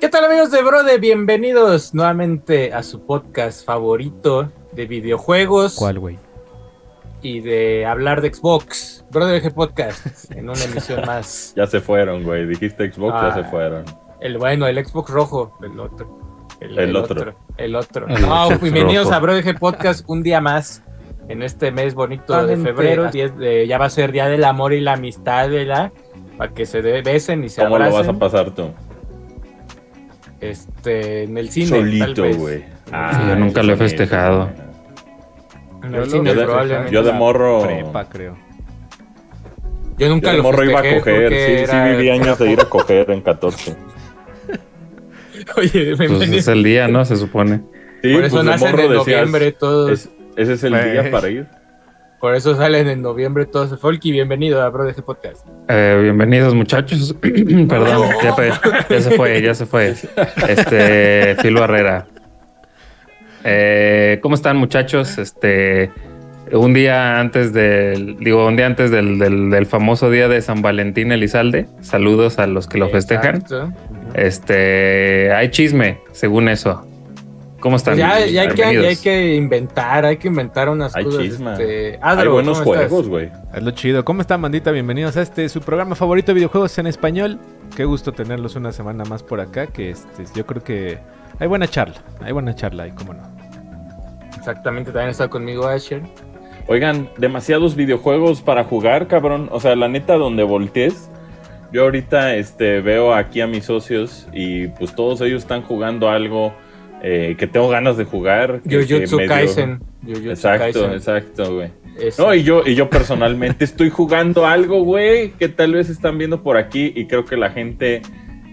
¿Qué tal amigos de Brode? Bienvenidos nuevamente a su podcast favorito de videojuegos. ¿Cuál, güey? Y de hablar de Xbox. Brode G Podcast, en una emisión más. Ya se fueron, güey. Dijiste Xbox, ya se Ah. fueron. El bueno, el Xbox rojo, el otro. El otro. El otro. El No, bienvenidos rojo. a Brode G Podcast un día más. En este mes bonito de febrero, de- ya va a ser Día del Amor y la Amistad, ¿verdad? Para que se besen y se ¿Cómo lo vas abracen. a pasar tú? Este, en el cine, Solito, güey. Sí, yo nunca lo he festejado. En Yo el lo- cine, Yo de, probablemente. yo de morro. Prepa, creo. Yo nunca Yo de lo morro iba a coger. Sí, sí, viví años de ir a coger en 14. Oye, Pues bienvenido. es el día, ¿no? Se supone. Sí, Por eso pues de nacen morro en decías, noviembre todos. "Es- ese es el Güey. día para ir. Por eso salen en noviembre todos. Folky, bienvenido a Bro de G Podcast. Eh, bienvenidos, muchachos. Perdón, ya, se fue, ya se fue. Este, Filo Herrera. Eh, ¿Cómo están, muchachos? Este, un día antes del, digo, un día antes del, del, del famoso día de San Valentín Elizalde. Saludos a los que lo festejan. Exacto. Este, hay chisme, según eso. ¿Cómo están? Pues Ya, ya hay que, ya hay que inventar, hay que inventar unas Hay cosas. este, Hay Adro, buenos ¿cómo estás? juegos, güey. Es lo chido. ¿Cómo están, bandita? Bienvenidos a este su programa favorito de videojuegos en español. Qué gusto tenerlos una semana más por acá. Que este, yo creo que hay buena charla. Hay buena charla y cómo no. Exactamente, también está conmigo Asher. Oigan, demasiados videojuegos para jugar, cabrón. O sea, la neta, donde voltees. Yo ahorita este, veo aquí a mis socios y pues todos ellos están jugando algo eh, que tengo ganas de jugar. Jujutsu medio- Kaisen. Jujutsu Exacto, Kaisen. exacto, güey. No, y yo, y yo personalmente estoy jugando algo, güey, que tal vez están viendo por aquí y creo que la gente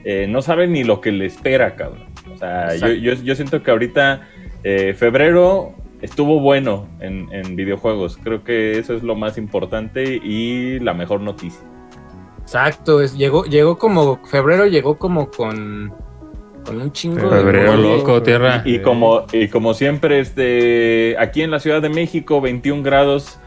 eh, no sabe ni lo que le espera, cabrón. O sea, yo, yo siento que ahorita eh, febrero estuvo bueno en, en videojuegos. Creo que eso es lo más importante y la mejor noticia. Exacto, es, llegó, llegó como, febrero llegó como con, con un chingo de Febrero loco, tierra. Y como, y como siempre, este, aquí en la Ciudad de México, 21 grados,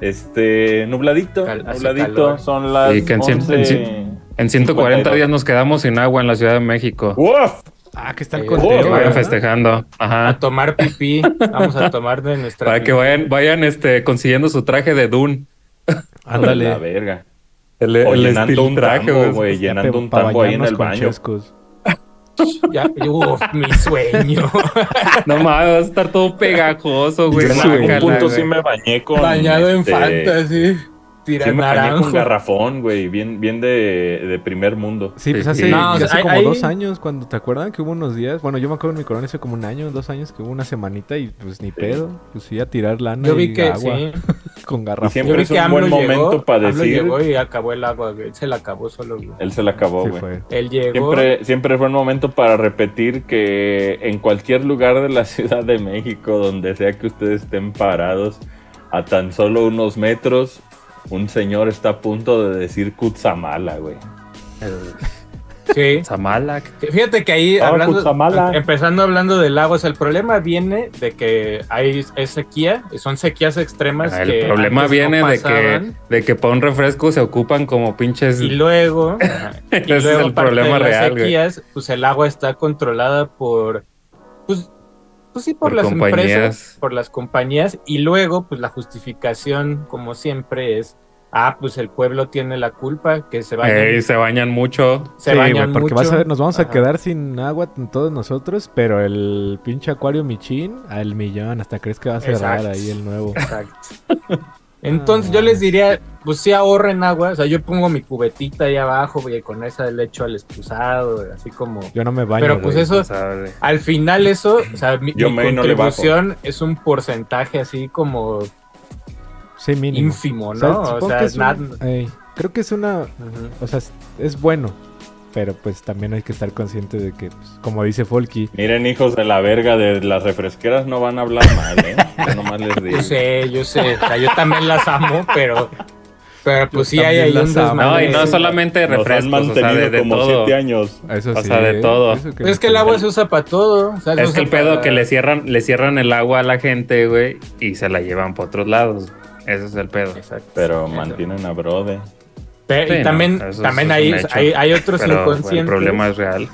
este, nubladito, Cal- nubladito, calor. son las Sí, que en cien- 11. en En 140 52. días nos quedamos sin agua en la Ciudad de México. ¡Uf! Ah, que está el Eh, conteo. oh, Que vayan festejando. A Ajá. tomar pipí, vamos a tomar de nuestra Para que vayan, vayan este, consiguiendo su traje de Dune. La Ándale. verga. El, O el llenando estilo un traje, güey. llenando un tambo ahí en el baño. chescos. Ya, uf, mi sueño. No mames, vas a estar todo pegajoso, güey. Yo en algún punto sí me bañé con. Bañado en este, fantasy. Tira Sí me bañé con naranjo. garrafón, güey, bien, bien de, de primer mundo. Sí, pues Sí, hace, sí. No, o sea, hace hay- como hay- dos años, cuando te acuerdan que hubo unos días. Bueno, yo me acuerdo en mi colonia hace como un año, dos años, que hubo una semanita y pues ni pedo. Pues fui a tirar lana Yo y vi que agua sí. con Y garrafón. Yo siempre vi es que un buen momento llegó, para decir. llegó y acabó el agua, güey. Él se la acabó solo, güey. Él se la acabó, Sí güey. fue. Él llegó. Siempre, siempre fue un momento para repetir que en cualquier lugar de la Ciudad de México, donde sea que ustedes estén parados, a tan solo unos metros, un señor está a punto de decir Kutsamala, güey. Sí. Zamala. Fíjate que ahí, Ah, hablando, Cutzamala. empezando hablando del agua, o sea, el problema viene de que hay es sequía, son sequías extremas. Ah, El que problema no viene de que, de que para un refresco se ocupan como pinches. Y luego, Ese es luego el parte problema de las real, güey. sequías, pues el agua está controlada por, pues, pues sí, por, Por las compañías. empresas, por las compañías, y luego, pues la justificación, como siempre, es, ah, pues el pueblo tiene la culpa, que se vayan, Ey, se bañan mucho. se Sí, bañan porque mucho. vas a ver, nos vamos a quedar sin agua todos nosotros, pero el pinche acuario Michin al millón, hasta crees que va a cerrar Exacto. ahí el nuevo. Exacto. Entonces yo les diría, pues sí ahorren agua, o sea, yo pongo mi cubetita ahí abajo y con esa le echo al excusado, así como... Yo no me baño. Pero pues güey. eso, al final eso, o sea, mi, Yo mi no contribución es un porcentaje así como Sí, mínimo. ínfimo, O sea, ¿no? O sea, que es un- nada... creo que es una, o sea, es bueno, pero pues también hay que estar consciente de que, pues, como dice Folky, Miren, hijos de la verga de las refresqueras no van a hablar mal, ¿eh? Yo nomás les digo. Yo sé, yo sé, o sea, yo también las amo, pero... Pero pues sí hay ahí un. No, y no solamente Nos han refrescos, o sea, de, de como todo. siete años. eso O sí. sea, de ¿eh? todo. Pero es que el agua se usa para todo. o sea, Es que el pedo para- que le cierran, le cierran el agua a la gente, güey, y se la llevan para otros lados. Ese es el pedo. Exacto. Pero mantienen a Brode. Sí, y también, también es hay, hay, hay otros Pero inconscientes. el problema es real.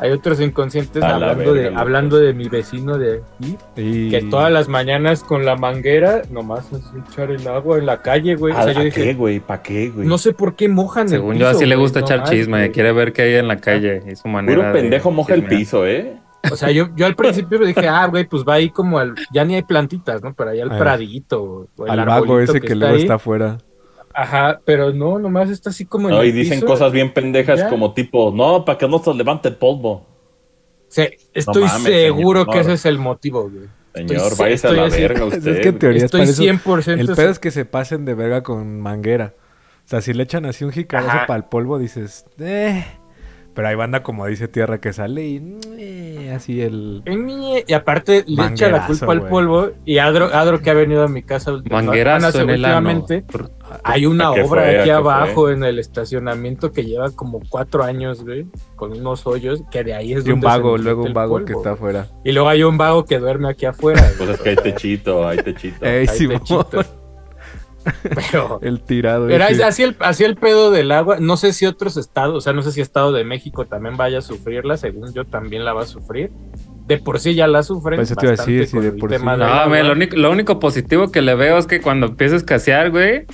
hay otros inconscientes hablando, verga, de, hablando de mi vecino de aquí. Y... Que todas las mañanas con la manguera, nomás así echar el agua en la calle, güey. O ¿A, sea, yo a dije, qué, güey? ¿Para qué, güey? no sé por qué mojan el Según piso, yo, así le gusta no echar chisme. güey. Quiere ver qué hay en la calle y su manera. Puro de pendejo moja el piso, ¿eh? O sea, yo, yo al principio dije, ah, güey, pues va ahí como al. Ya ni hay plantitas, ¿no? Pero ahí al Ah. pradito. O el Al vago ese que, está luego ahí. está afuera. Ajá, pero no, nomás está así como en No, el y dicen piso. cosas bien pendejas Ya. como tipo, no, para que no se levante el polvo. Sí, estoy mames, seguro señor. que ese es el motivo, güey. Señor, Estoy- váyase a estoy la así- verga Es usted. que en teoría es Estoy eso. 100% El pedo es que se pasen de verga con manguera. O sea, si le echan así un jicarazo para el polvo, dices, eh. Pero hay banda como dice tierra que sale y eh, así el. Y aparte le echa la culpa al polvo. Y Adro, Adro que ha venido a mi casa Manguerazo en el ano. últimamente, Hay una ¿A qué obra aquí abajo en el estacionamiento que lleva como cuatro años, güey, con unos hoyos, que de ahí es Y un donde se vago, mete luego un vago que está afuera. Y luego hay un vago que duerme aquí afuera. Pues es que hay techito, hay techito. Ey, Hay Simón. techitos. Pero El tirado. era ese. así el, así el pedo del agua. No sé si otros estados, o sea, no sé si Estado de México también vaya a sufrirla. Según yo, también la va a sufrir. De por sí ya la sufren. Pues eso te iba a bastante decir, sí, con de por sí. No, lo único, lo único positivo que le veo es que cuando empieza a escasear, güey.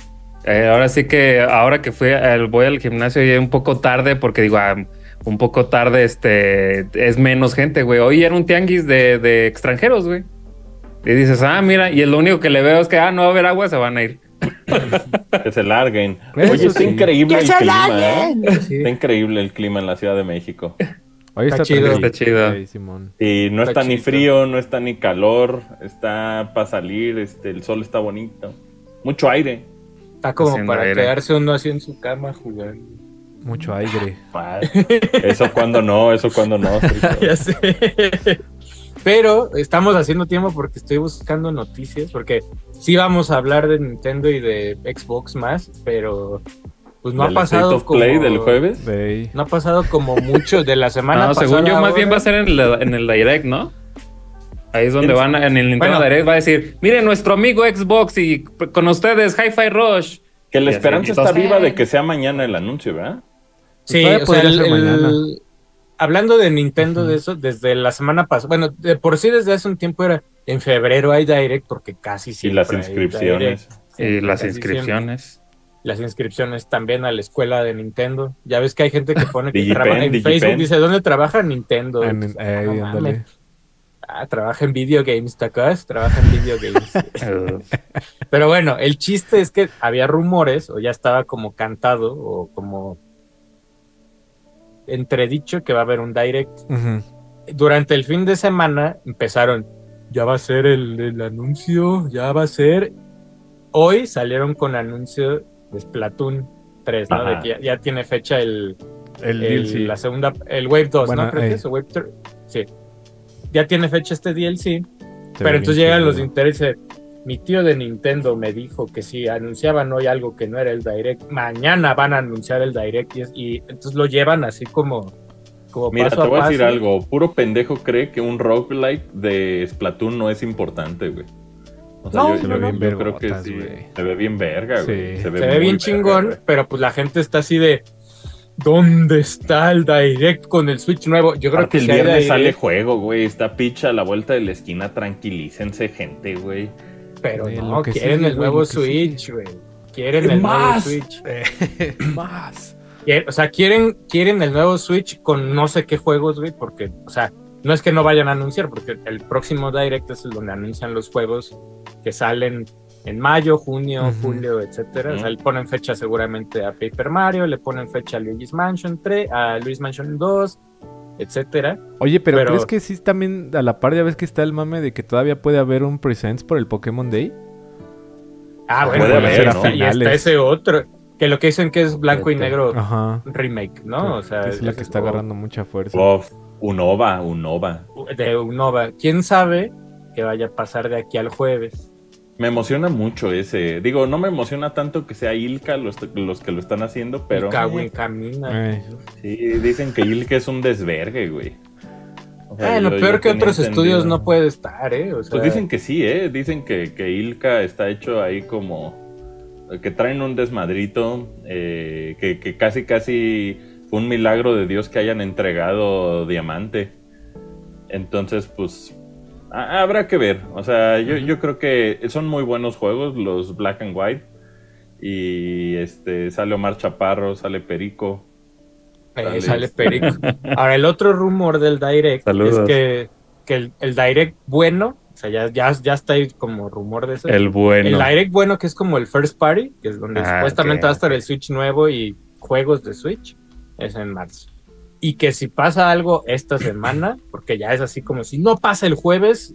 eh, ahora sí que, ahora que fui al, voy al gimnasio y un poco tarde, porque digo, ah, un poco tarde, este, es menos gente, güey. Hoy era un tianguis de, de extranjeros, güey. Y dices, ah, mira, y lo único que le veo es que, ah, no va a haber agua, se van a ir. Que se larguen. Eso Oye, está sí. increíble ¡Que el se clima, larguen! ¿eh? Sí. Está increíble el clima en la Ciudad de México. Hoy Está está, chido. Está chido. Simón. Y no Está está, ni chido. frío, no está ni calor, está para salir, este, el sol está bonito. Mucho aire. Está como Haciendo para aire. quedarse uno así en su cama jugando. Mucho aire. Eso cuando no, eso cuando no. Ya sé. Pero estamos haciendo tiempo porque estoy buscando noticias, porque sí vamos a hablar de Nintendo y de Xbox más, pero pues no ha ¿Del State pasado of como... Play del jueves? No ha pasado como mucho de la semana No, pasada. según yo, más bien va a ser en el, en el Direct, ¿no? Ahí es donde ¿Quién van, a- en el Nintendo Bueno. Direct va a decir, miren, nuestro amigo Xbox y con ustedes, Hi-Fi Rush. Que la Y así, esperanza está viva de que sea mañana el anuncio, ¿verdad? Sí, o sea, podría el- ser el- mañana. Hablando de Nintendo de eso, desde la semana pasada, bueno, de por sí desde hace un tiempo era en febrero hay Direct porque casi Y siempre las hay inscripciones. Direct. Y las siempre. inscripciones. las inscripciones también a la escuela de Nintendo. Ya ves que hay gente que pone que Digipen, trabaja en Digipen. Facebook, dice, ¿dónde trabaja Nintendo? En- Pues, ey, no ándale. mames. Ah, trabaja en video games, ¿te acuerdas? Trabaja en video games. Eh, Pero bueno, el chiste es que había rumores, o ya estaba como cantado, o como entredicho que va a haber un direct. Ujú. Durante el fin de semana empezaron, ya va a ser el, el anuncio, ya va a ser. Hoy salieron con anuncio de Splatoon 3, ¿no? De que ya, ya tiene fecha el, El el- DLC. la segunda, el Wave 2, Bueno, ¿no? Creo eh. que es Wave 3. Sí. Ya tiene fecha este DLC. Ve Pero entonces llegan los intereses. Mi tío de Nintendo me dijo que si anunciaban hoy algo que no era el Direct, mañana van a anunciar el Direct y, es- y entonces lo llevan así como, como Mira, paso te voy a paso. decir algo. Puro pendejo cree que un roguelike de Splatoon no es importante, güey. O sea, No, yo, se yo- ve bien yo creo que sí. Se ve bien verga, güey. Sí. Se ve muy bien verga, chingón, pero pues la gente está así de ¿dónde está el Direct con el Switch nuevo? Yo creo Aparte, que el si viernes sale juego, güey. Está picha a la vuelta de la esquina. Tranquilícense, gente, güey. Pero no, quieren sigue, el nuevo Switch, güey. Quieren ¿Qué el más? nuevo Switch. Más. O sea, quieren, quieren el nuevo Switch con no sé qué juegos, güey, porque, o sea, no es que no vayan a anunciar, porque el próximo Direct es el donde anuncian los juegos que salen en mayo, junio, julio, etcétera. O sea, le ponen fecha seguramente a Paper Mario, le ponen fecha a Luigi's Mansion 3, a Luigi's Mansion 2, etcétera. Oye, pero, Pero- ¿crees que sí también a la par ya ves que está el mame de que todavía puede haber un Presents por el Pokémon Day? Ah, bueno, Puede y haber, está- ¿no? y está Finales. ese otro, que lo que dicen que es blanco y Fíjate. negro Ajá. remake, ¿no? O sea, que es la que está agarrando mucha fuerza. Uf, Unova, Unova. de Unova. ¿Quién sabe qué vaya a pasar de aquí al jueves? Me emociona mucho ese. Digo, no me emociona tanto que sea Ilka los, los que lo están haciendo, pero. Kawin camina. Eh, Sí, dicen que Ilka es un desvergue, güey. O sea, Bueno, yo- peor que otros entendido. estudios no puede estar, ¿eh? O sea, Pues dicen que sí, ¿eh? Dicen que, que Ilka está hecho ahí como... Que traen un desmadrito, eh, que, que casi, casi fue un milagro de Dios que hayan entregado diamante. Entonces, pues habrá que ver. O sea, yo, yo creo que son muy buenos juegos los Black and White. Y este sale Omar Chaparro, sale Perico. Eh, Sale. sale Perico. Ahora, el otro rumor del Direct Saludos. es que, que el, el Direct bueno, o sea, ya, ya, ya está ahí como rumor de eso. El bueno. El Direct bueno, que es como el First Party, que es donde Ah, supuestamente va a estar el Switch nuevo y juegos de Switch, es en marzo. Y que si pasa algo esta semana, porque ya es así como si no pasa el jueves,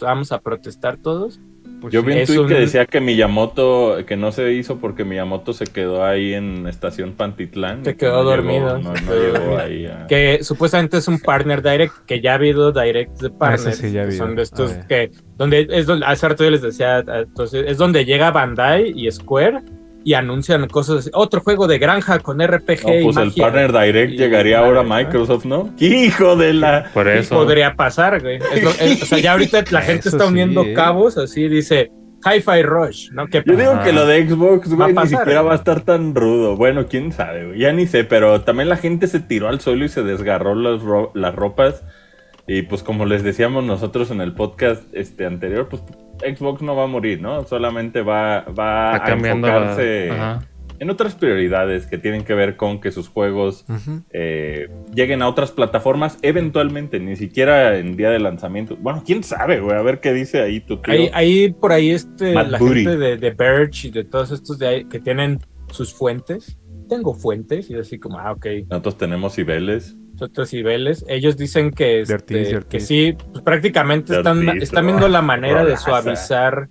vamos a protestar todos. Pues Yo sí. vi un tweet un- que decía que Miyamoto, que no se hizo porque Miyamoto se quedó ahí en estación Pantitlán. Se quedó no dormido, llegó- no, se no quedó llegó ahí a- Que supuestamente es un partner direct, que ya ha habido directs de partners. Ah, sí ya ha que habido. son de estos A ver. que, donde es donde, hace rato yo les decía, ah, entonces, es donde llega Bandai y Square y anuncian cosas así. Otro juego de granja con RPG No, y pues el magia. partner direct Y- llegaría y ahora a. Microsoft, ¿no? ¡Hijo de la! Por eso. podría pasar, güey. Es lo- es- o sea, ya ahorita la gente Eso está uniendo sí, ¿eh? cabos, así dice Hi-Fi Rush, ¿no? Yo digo que lo de Xbox, Va güey, a ni pasar, siquiera va a estar tan rudo. Bueno, quién sabe, güey. Ya ni sé, pero también la gente se tiró al suelo y se desgarró las, ro- las ropas. Y pues como les decíamos nosotros en el podcast este anterior, pues Xbox no va a morir, ¿no? Solamente va, a la- enfocarse en otras prioridades que tienen que ver con que sus juegos eh, lleguen a otras plataformas eventualmente, ni siquiera en día de lanzamiento. Bueno, quién sabe, güey, a ver qué dice ahí tu tío. Ahí, ahí por ahí este, Matt la Booty. gente de, de Verge y de todos estos de ahí que tienen sus fuentes. Tengo fuentes y así como, ah, ok, Nosotros tenemos Cibeles. Otros niveles. Ellos dicen que, este, Ortiz, de Ortiz. que sí, pues prácticamente están, Ortiz, están viendo la manera de suavizar,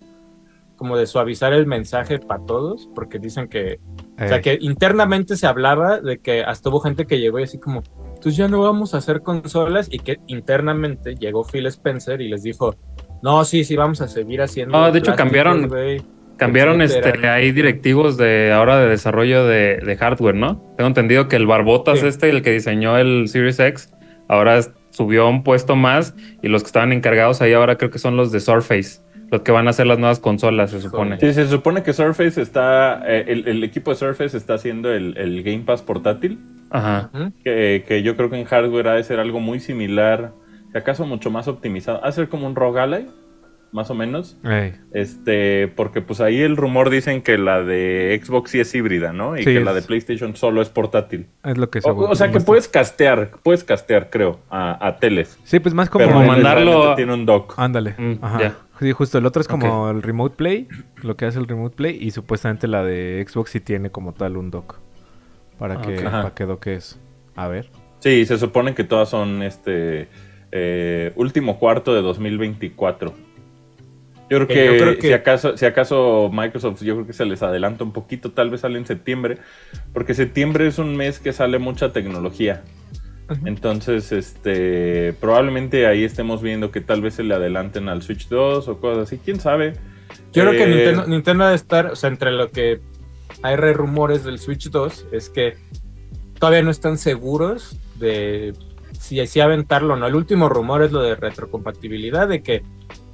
como de suavizar el mensaje para todos, porque dicen que, o sea, Eh, que internamente se hablaba de que hasta hubo gente que llegó y así como, pues ya no vamos a hacer consolas y que internamente llegó Phil Spencer y les dijo, no, sí, sí, vamos a seguir haciendo. Ah, de hecho, cambiaron- güey". Cambiaron este, hay directivos de ahora de desarrollo de, de hardware, ¿no? Tengo entendido que el Barbotas Sí. este, el que diseñó el Series X, ahora subió un puesto más y los que estaban encargados ahí ahora creo que son los de Surface, los que van a hacer las nuevas consolas, se supone. Sí, se supone que Surface está, eh, el, el equipo de Surface está haciendo el, el Game Pass portátil, Ajá. Que, que yo creo que en hardware ha de ser algo muy similar, si acaso mucho más optimizado, ha de ser como un roguelike, más o menos, este, porque pues ahí el rumor dicen que la de Xbox sí es híbrida, ¿no? Y Sí, que la de PlayStation solo es portátil. es lo que O, seguro- o sea que puedes castear, puedes castear, creo, a, a teles. Sí, pues más como. Pero mandarlo tiene un dock. Ándale. Mm, Ajá. Sí, justo. El otro es como el Remote Play, lo que hace el Remote Play, y supuestamente la de Xbox sí tiene como tal un dock. Para Ah, que, ok. Ajá. para que. A ver. Sí, se supone que todas son este eh, último cuarto de 2024. Yo creo que, yo creo que- Si, acaso, si acaso Microsoft, yo creo que se les adelanta un poquito, tal vez sale en septiembre, porque septiembre es un mes que sale mucha tecnología. Entonces, este, probablemente ahí estemos viendo que tal vez se le adelanten al Switch 2 o cosas así, quién sabe. Yo creo que Eh, Nintendo, Nintendo ha de estar, o sea, entre lo que hay re rumores del Switch 2, es que todavía no están seguros de si, si aventarlo o no. El último rumor es lo de retrocompatibilidad, de que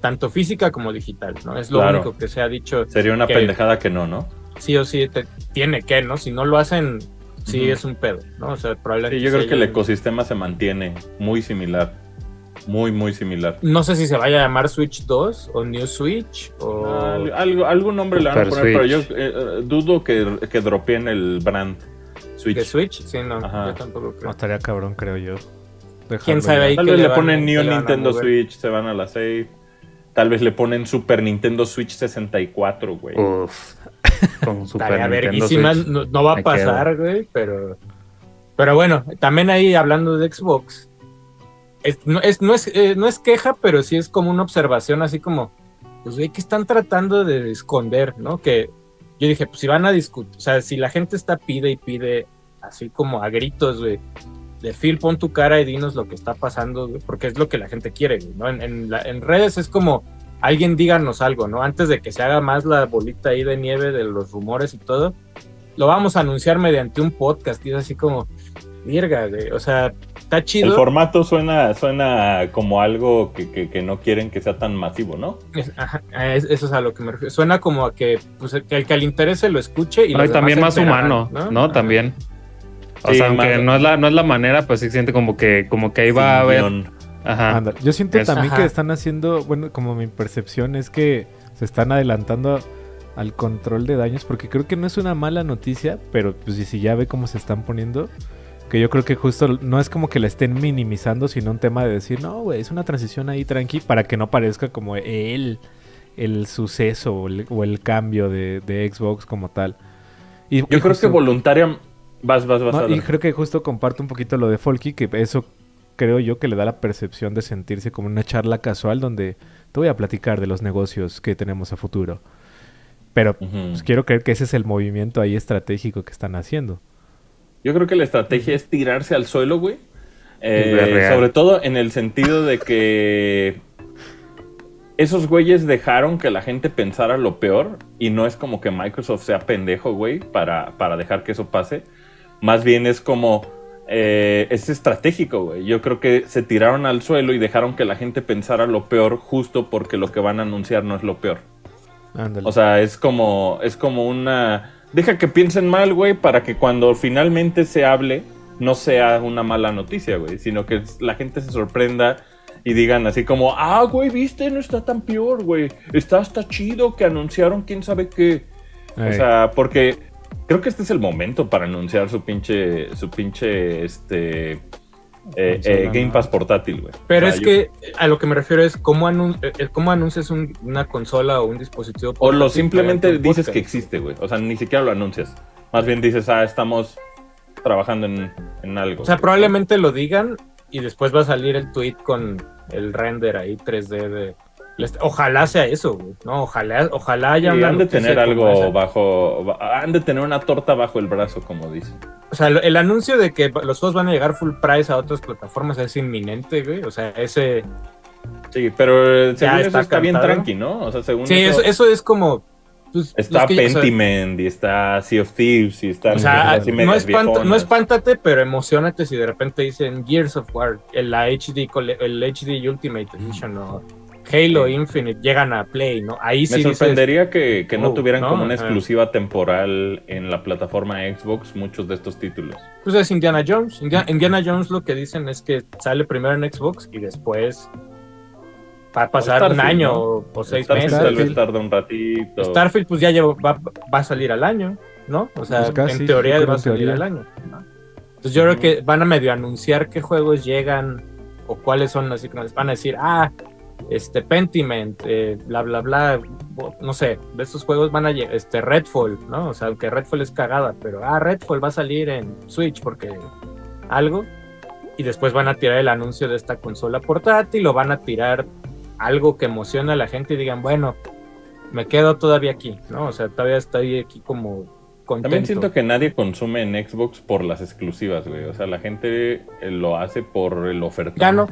tanto física como digital, ¿no? Es lo Claro. único que se ha dicho, Sería una que- pendejada que no, ¿no? sí o sí te- tiene que, ¿no? Si no lo hacen, sí es un pedo, ¿no? O sea, probablemente... Sí, yo creo que el ecosistema se mantiene muy similar. Muy, muy similar. No sé si se vaya a llamar Switch 2 o New Switch o... Al- algo, algún nombre le van a poner, pero yo eh, dudo que, que dropeen el brand Switch. ¿De Switch? Sí, no, Ajá. yo tampoco creo. No estaría cabrón, creo yo. ¿Quién sabe ahí? Tal que vez le ponen New Nintendo. Switch, se van a la save. Tal vez le ponen Super Nintendo Switch 64, güey. Uf. Con Super Tarea Nintendo verguísima, Switch. no, no va a Me pasar, güey, pero... Pero bueno, también ahí hablando de Xbox, es- no, es, no, es, eh, no es queja, pero sí es como una observación así como, pues güey, que están tratando de esconder, ¿no? Que yo dije, pues si van a discutir, o sea, si la gente está pide y pide así como a gritos, güey, de Phil, pon tu cara y dinos lo que está pasando, güey, porque es lo que la gente quiere, güey, ¿no? En, en la- en redes es como, alguien díganos algo, ¿no? Antes de que se haga más la bolita ahí de nieve de los rumores y todo, lo vamos a anunciar mediante un podcast y es así como, virga, güey, o sea, está El chido. formato suena, suena como algo que, que- que no quieren que sea tan masivo, ¿no? Es- ajá, es- eso es a lo que me refiero. Suena como a que, pues, que el que le interese lo escuche y No, los y también más humano, ¿no? También. O Sí, sea, aunque no es la, no es la manera, pues sí siente como que, como que ahí va a haber. Guión. Ajá. Anda, Yo siento también Ajá. que están haciendo, bueno, como mi percepción es que se están adelantando al control de daños, porque creo que no es una mala noticia, pero pues si ya ve cómo se están poniendo, que yo creo que justo no es como que la estén minimizando, sino un tema de decir, no, güey, es una transición ahí tranqui para que no parezca como el, el suceso o el, o el cambio de, de Xbox como tal. Y, Yo y creo que voluntaria. Vas, vas, vas. no, y creo que justo comparto un poquito lo de Folky, que eso creo yo que le da la percepción de sentirse como una charla casual donde te voy a platicar de los negocios que tenemos a futuro. Pero pues, quiero creer que ese es el movimiento ahí estratégico que están haciendo. Yo creo que la estrategia es tirarse al suelo, güey. Eh, sobre todo en el sentido de que esos güeyes dejaron que la gente pensara lo peor y no es como que Microsoft sea pendejo, güey, para, para dejar que eso pase. Más bien es como... eh, es estratégico, güey. Yo creo que se tiraron al suelo y dejaron que la gente pensara lo peor justo porque lo que van a anunciar no es lo peor. Ándale. O sea, es como, es como una... Deja que piensen mal, güey, para que cuando finalmente se hable no sea una mala noticia, güey, sino que la gente se sorprenda y digan así como, ah, güey, viste, no está tan peor, güey, está hasta chido que anunciaron quién sabe qué. O sea, porque creo que este es el momento para anunciar su pinche, su pinche, este, eh, eh, Game. Pass portátil, güey. Pero O sea, es yo- que a lo que me refiero es cómo, anun- eh, cómo anuncias un- una consola o un dispositivo. O lo simplemente dices podcast. que existe, güey. O sea, ni siquiera lo anuncias. Más bien dices, ah, estamos trabajando en, en algo. O sea, probablemente lo digan y después va a salir el tweet con el render ahí 3D de... Ojalá sea eso, güey. No, ojalá, ojalá haya Sí, han de tener algo esa. bajo. ba- Han de tener una torta bajo el brazo, como dicen. O sea, el anuncio de que los juegos van a llegar full price a otras plataformas es inminente, güey. O sea, ese... Sí, pero eh, según eso está bien tranqui, ¿no? O sea, según Sí, eso. eso, es como... pues, Está o sea, Pentiment y está Sea of Thieves y está. O sea, no, espanta- no espántate, pero emocionate si de repente dicen Gears of War, el, HD, el HD Ultimate Edition o Halo. Infinite llegan a Play, ¿no? Ahí Me sí dices, sorprendería que, que no "Oh, tuvieran ¿no? como una exclusiva temporal en la plataforma Xbox muchos de estos títulos. pues es Indiana Jones. India- Indiana Jones lo que dicen es que sale primero en Xbox y después va a pasar un año ¿no? o, seis Starfield meses. tal vez Starfield. tarda un ratito. Starfield pues ya lleva- va, va a salir al año, ¿no? O sea, Pues casi, en teoría va a salir teoría. al año. ¿no? Entonces yo creo que van a medio anunciar qué juegos llegan o cuáles son, así que nos van a decir, ah, este Pentiment, eh, bla, bla, bla, no sé, de estos juegos van a este Redfall, ¿no? O sea, aunque Redfall es cagada, pero, ah, Redfall va a salir en Switch porque algo, y después van a tirar el anuncio de esta consola portátil o van a tirar algo que emociona a la gente y digan, bueno, me quedo todavía aquí, ¿no? O sea, todavía estoy aquí como contento. También siento que nadie consume en Xbox por las exclusivas, güey. O sea, la gente eh, lo hace por el ofertón. Ya no.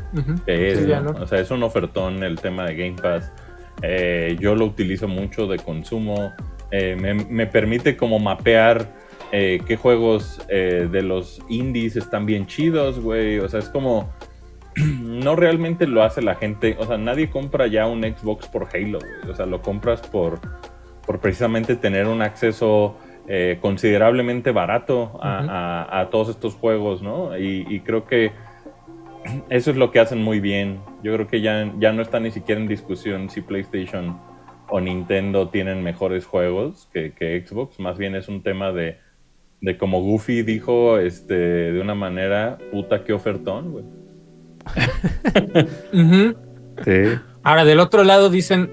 que es, Sí, ya ¿no? no. O sea, es un ofertón el tema de Game Pass. Eh, yo lo utilizo mucho de consumo. Eh, me, me permite como mapear eh, qué juegos eh, de los indies están bien chidos, güey. O sea, es como... No realmente lo hace la gente. O sea, nadie compra ya un Xbox por Halo, güey. O sea, lo compras por, por precisamente tener un acceso eh, considerablemente barato a, Ujú. a- a todos estos juegos, ¿no? Y, y creo que eso es lo que hacen muy bien. Yo creo que ya, ya no está ni siquiera en discusión si PlayStation o Nintendo tienen mejores juegos que, que Xbox. Más bien es un tema de, de como Goofy dijo este, de una manera, puta, qué ofertón, güey. Sí. Ahora, del otro lado dicen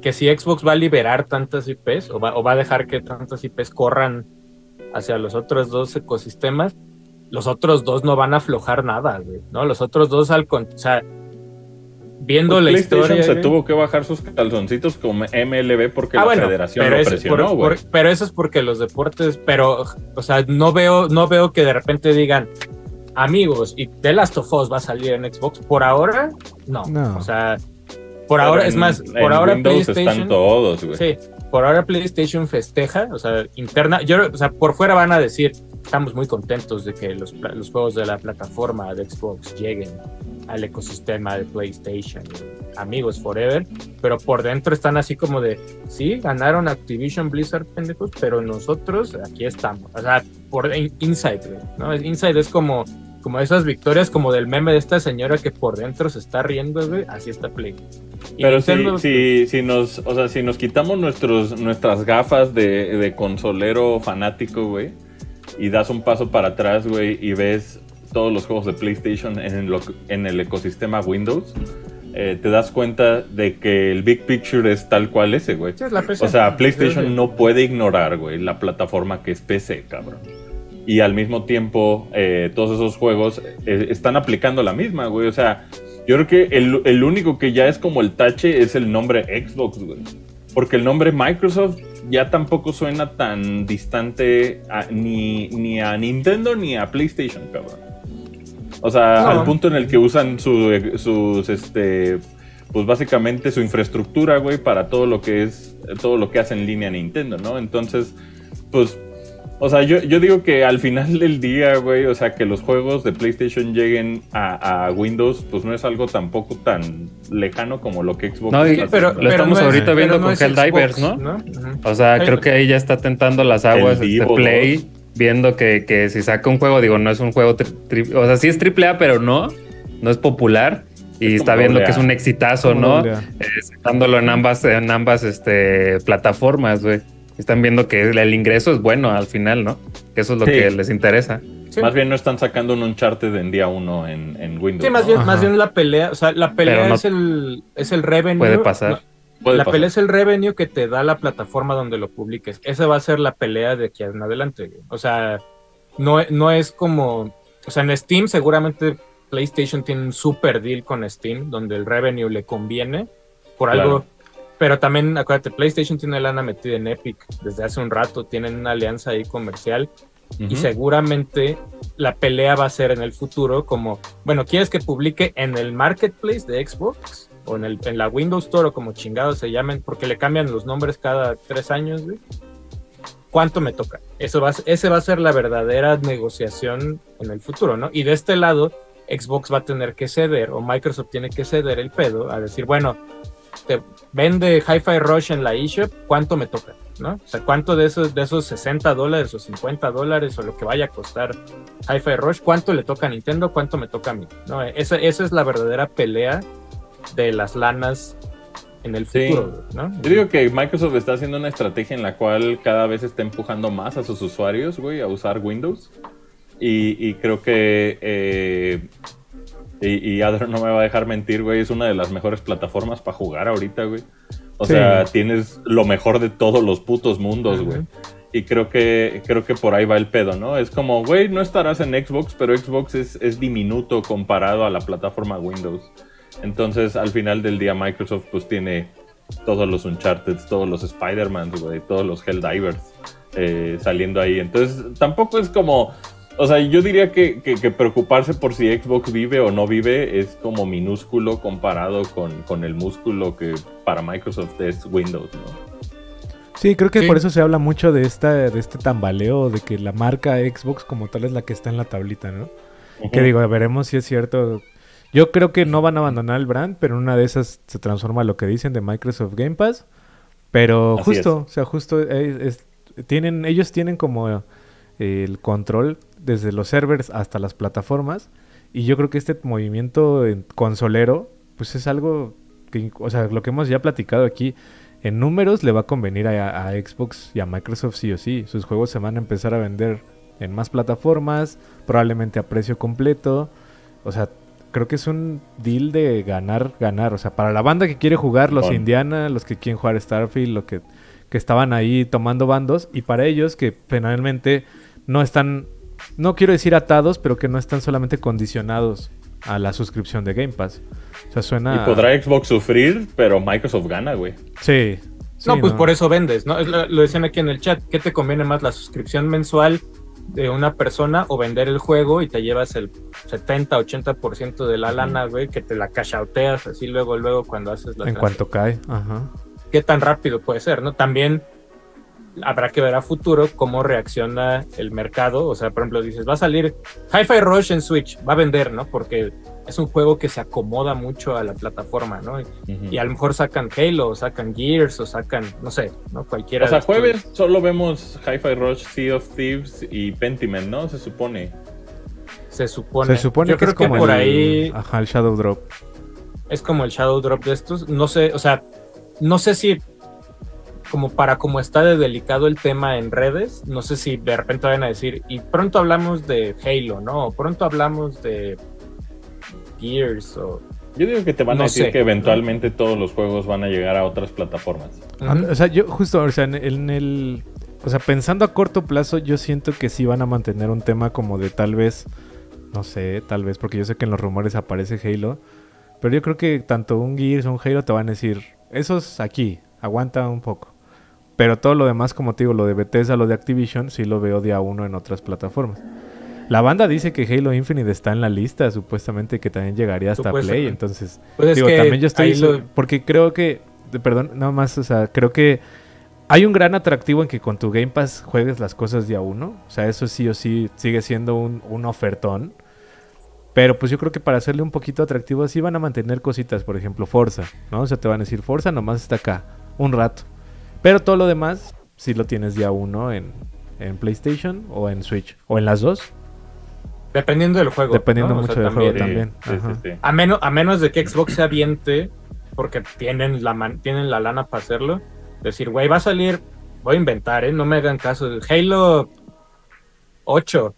que si Xbox va a liberar tantas IPs o va, o va a dejar que tantas IPs corran hacia los otros dos ecosistemas, los otros dos no van a aflojar nada, güey, ¿no? Los otros dos al con- o sea, viendo Pues la historia. se güey. tuvo que bajar sus calzoncitos como MLB porque Ah, la bueno, federación pero, lo eso, presionó, por- güey. por- pero eso es porque los deportes, pero, o sea, no veo, no veo que de repente digan, amigos, y The Last of Us va a salir en Xbox. Por ahora, no. No. O sea, por ahora, en- es más, por ahora Windows PlayStation. están todos, güey. Sí, por ahora PlayStation festeja, o sea, interna, yo, o sea, por fuera van a decir, estamos muy contentos de que los, los juegos de la plataforma de Xbox lleguen al ecosistema de PlayStation, amigos forever, pero por dentro están así como de, sí, ganaron Activision Blizzard, pendejos, pero nosotros aquí estamos, o sea, por in- Inside, ¿no? Inside es como, como esas victorias como del meme de esta señora que por dentro se está riendo, güey, así está Play. Y Pero si, Nintendo, si, si nos, o sea, si nos quitamos nuestros, nuestras gafas de, de consolero fanático, güey, y das un paso para atrás, güey, y ves todos los juegos de PlayStation en, lo- en el ecosistema Windows, eh, te das cuenta de que el Big Picture es tal cual ese, güey. Sí. O sea, Sí, sí. PlayStation no puede ignorar, güey, la plataforma que es PC, cabrón. Y al mismo tiempo, eh, todos esos juegos eh, están aplicando la misma, güey. O sea, yo creo que el, el único que ya es como el tache es el nombre Xbox, güey. Porque el nombre Microsoft ya tampoco suena tan distante a- ni, ni a Nintendo ni a PlayStation, cabrón. O sea, No. al punto en el que usan su- sus, este, pues básicamente su infraestructura, güey, para todo lo que es, todo lo que hace en línea Nintendo, ¿no? Entonces, pues, o sea, yo, yo digo que al final del día, güey, o sea, que los juegos de PlayStation lleguen a, a Windows, pues no es algo tampoco tan lejano como lo que Xbox No, pero. Lo pero estamos no es- ahorita viendo no con es Helldivers, Xbox, ¿no? Ujú. O sea, creo que ahí ya está tentando las aguas El este Play, 2. viendo que, que si saca un juego, digo, no es un juego, tri- tri- o sea, sí es triple A, pero no, no es popular. Y Es está viendo que es A. un exitazo, ¿no? Eh, sacándolo en ambas, en ambas este, plataformas, güey. Están viendo que el ingreso es bueno al final, ¿no? Que eso es lo Sí. que les interesa. Sí. Más bien no están sacando un Uncharted en día uno en, en Windows. Sí, más ¿no? bien, Ajá. más bien la pelea, o sea, la pelea no- es el es el revenue. Puede pasar. no, Puede la pasar. pelea es el revenue que te da la plataforma donde lo publiques. Esa va a ser la pelea de aquí en adelante. O sea, no, no es como, o sea, en Steam seguramente PlayStation tiene un super deal con Steam donde el revenue le conviene por Claro. algo. Pero también, acuérdate, PlayStation tiene lana metida en Epic desde hace un rato, tienen una alianza ahí comercial y Ujú. seguramente la pelea va a ser en el futuro como, bueno, ¿quieres que publique en el marketplace de Xbox? O en, el, en la Windows Store o como chingados se llamen, porque le cambian los nombres cada tres años, güey. ¿Cuánto me toca? Eso va, ese va a ser la verdadera negociación en el futuro, ¿no? Y de este lado, Xbox va a tener que ceder, o Microsoft tiene que ceder el pedo, a decir, bueno, te vende Hi-Fi Rush en la eShop, ¿cuánto me toca? ¿No? O sea, ¿cuánto de esos, de esos 60 dólares o 50 dólares o lo que vaya a costar Hi-Fi Rush, cuánto le toca a Nintendo, cuánto me toca a mí? ¿No? Esa, esa es la verdadera pelea de las lanas en el Sí. futuro, ¿no? Yo digo que Microsoft está haciendo una estrategia en la cual cada vez está empujando más a sus usuarios, güey, a usar Windows. Y, y creo que. eh, y, y Adro no me va a dejar mentir, güey. Es una de las mejores plataformas para jugar ahorita, güey. O Sí. sea, tienes lo mejor de todos los putos mundos, güey. Y creo que, creo que por ahí va el pedo, ¿no? Es como, güey, no estarás en Xbox, pero Xbox es, es diminuto comparado a la plataforma Windows. Entonces, al final del día, Microsoft pues tiene todos los Uncharted, todos los Spider-Man, güey, todos los Helldivers eh, saliendo ahí. Entonces, tampoco es como... O sea, yo diría que, que- que preocuparse por si Xbox vive o no vive es como minúsculo comparado con, con el músculo que para Microsoft es Windows, ¿no? Sí, creo que Sí. por eso se habla mucho de esta, de este tambaleo, de que la marca Xbox como tal es la que está en la tablita, ¿no? Que digo, veremos si es cierto. Yo creo que no van a abandonar el brand, pero en una de esas se transforma lo que dicen de Microsoft Game Pass. Pero Así justo, o sea, justo eh, es- tienen, ellos tienen como eh, el control desde los servers hasta las plataformas. Y yo creo que este movimiento en- consolero, pues es algo que, o sea, lo que hemos ya platicado aquí, en números le va a convenir a, a Xbox y a Microsoft sí o sí. Sus juegos se van a empezar a vender en más plataformas, probablemente a precio completo. O sea, creo que es un deal de ganar, ganar. O sea, para la banda que quiere jugar, los. Indiana, los que quieren jugar Starfield, los que, que estaban ahí tomando bandos, y para ellos que finalmente no están, no quiero decir atados, pero que no están solamente condicionados a la suscripción de Game Pass. O sea, suena... Y podrá Xbox sufrir, pero Microsoft gana, güey. Sí. sí, no, pues por eso vendes, ¿no? Es lo, lo decían aquí en el chat. ¿Qué te conviene más, la suscripción mensual de una persona o vender el juego y te llevas el 70, 80% de la lana, güey, que te la cachauteas así luego, luego cuando haces la En cuanto cae. Ajá. qué tan rápido puede ser, ¿no? También habrá que ver a futuro cómo reacciona el mercado. O sea, por ejemplo, dices, va a salir Hi-Fi Rush en Switch, va a vender, ¿no? Porque es un juego que se acomoda mucho a la plataforma, ¿no? Y, a lo mejor sacan Halo, o sacan Gears, o sacan, no sé, ¿no? Cualquiera. O sea, de estos. jueves solo vemos Hi-Fi Rush, Sea of Thieves y Pentiment, ¿no? Se supone. Se supone. Se supone Yo que creo es como que por el, ahí Ajá, el Shadow Drop. es como el Shadow Drop de estos. No sé, o sea, no sé si como para como está de delicado el tema en redes, no sé si de repente van a decir, y pronto hablamos de Halo, ¿no? O pronto hablamos de Gears o... Yo digo que te van No a decir sé. que eventualmente todos los juegos van a llegar a otras plataformas. O sea, yo justo, o sea, en, en el... O sea, pensando a corto plazo, yo siento que sí van a mantener un tema como de tal vez, no sé, tal vez, porque yo sé que en los rumores aparece Halo, pero yo creo que tanto un Gears o un Halo te van a decir, esos aquí, aguanta un poco. Pero todo lo demás, como te digo, lo de Bethesda, lo de Activision, sí lo veo día uno en otras plataformas. La banda dice que Halo Infinite está en la lista, supuestamente que también llegaría hasta Play, entonces Pues es Digo, también yo estoy... lo- Porque creo que... Perdón, nada más, o sea, creo que hay un gran atractivo en que con tu Game Pass juegues las cosas día uno. O sea, eso sí o sí sigue siendo un, un ofertón. Pero pues yo creo que para hacerle un poquito atractivo sí van a mantener cositas. Por ejemplo, Forza, ¿no? O sea, te van a decir, Forza nomás está acá, un rato. Pero todo lo demás sí lo tienes día uno en, en PlayStation o en Switch. O en las dos, Dependiendo del juego. dependiendo ¿no? O mucho sea, del juego también. sí, sí, Ajá. sí. A menos, a menos de que Xbox se aviente, porque tienen la, man- tienen la lana para hacerlo, decir, güey, va a salir, voy a inventar, ¿eh? No me hagan caso, Halo 8,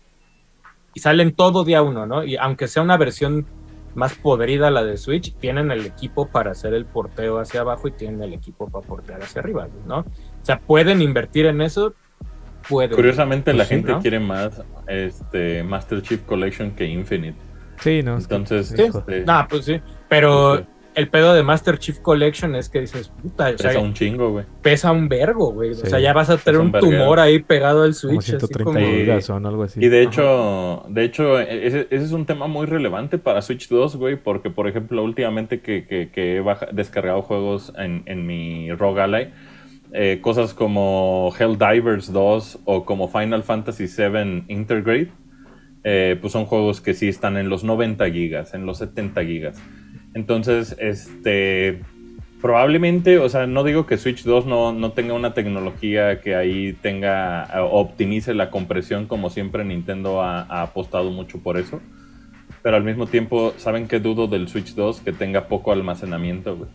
y salen todo día uno, ¿no? Y aunque sea una versión más podrida la de Switch, tienen el equipo para hacer el porteo hacia abajo y tienen el equipo para portear hacia arriba, ¿no? O sea, pueden invertir en eso, pueden. Curiosamente Pues la sí, gente ¿no? quiere más este Master Chief Collection que Infinite. Sí, no. Entonces, Sí. este, Nah, pues sí, pero sí. El pedo de Master Chief Collection es que dices, puta, o sea, pesa un chingo, güey. pesa un vergo, güey. Sí. O sea, ya vas a tener un verguero. tumor ahí pegado al como Switch. así 130 como- gigas o algo así. Y de hecho, de hecho, ese, ese es un tema muy relevante para Switch 2, güey, porque por ejemplo, últimamente que, que- que he baja- descargado juegos en, en mi ROG Ally, eh, cosas como Helldivers 2 o como Final Fantasy VII Intergrade, eh, pues son juegos que sí están en los 90 gigas, en los 70 gigas. Entonces, este, probablemente, o sea, no digo que Switch 2 no, no tenga una tecnología que ahí tenga, eh, optimice la compresión como siempre Nintendo ha, ha apostado mucho por eso. Pero al mismo tiempo, ¿saben qué dudo del Switch 2? Que tenga poco almacenamiento, güey.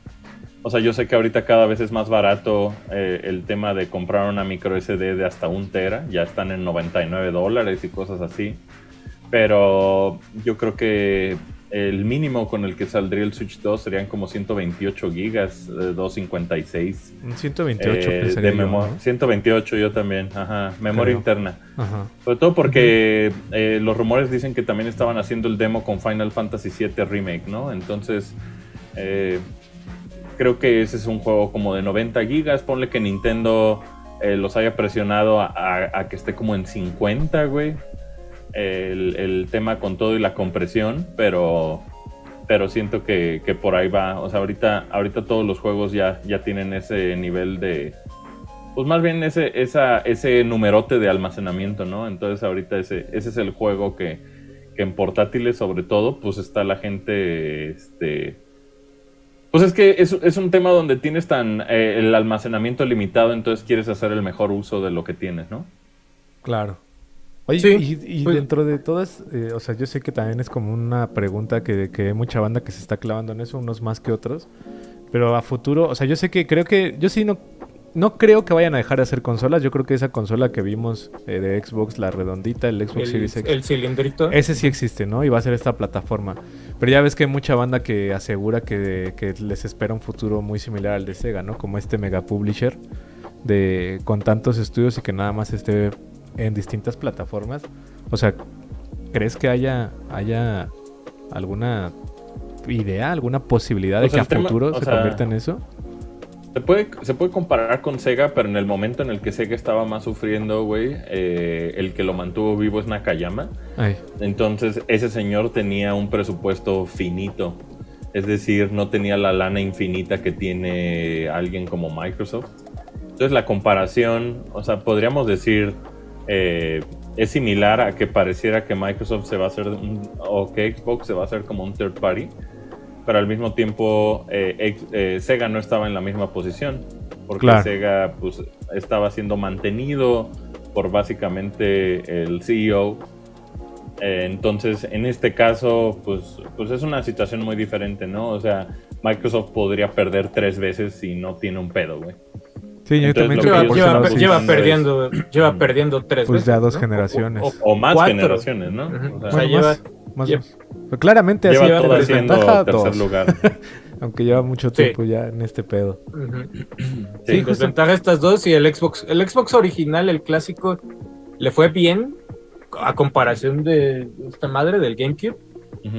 O sea, yo sé que ahorita cada vez es más barato eh, el tema de comprar una micro SD de hasta un tera. Ya están en 99 dólares y cosas así. Pero yo creo que el mínimo con el que saldría el Switch 2 serían como 128 gigas, eh, 256 Un 128 eh, pensaría de yo, memoria. ¿no? 128 yo también, ajá, memoria Creo. interna. Ajá. Sobre todo porque eh, los rumores dicen que también estaban haciendo el demo con Final Fantasy VII Remake, ¿no? Entonces, eh, creo que ese es un juego como de 90 gigas. Ponle que Nintendo eh, los haya presionado a, a- a que esté como en 50, güey. El, el tema con todo y la compresión, pero, pero siento que, que por ahí va. O sea, ahorita, ahorita todos los juegos ya, ya tienen ese nivel de, pues más bien ese, esa, ese numerote de almacenamiento, ¿no? Entonces ahorita ese, ese es el juego que, que en portátiles sobre todo, pues está la gente, este... Pues es que es, es un tema donde tienes tan eh, el almacenamiento limitado, entonces quieres hacer el mejor uso de lo que tienes, ¿no? Claro. Oye, Sí, y, y pues- dentro de todas, eh, o sea, yo sé que también es como una pregunta que, que hay mucha banda que se está clavando en eso, unos más que otros. Pero a futuro, o sea, yo sé que creo que, yo sí no, no creo que vayan a dejar de hacer consolas. Yo creo que esa consola que vimos eh, de Xbox, la redondita, el Xbox El, Series X, el cilindrito. ese sí existe, ¿no? Y va a ser esta plataforma. Pero ya ves que hay mucha banda que asegura que, que les espera un futuro muy similar al de Sega, ¿no? Como este mega publisher de, con tantos estudios y que nada más esté en distintas plataformas. O sea, ¿crees que haya, haya alguna idea, alguna posibilidad de que a tema- futuro se sea, convierta en eso? Se puede, se puede comparar con Sega, pero en el momento en el que Sega estaba más sufriendo, güey, eh, el que lo mantuvo vivo es Nakayama. Ay, Entonces, ese señor tenía un presupuesto finito. Es decir, no tenía la lana infinita que tiene alguien como Microsoft. Entonces la comparación, o sea, podríamos decir, eh, es similar a que pareciera que Microsoft se va a hacer, un- o que Xbox se va a hacer como un third party, pero al mismo tiempo eh, ex- eh, Sega no estaba en la misma posición, porque Claro. Sega pues, estaba siendo mantenido por básicamente el CEO. Entonces, en este caso, pues, pues es una situación muy diferente, ¿no? O sea, Microsoft podría perder tres veces si no tiene un pedo, güey. Sí, yo también creo Lleva, que sí. Sí. perdiendo, lleva Mm. perdiendo tres Pues veces. ya dos ¿no? generaciones. O, o más Cuatro. generaciones, ¿no? Ujú. O sea, O sea, Bueno, lleva- más, lleva- claramente así lleva desventaja dos, lugar. aunque lleva mucho Sí. tiempo ya en este pedo. Ujú. Sí, justo. Desventaja estas dos y el Xbox. El Xbox original, el clásico, le fue bien a comparación de esta madre del GameCube,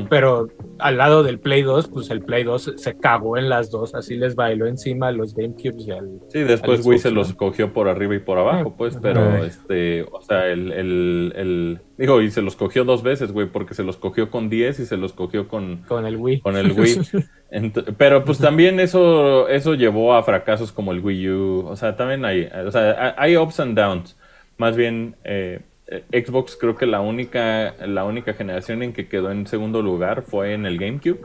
Pero al lado del Play 2, pues el Play 2 se cagó en las dos, así les bailó encima a los GameCubes y al... Sí, después al Wii se los cogió por arriba y por abajo, pues, pero Ay. este, o sea, el, el, el- digo, y se los cogió dos veces, güey, porque se los cogió con 10 y se los cogió con, con el Wii. con el Wii. Ent- pero pues también eso, eso llevó a fracasos como el Wii U, o sea, también hay, o sea, hay ups and downs. Más bien, eh, Xbox creo que la única, la única generación en que quedó en segundo lugar fue en el GameCube.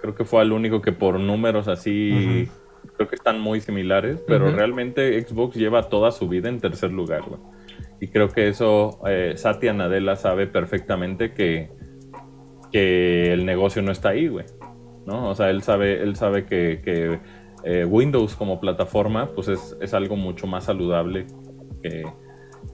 Creo que fue el único que por números así, creo que están muy similares, pero realmente Xbox lleva toda su vida en tercer lugar, güey. Y creo que eso eh, Satya Nadella sabe perfectamente que, que el negocio no está ahí, güey. ¿No? O sea, él sabe, él sabe que, que, eh, Windows como plataforma, pues es, es algo mucho más saludable que,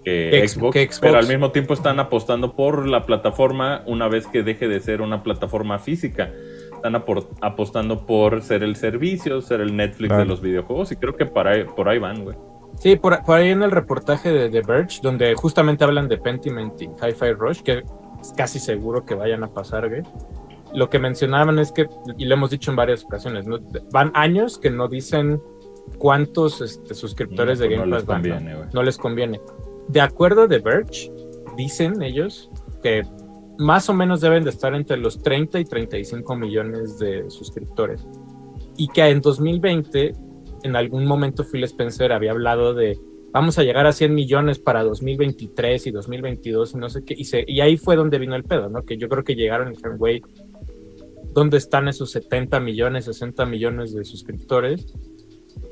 que Xbox, que Xbox. Pero al mismo tiempo están apostando por la plataforma una vez que deje de ser una plataforma física. Están apostando por ser el servicio, ser el Netflix Claro. de los videojuegos. Y creo que por ahí, por ahí van, güey. Sí, por, por ahí en el reportaje de The Verge, donde justamente hablan de Pentiment y Hi-Fi Rush, que es casi seguro que vayan a pasar, güey. Lo que mencionaban es que, y lo hemos dicho en varias ocasiones, ¿no? van años que no dicen cuántos este, suscriptores No, de pues no Game Pass van. ¿no? conviene, güey. No les conviene. De acuerdo The Verge, dicen ellos que más o menos deben de estar entre los 30 y 35 millones de suscriptores. Y que en 2020, en algún momento Phil Spencer había hablado de vamos a llegar a 100 millones para 2023 y 2022 y no sé qué. Y, y ahí fue donde vino el pedo, ¿no? Que yo creo que llegaron y dijeron, güey, ¿dónde están esos 70 millones, 60 millones de suscriptores?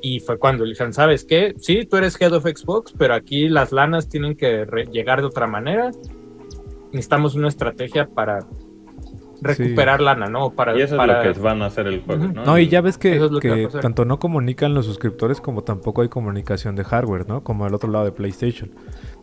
Y fue cuando le dijeron, ¿sabes qué? Sí, tú eres head of Xbox, pero aquí las lanas tienen que llegar de otra manera. Necesitamos una estrategia para recuperar lana, ¿no? Para, Y eso es para- lo que van a hacer el juego. ¿no? No, y ya ves que, es tanto no comunican los suscriptores como tampoco hay comunicación de hardware, ¿no? Como al otro lado de PlayStation.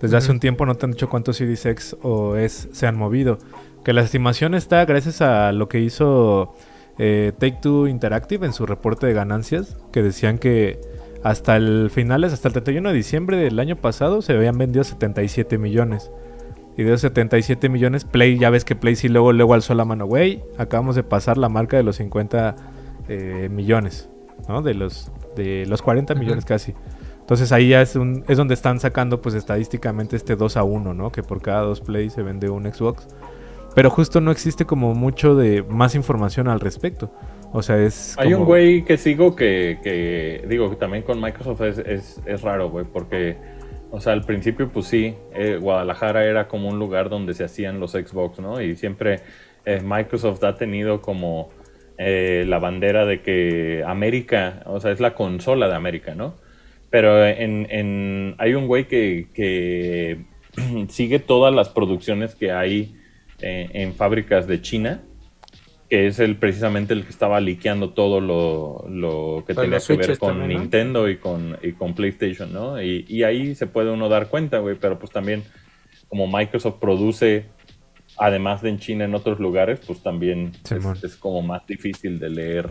Desde hace un tiempo no te han dicho cuántos Series X o S se han movido. Que la estimación está gracias a lo que hizo eh, Take Two Interactive en su reporte de ganancias, que decían que hasta el finales, hasta el 31 de diciembre del año pasado, se habían vendido 77 millones. Y de esos 77 millones, Play, ya ves que Play sí luego, luego alzó la mano, güey, acabamos de pasar la marca de los 50 eh, millones, ¿no? De los, de los 40 Ujú. millones casi. Entonces ahí ya es, un, es donde están sacando pues estadísticamente este 2 a 1, ¿no? Que por cada dos Play se vende un Xbox. Pero justo no existe como mucho de más información al respecto. O sea, es... Hay un güey que sigo que, que digo, que también con Microsoft es, es, es raro, güey, porque, o sea, al principio, pues sí, eh, Guadalajara era como un lugar donde se hacían los Xbox, ¿no? Y siempre eh, Microsoft ha tenido como eh, la bandera de que América, o sea, es la consola de América, ¿no? Pero en, en- hay un güey que, que sigue todas las producciones que hay eh, en fábricas de China que es el precisamente el que estaba liqueando todo lo, lo que tenía que ver con también, ¿no? Nintendo y con, y con PlayStation, ¿no? Y, y ahí se puede uno dar cuenta, güey, pero pues también como Microsoft produce, además de en China, en otros lugares, pues también es, es como más difícil de leer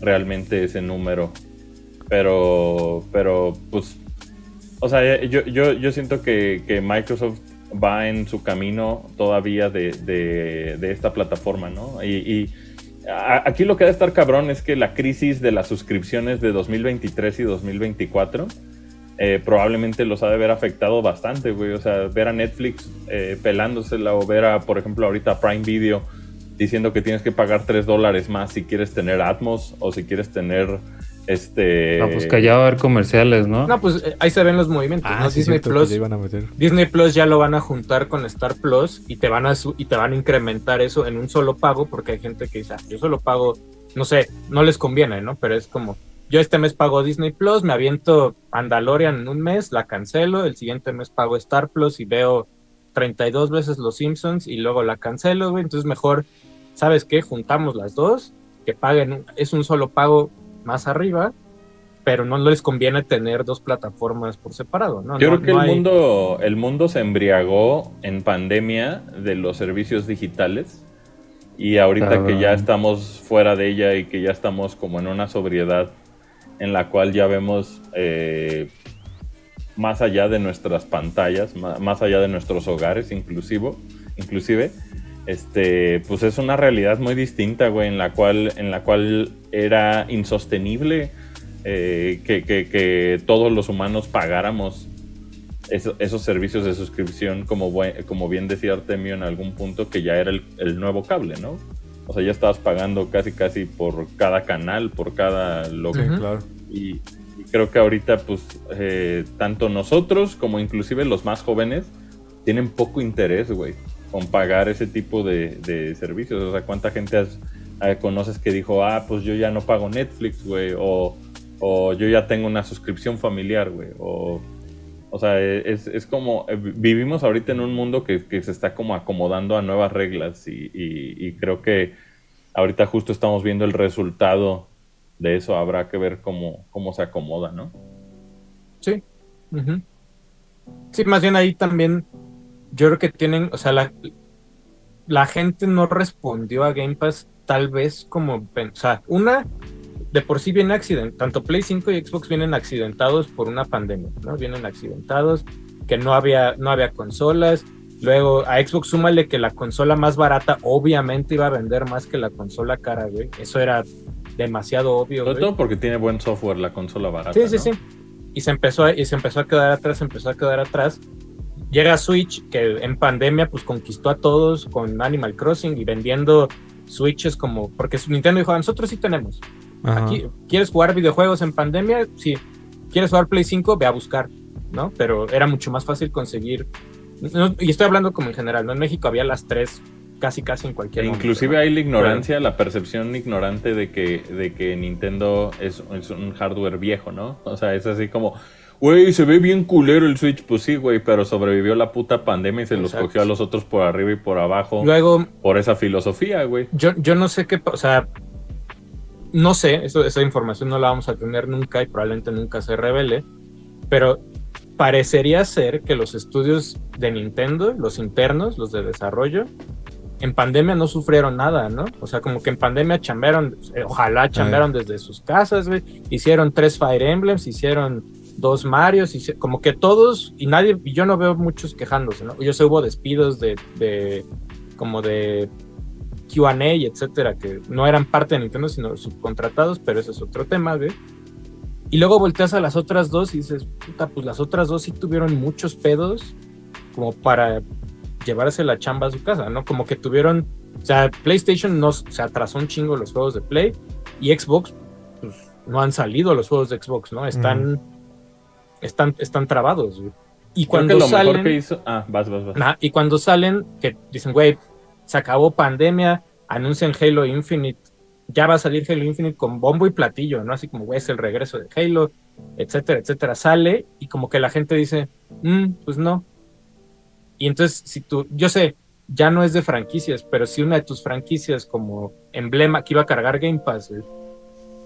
realmente ese número. Pero, pero pues, o sea, yo, yo, yo siento que, que Microsoft va en su camino todavía de, de- esta plataforma, ¿no? Y, aquí lo que ha de estar cabrón es que la crisis de las suscripciones de 2023 y 2024 eh, probablemente los ha de haber afectado bastante, güey. O sea, ver a Netflix eh, pelándosela o ver a, por ejemplo, ahorita Prime Video diciendo que tienes que pagar 3 dólares más si quieres tener Atmos o si quieres tener Este. Ah, pues que ya va a haber comerciales, ¿no? No, pues eh, ahí se ven los movimientos. Ah, ¿no? sí, Disney Plus. ya iban a meter. Disney Plus ya lo van a juntar con Star Plus y te van a su- y te van a incrementar eso en un solo pago porque hay gente que dice, "Ah, yo solo pago, no sé, no les conviene, ¿no? Pero es como, yo este mes pago Disney Plus, me aviento Mandalorian en un mes, la cancelo, el siguiente mes pago Star Plus y veo 32 veces Los Simpsons y luego la cancelo, güey. Entonces mejor, ¿sabes qué? Juntamos las dos, que paguen, un- es un solo pago más arriba, pero no les conviene tener dos plataformas por separado, ¿no? Yo No- creo que no el hay- mundo, el mundo se embriagó en pandemia de los servicios digitales y ahorita Cabrón. que ya estamos fuera de ella y que ya estamos como en una sobriedad en la cual ya vemos eh, más allá de nuestras pantallas, más allá de nuestros hogares inclusivo, inclusive, este, pues es una realidad muy distinta, güey, en la cual, en la cual era insostenible eh, que, que- que todos los humanos pagáramos eso- esos servicios de suscripción, como, buen- como bien decía Artemio en algún punto, que ya era el, el nuevo cable, ¿no? O sea, ya estabas pagando casi casi por cada canal, por cada lo Sí, Ujú. claro. y, y creo que ahorita, pues, eh, tanto nosotros como inclusive los más jóvenes tienen poco interés, güey, con pagar ese tipo de, de servicios. O sea, ¿cuánta gente has- eh, conoces que dijo, ah, pues yo ya no pago Netflix, güey? O, o yo ya tengo una suscripción familiar, güey. O, o sea, es, es como, eh, vivimos ahorita en un mundo que, que se está como acomodando a nuevas reglas y, y- y creo que ahorita justo estamos viendo el resultado de eso. Habrá que ver cómo, cómo se acomoda, ¿no? Sí. Sí, más bien ahí también yo creo que tienen, o sea, la, la gente no respondió a Game Pass tal vez como, pen- o sea, una, de por sí viene accident, tanto Play 5 y Xbox vienen accidentados por una pandemia, ¿no? Vienen accidentados, que no había, no había consolas, luego a Xbox súmale que la consola más barata obviamente iba a vender más que la consola cara, güey, eso era demasiado obvio, Sobre todo porque tiene buen software la consola barata. Sí, sí, ¿no? sí. Y se empezó a, y se empezó a quedar atrás, se empezó a quedar atrás. Llega Switch, que en pandemia pues conquistó a todos con Animal Crossing y vendiendo Switches como, porque Nintendo dijo, "Ah, nosotros sí tenemos. Ajá. Aquí, ¿quieres jugar videojuegos en pandemia? Sí. ¿Quieres jugar Play 5? Ve a buscar, ¿no? Pero era mucho más fácil conseguir. no- y estoy hablando como en general, ¿no? En México había las tres casi casi en cualquier E momento, inclusive ¿no? hay la ignorancia, la percepción ignorante de que, de que Nintendo es, es un hardware viejo, ¿no? O sea, es así como, güey, se ve bien culero el Switch. Pues sí, güey, pero sobrevivió la puta pandemia y se los cogió a los otros por arriba y por abajo Luego, por esa filosofía, güey. yo, yo no sé qué, o sea, no sé, eso, esa información no la vamos a tener nunca y probablemente nunca se revele, pero parecería ser que los estudios de Nintendo, los internos, los de desarrollo, en pandemia no sufrieron nada, ¿no? O sea, como que en pandemia chambearon, eh, ojalá chambearon desde sus casas, güey, hicieron tres Fire Emblems, hicieron dos Marios, hici- como que todos, y nadie, y yo no veo muchos quejándose, ¿no? Yo sé, hubo despidos de, de como de QA y etcétera, que no eran parte de Nintendo, sino subcontratados, pero ese es otro tema, güey. Y luego volteas a las otras dos y dices, puta, pues las otras dos sí tuvieron muchos pedos como para llevarse la chamba a su casa, ¿no? Como que tuvieron, o sea, PlayStation no se atrasó un chingo los juegos de Play y Xbox, pues no han salido los juegos de Xbox, ¿no? Están, están, están trabados, güey. Y Creo cuando que lo salen, mejor que hizo. Ah, vas, vas, vas. Ajá, y cuando salen, que dicen, güey, se acabó pandemia, anuncian Halo Infinite, ya va a salir Halo Infinite con bombo y platillo, ¿no? Así como, güey, es el regreso de Halo, etcétera, etcétera. Sale y como que la gente dice, "Mm, pues no. Y entonces, si tú, yo sé, ya no es de franquicias, pero si una de tus franquicias como emblema que iba a cargar Game Pass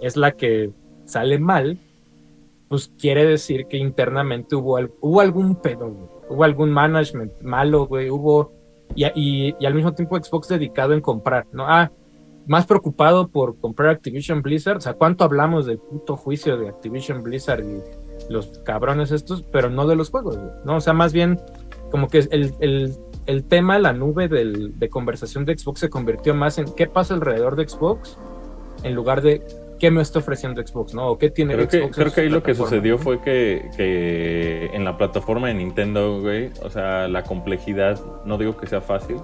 es la que sale mal, pues quiere decir que internamente hubo, hubo algún pedo, güey. hubo algún management malo, güey, hubo, y, y- al mismo tiempo Xbox dedicado en comprar, ¿no? Ah, más preocupado por comprar Activision Blizzard, o sea, ¿cuánto hablamos del puto juicio de Activision Blizzard y los cabrones estos, pero no de los juegos, ¿no? O sea, más bien como que el, el, el tema, la nube del- de conversación de Xbox se convirtió más en qué pasa alrededor de Xbox en lugar de qué me está ofreciendo Xbox, ¿no? O qué tiene Creo que, Xbox en creo que ahí lo que sucedió fue que, que en la plataforma de Nintendo, güey, o sea, la complejidad, no digo que sea fácil,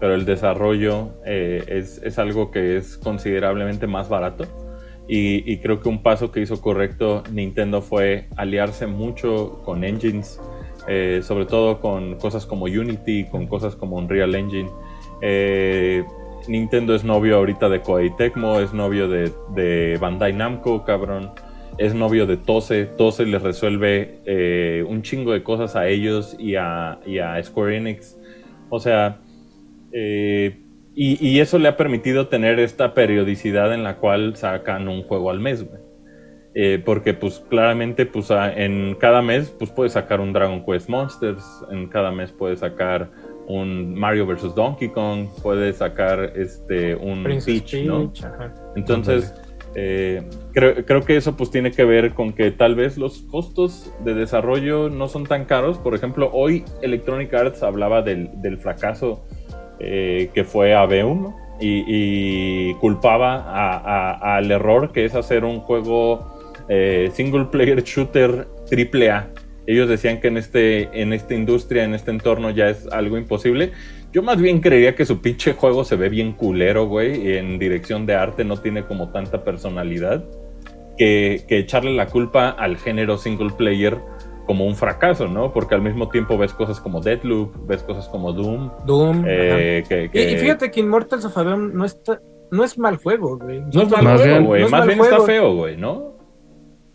pero el desarrollo eh, es, es algo que es considerablemente más barato. Y, y creo que un paso que hizo correcto Nintendo fue aliarse mucho con engines, eh, sobre todo con cosas como Unity, con cosas como Unreal Engine. Eh, Nintendo es novio ahorita de Koei Tecmo, es novio de, Bandai Namco, cabrón. Es novio de Tose. Tose les resuelve eh, un chingo de cosas a ellos y a, Square Enix. O sea, eh, y, eso le ha permitido tener esta periodicidad en la cual sacan un juego al mes, güey. Eh, porque pues claramente pues en cada mes pues puedes sacar un Dragon Quest Monsters, en cada mes puedes sacar un Mario vs. Donkey Kong, puedes sacar este un Princess Peach, ¿no? Ajá. Entonces, eh, creo, creo que eso pues tiene que ver con que tal vez los costos de desarrollo no son tan caros. Por ejemplo, hoy Electronic Arts hablaba del, del fracaso eh, que fue AB1 y, y culpaba a- a- al error que es hacer un juego eh, single player shooter triple A. Ellos decían que en, este, en esta industria, en este entorno ya es algo imposible. Yo más bien creería que su pinche juego se ve bien culero, güey, y en dirección de arte no tiene como tanta personalidad que, que echarle la culpa al género single player como un fracaso, ¿no? Porque al mismo tiempo ves cosas como Deadloop, ves cosas como Doom, Doom. eh, que, Y, que- y fíjate que Immortals of Aveum no está, no es mal juego, güey. no es mal Más juego, bien- güey, no es más bien juego. está feo, güey, ¿no?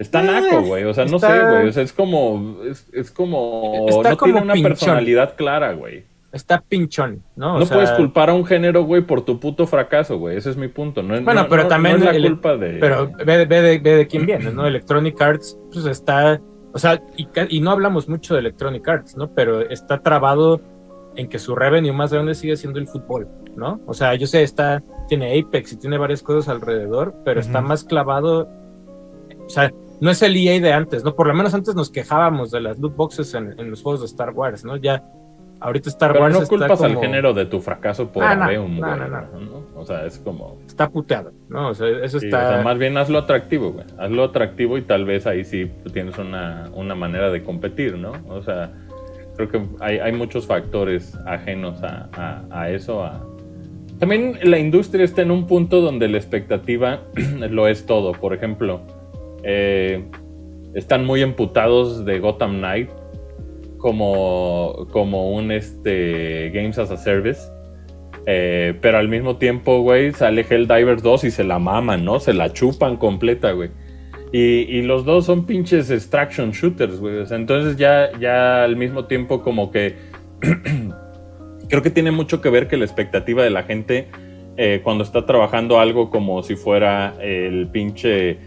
Está Eh, naco, güey, o sea, no está- sé, güey, o sea, es como, es, es como, Está no como tiene una pinchón. personalidad clara, güey. Está pinchón, ¿no? O No sea, puedes culpar a un género, güey, por tu puto fracaso, güey. Ese es mi punto. No, Bueno, no- pero no- también no es la culpa de. Pero ve, de- ve de, ve de quién viene, ¿no? Electronic Arts, pues está. O sea, y, no hablamos mucho de Electronic Arts, ¿no? Pero está trabado en que su revenue más grande sigue siendo el fútbol, ¿no? O sea, yo sé, está. Tiene Apex y tiene varias cosas alrededor, pero está más clavado. O sea, no es el EA de antes, ¿no? Por lo menos antes nos quejábamos de las loot boxes en, en los juegos de Star Wars, ¿no? Ya. Ahorita Star Pero Wars no está culpas al género de tu fracaso por Ah, no, Aveum, no, güey, no, no. ¿no? O sea, es como. está puteado, ¿no? O sea, eso sí, está. o sea, más bien hazlo atractivo, güey. Hazlo atractivo y tal vez ahí sí tienes una, una manera de competir, ¿no? O sea, creo que hay, hay muchos factores ajenos a, a- a eso. a- También la industria está en un punto donde la expectativa lo es todo. Por ejemplo, eh, están muy emputados de Gotham Knight como, como un este, Games as a Service. Eh, pero al mismo tiempo, güey, sale Helldivers 2 y se la maman, ¿no? Se la chupan completa, güey. Y, y los dos son pinches extraction shooters, güey. Entonces ya, ya al mismo tiempo como que creo que tiene mucho que ver que la expectativa de la gente eh, cuando está trabajando algo como si fuera el pinche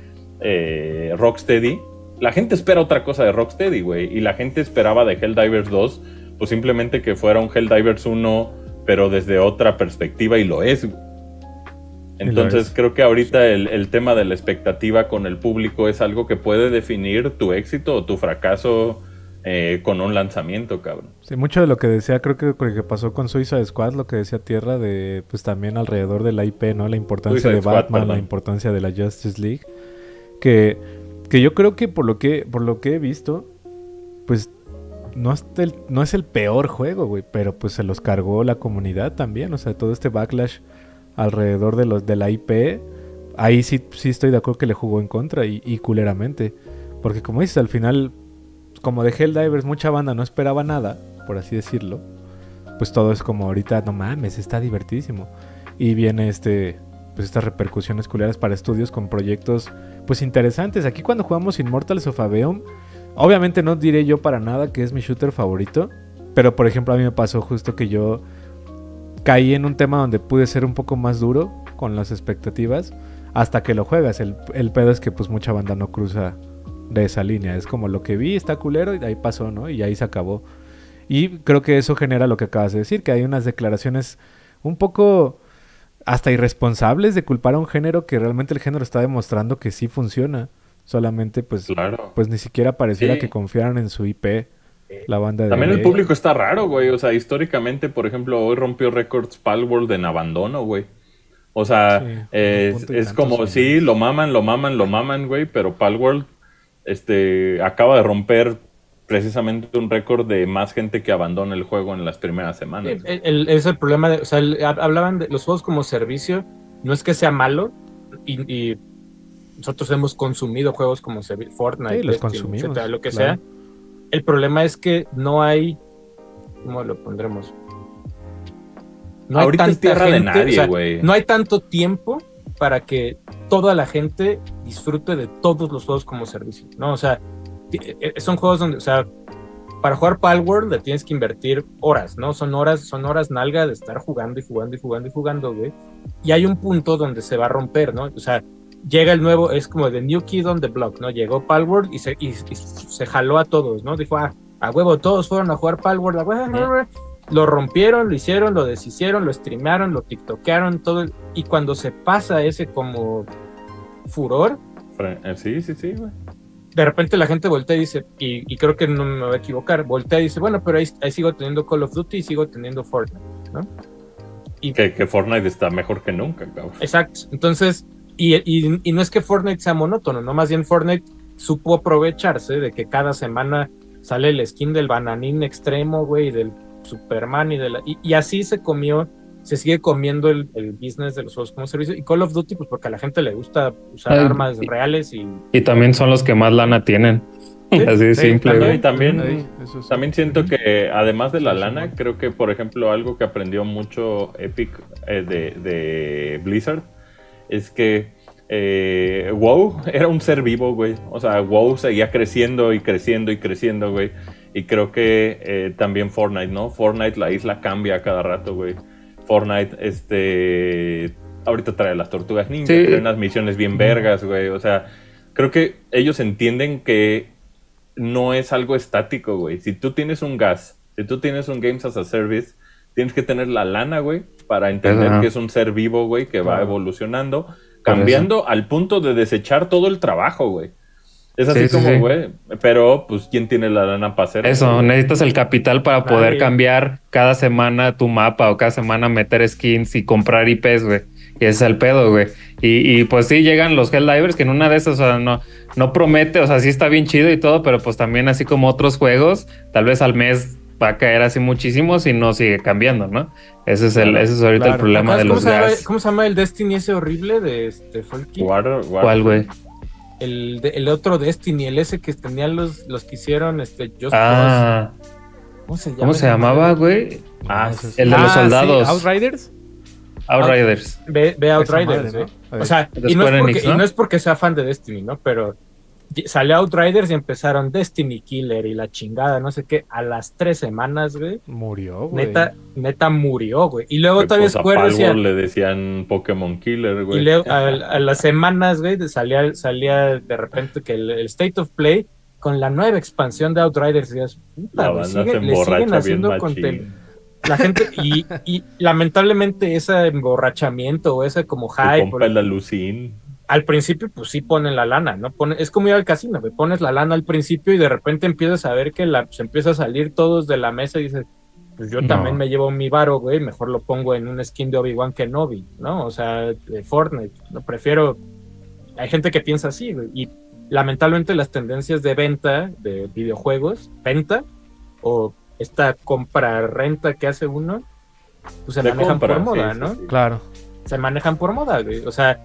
eh, Rocksteady, la gente espera otra cosa de Rocksteady, güey. Y la gente esperaba de Helldivers 2, pues simplemente que fuera un Helldivers 1, pero desde otra perspectiva y lo es, güey. Entonces es. creo que ahorita el, el tema de la expectativa con el público es algo que puede definir tu éxito o tu fracaso eh, con un lanzamiento, cabrón. Sí, mucho de lo que decía, creo que lo que pasó con Suicide Squad, lo que decía Tierra, de pues también alrededor de la IP, ¿no? La importancia de Squad, Batman, perdón. la importancia de la Justice League. Que, que yo creo que por lo que, por lo que he visto, pues no es, el, no es el peor juego, güey, pero pues se los cargó la comunidad también. O sea, todo este backlash alrededor de los de la IP, ahí sí, sí estoy de acuerdo que le jugó en contra y, y culeramente. Porque como dices, al final, como de Helldivers, mucha banda no esperaba nada, por así decirlo. Pues todo es como ahorita, no mames, está divertidísimo. Y viene este, pues estas repercusiones culeras para estudios con proyectos, pues interesantes. Aquí cuando jugamos Immortals of Aveum, obviamente no diré yo para nada que es mi shooter favorito. Pero por ejemplo a mí me pasó justo que yo caí en un tema donde pude ser un poco más duro con las expectativas hasta que lo juegas. El, el pedo es que pues mucha banda no cruza de esa línea. Es como lo que vi está culero y ahí pasó, ¿no? Y ahí se acabó. Y creo que eso genera lo que acabas de decir, que hay unas declaraciones un poco hasta irresponsables de culpar a un género que realmente el género está demostrando que sí funciona. Solamente pues, Claro. pues ni siquiera pareciera Sí. que confiaran en su IP la banda de... También el público está raro, güey. O sea, históricamente, por ejemplo, hoy rompió récords Palworld en abandono, güey. O sea, Sí, un es, como, sí, lo maman, lo maman, lo maman, güey, pero Palworld este, acaba de romper precisamente un récord de más gente que abandona el juego en las primeras semanas. El- el- es el problema de, o sea, el- hab- hablaban de los juegos como servicio, no es que sea malo, y, y nosotros hemos consumido juegos como Fortnite, Sí, los consumimos, etcétera, lo que claro. sea. El problema es que no hay, ¿cómo lo pondremos? No Ahorita es tierra de nadie, o sea, güey. No hay tanto tiempo para que toda la gente disfrute de todos los juegos como servicio, ¿no? O sea, son juegos donde, o sea, para jugar Palworld le tienes que invertir horas, ¿no? Son horas, son horas nalga de estar jugando y jugando y jugando y jugando, güey. Y hay un punto donde se va a romper, ¿no? O sea, llega el nuevo, es como The New Kid on the Block, ¿no? Llegó Palworld y se, y, y se jaló a todos, ¿no? Dijo, ah, a huevo, todos fueron a jugar Palworld, a huevo, lo rompieron, lo hicieron, lo deshicieron, lo streamearon, lo tiktokearon, todo. y cuando se pasa ese como furor, eh, Sí, sí, sí, güey. De repente la gente voltea y dice, y, y creo que no me voy a equivocar, voltea y dice, bueno, pero ahí, ahí sigo teniendo Call of Duty y sigo teniendo Fortnite, ¿no? Y, Que, que Fortnite está mejor que nunca, cabrón. Exacto. Entonces, y, y- y no es que Fortnite sea monótono, no más bien Fortnite supo aprovecharse de que cada semana sale el skin del bananín extremo, güey, del Superman y de la. Y, y así se comió, se sigue comiendo el, el business de los juegos como servicio. Y Call of Duty, pues porque a la gente le gusta usar Ay, armas y- reales y. Y también son los que más lana tienen. Sí, Así de sí, simple, también, güey. también. También siento que además de la lana, creo que por ejemplo algo que aprendió mucho Epic eh, de, de Blizzard es que eh, WoW era un ser vivo, güey. O sea, WoW seguía creciendo y creciendo y creciendo, güey. Y creo que eh, también Fortnite, ¿no? Fortnite, la isla cambia cada rato, güey. Fortnite, este... Ahorita trae las tortugas ninja, Sí. trae unas misiones bien vergas, güey. O sea, creo que ellos entienden que no es algo estático, güey. Si tú tienes un gas, si tú tienes un Games as a Service, tienes que tener la lana, güey, para entender Ajá. que es un ser vivo, güey, que va evolucionando, cambiando al punto de desechar todo el trabajo, güey. Es así Sí, sí, como, sí. güey, pero pues ¿quién tiene la lana para hacer Eso, necesitas el capital para poder cambiar cada semana tu mapa o cada semana meter skins y comprar IPs, güey. Y ese es el pedo, güey. Y, y, pues sí, llegan los Helldivers que en una de esas, o sea, no, no promete, o sea, sí está bien chido y todo, pero pues también así como otros juegos, tal vez al mes va a caer así muchísimo si no sigue cambiando, ¿no? Ese es el, Claro, ese es ahorita claro. el problema de ¿Cómo, los se llama, gas. cómo se llama el Destiny ese horrible de este Folky? ¿Cuál, güey? El, de- el otro Destiny, el ese que tenían los, los que hicieron este Just Ah. ¿Cómo se, llama ¿cómo se esa llamaba, güey? Ah, es- el de los Ah, sí, soldados. Outriders. Outriders. Ve, ve Outriders, madre, ¿eh? ¿no? O sea, y no, es porque, Enix, ¿no? y no es porque sea fan de Destiny, ¿no? Pero salió Outriders y empezaron Destiny Killer y la chingada, no sé qué, a las tres semanas, güey. Murió, güey. Neta, neta murió, güey. Y luego que, todavía pues, a Square decía, le decían Pokémon Killer, güey. y luego a, a las semanas, güey, salía, salía de repente que el, el State of Play con la nueva expansión de Outriders, y decías, puta, La güey, banda sigue- se le siguen haciendo machín. conten- La gente, y, y lamentablemente ese emborrachamiento o ese como hype, compa el alucín. Al principio, pues sí ponen la lana, ¿no? Pone, es como ir al casino, güey. Pones la lana al principio y de repente empiezas a ver que la, se empieza a salir todos de la mesa y dices, pues yo No. también me llevo mi varo, güey, mejor lo pongo en un skin de Obi-Wan Kenobi, ¿no? O sea, de Fortnite. No prefiero. Hay gente que piensa así, güey. Y lamentablemente las tendencias de venta de videojuegos, venta, o esta compra-renta que hace uno, pues se De manejan compra, por moda, sí, ¿no? sí, sí. Claro. Se manejan por moda, güey. O sea,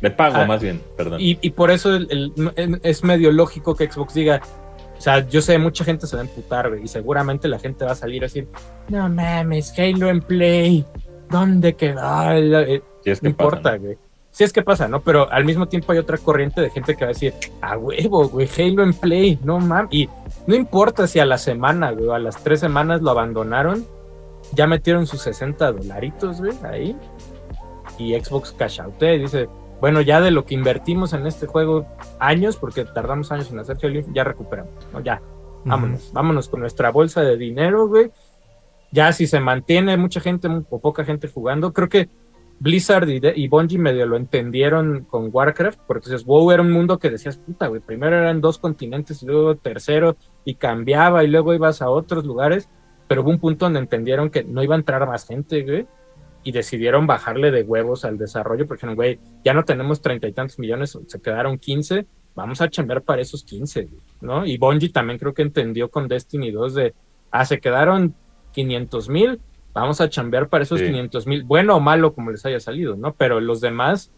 De pago, Ah, más bien, perdón. y, y por eso el- el- es medio lógico que Xbox diga, o sea, yo sé, mucha gente se va a emputar, güey, y seguramente la gente va a salir a decir, no mames, Halo en Play, ¿dónde quedó? el-?" Eh, Si es que no importa, pasa, ¿no? güey. Sí es que pasa, ¿no? Pero al mismo tiempo hay otra corriente de gente que va a decir, a huevo, güey, Halo en Play, no mames. Y no importa si a la semana, güey, a las tres semanas lo abandonaron, ya metieron sus 60 dolaritos, güey, ahí. Y Xbox cash out y dice, bueno, ya de lo que invertimos en este juego años, porque tardamos años en hacer ya recuperamos, ¿no? Ya, vámonos, vámonos con nuestra bolsa de dinero, güey. Ya si se mantiene mucha gente o poca gente jugando, creo que Blizzard y, de- y Bungie medio lo entendieron con Warcraft, porque entonces WoW era un mundo que decías, puta, güey, primero eran dos continentes y luego tercero, y cambiaba y luego ibas a otros lugares, pero hubo un punto donde entendieron que no iba a entrar más gente, güey, y decidieron bajarle de huevos al desarrollo, porque dijeron, güey, ya no tenemos treinta y tantos millones, se quedaron 15, vamos a chambear para esos 15, güey, ¿no? Y Bungie también creo que entendió con Destiny 2 de, ah, se quedaron 500 mil, vamos a chambear para esos Sí. 500 mil, bueno o malo como les haya salido, ¿no? Pero los demás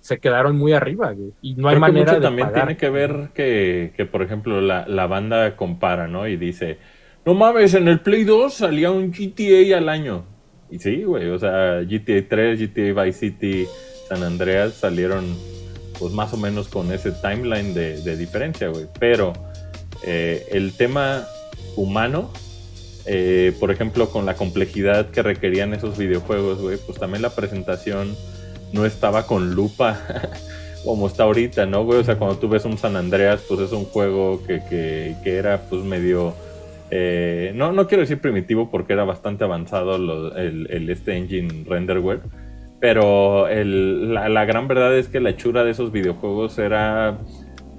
se quedaron muy arriba, güey. Y no hay que manera mucho de también pagar. tiene que ver que, que, por ejemplo, la, la banda compara, ¿no? Y dice, no mames, en el Play 2 salía un GTA al año. Y sí, güey, o sea, GTA 3, GTA Vice City, San Andreas salieron pues más o menos con ese timeline de, de diferencia, güey. Pero eh, el tema humano, eh, por ejemplo, con la complejidad que requerían esos videojuegos, güey, pues también la presentación no estaba con lupa como está ahorita, ¿no, güey? O sea, cuando tú ves un San Andreas, pues es un juego que, que, que era pues medio... eh, no, no quiero decir primitivo porque era bastante avanzado el, el- este engine renderware, pero la gran verdad es que la hechura de esos videojuegos era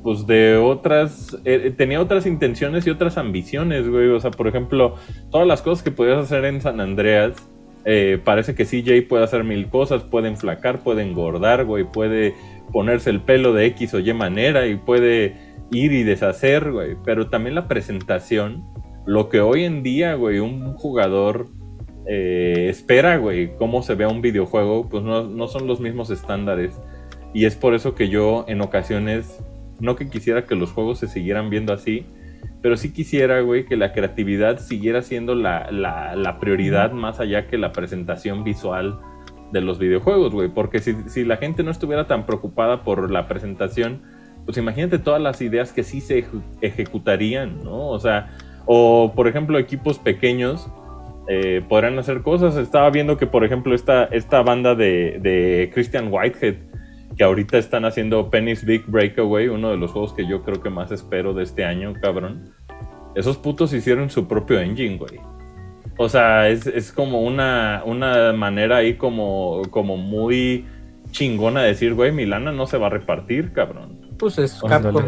pues de otras, eh, tenía otras intenciones y otras ambiciones, güey. O sea, por ejemplo, todas las cosas que podías hacer en San Andreas, eh, parece que CJ puede hacer mil cosas, puede enflacar, puede engordar, güey, puede ponerse el pelo de X o Y manera y puede ir y deshacer, güey. Pero también la presentación, lo que hoy en día, güey, un jugador eh, espera, güey, cómo se vea un videojuego, pues no, no son los mismos estándares. Y es por eso que yo en ocasiones, no que quisiera que los juegos se siguieran viendo así, pero sí quisiera, güey, que la creatividad siguiera siendo la, la- la prioridad más allá que la presentación visual de los videojuegos, güey. Porque si, si la gente no estuviera tan preocupada por la presentación, pues imagínate todas las ideas que sí se ejecutarían, ¿no? O sea, o por ejemplo equipos pequeños eh, podrán hacer cosas. Estaba viendo que, por ejemplo, esta, esta banda de, de Christian Whitehead, que ahorita están haciendo Penny's Big Breakaway, uno de los juegos que yo creo que más espero de este año, cabrón. Esos putos hicieron su propio engine, güey. O sea, es, es como una, una manera ahí como, como muy chingona de decir, güey, mi lana no se va a repartir, cabrón. Pues es Capcom.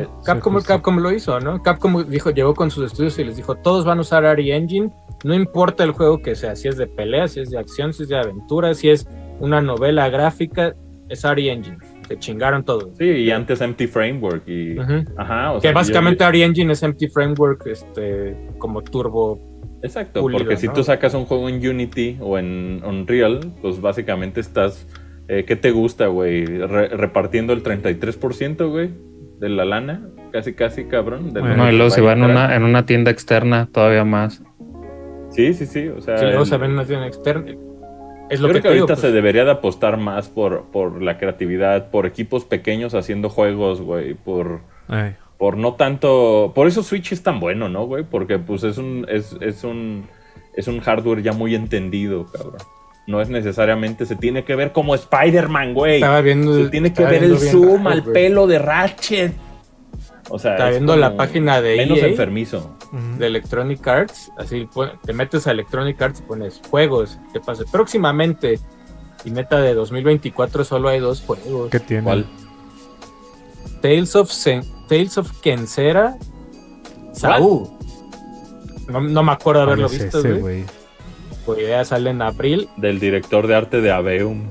sí, Capcom, lo hizo, ¿no? Capcom dijo, llegó con sus estudios y les dijo, todos van a usar Ari Engine, no importa el juego que sea, si es de pelea, si es de acción, si es de aventura, si es una novela gráfica, es Ari Engine. Se chingaron todos. Sí, y antes Empty Framework y... Ajá, o Que sea, básicamente yo- Ari Engine es Empty Framework, este, como turbo. Exacto, pulido, porque si ¿no? tú sacas un juego en Unity o en Unreal, pues básicamente estás... eh, ¿Qué te gusta, güey? Re- repartiendo el 33%, güey, de la lana. Casi, casi, cabrón. de Bueno, No, y que luego va se va en una, en una tienda externa todavía más. Sí, sí, sí, o sea... que luego el- se ven en una tienda externa. Es lo Yo que, creo que digo, ahorita pues, se debería de apostar más por, por la creatividad, por equipos pequeños haciendo juegos, güey, por... Ay, por no tanto. Por eso Switch es tan bueno, ¿no, güey? Porque pues es un. Es, es un. Es un hardware ya muy entendido, cabrón. No es necesariamente. Se tiene que ver como Spider-Man, güey. Estaba viendo. Se tiene que ver el zoom raro, al güey. pelo de Ratchet. O sea. Estaba es viendo la página de Menos EA. enfermizo. de Electronic Arts, así te metes a Electronic Arts y pones juegos, que pase próximamente y meta de 2024 solo hay dos juegos. ¿Qué tiene? ¿Cuál? Tales of Sen- Tales of Kensera Saúl. No, no me acuerdo de haberlo ¿Cuál es visto, ese, güey. Ya sale en abril Del director de arte de Aveum.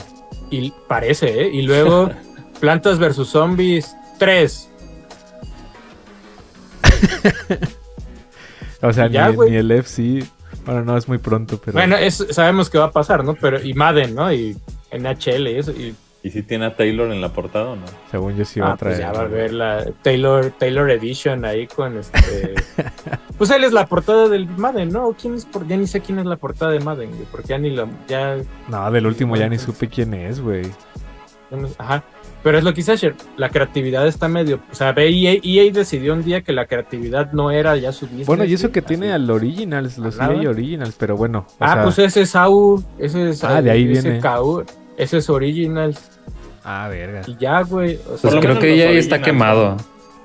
y parece, ¿eh? Y luego Plantas vs Zombies 3. O sea, Ya, ni, ni el FC. Bueno, no, es muy pronto, pero. Bueno, es, sabemos que va a pasar, ¿no? Pero y Madden, ¿no? Y NHL y eso. Y ¿Y si tiene a Taylor en la portada o no? según yo sí va Ah, a traer. pues ya va a ver la Taylor, Taylor Edition ahí con este. pues él es la portada del Madden, ¿no? ¿Quién es por... Ya ni sé quién es la portada de Madden, güey, porque ya ni la. Ya, No, del último ya ni Bueno, pues. supe quién es, güey. Ajá. Pero es lo que dice Asher, la creatividad está medio. O sea, ve, EA, EA decidió un día que la creatividad no era ya su business. Bueno, y eso que así. tiene al Originals, los. EA Originals, pero bueno. o Ah, sea- pues ese es AU, ese es. Ah, de ahí ese viene. KU, ese es Original. Ah, verga. Y ya, güey. O sea, Pues creo que ya está originals, quemado.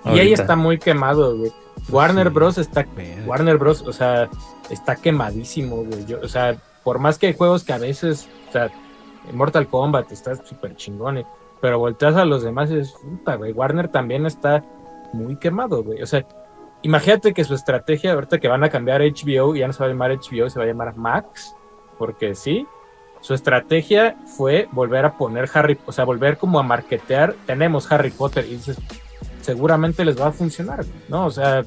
y ahí está muy quemado, güey. Warner Sí. Bros. está Verga. Warner Bros. O sea, está quemadísimo, güey. Yo, o sea, por más que hay juegos que a veces, o sea, en Mortal Kombat está súper chingón, eh, pero volteas a los demás y es puta, güey. Warner también está muy quemado, güey. O sea, imagínate que su estrategia, ahorita que van a cambiar HBO, ya no se va a llamar HBO, se va a llamar Max, porque sí. Su estrategia fue volver a poner Harry, o sea, volver como a marketear, tenemos Harry Potter, y dices, seguramente les va a funcionar, ¿no? O sea,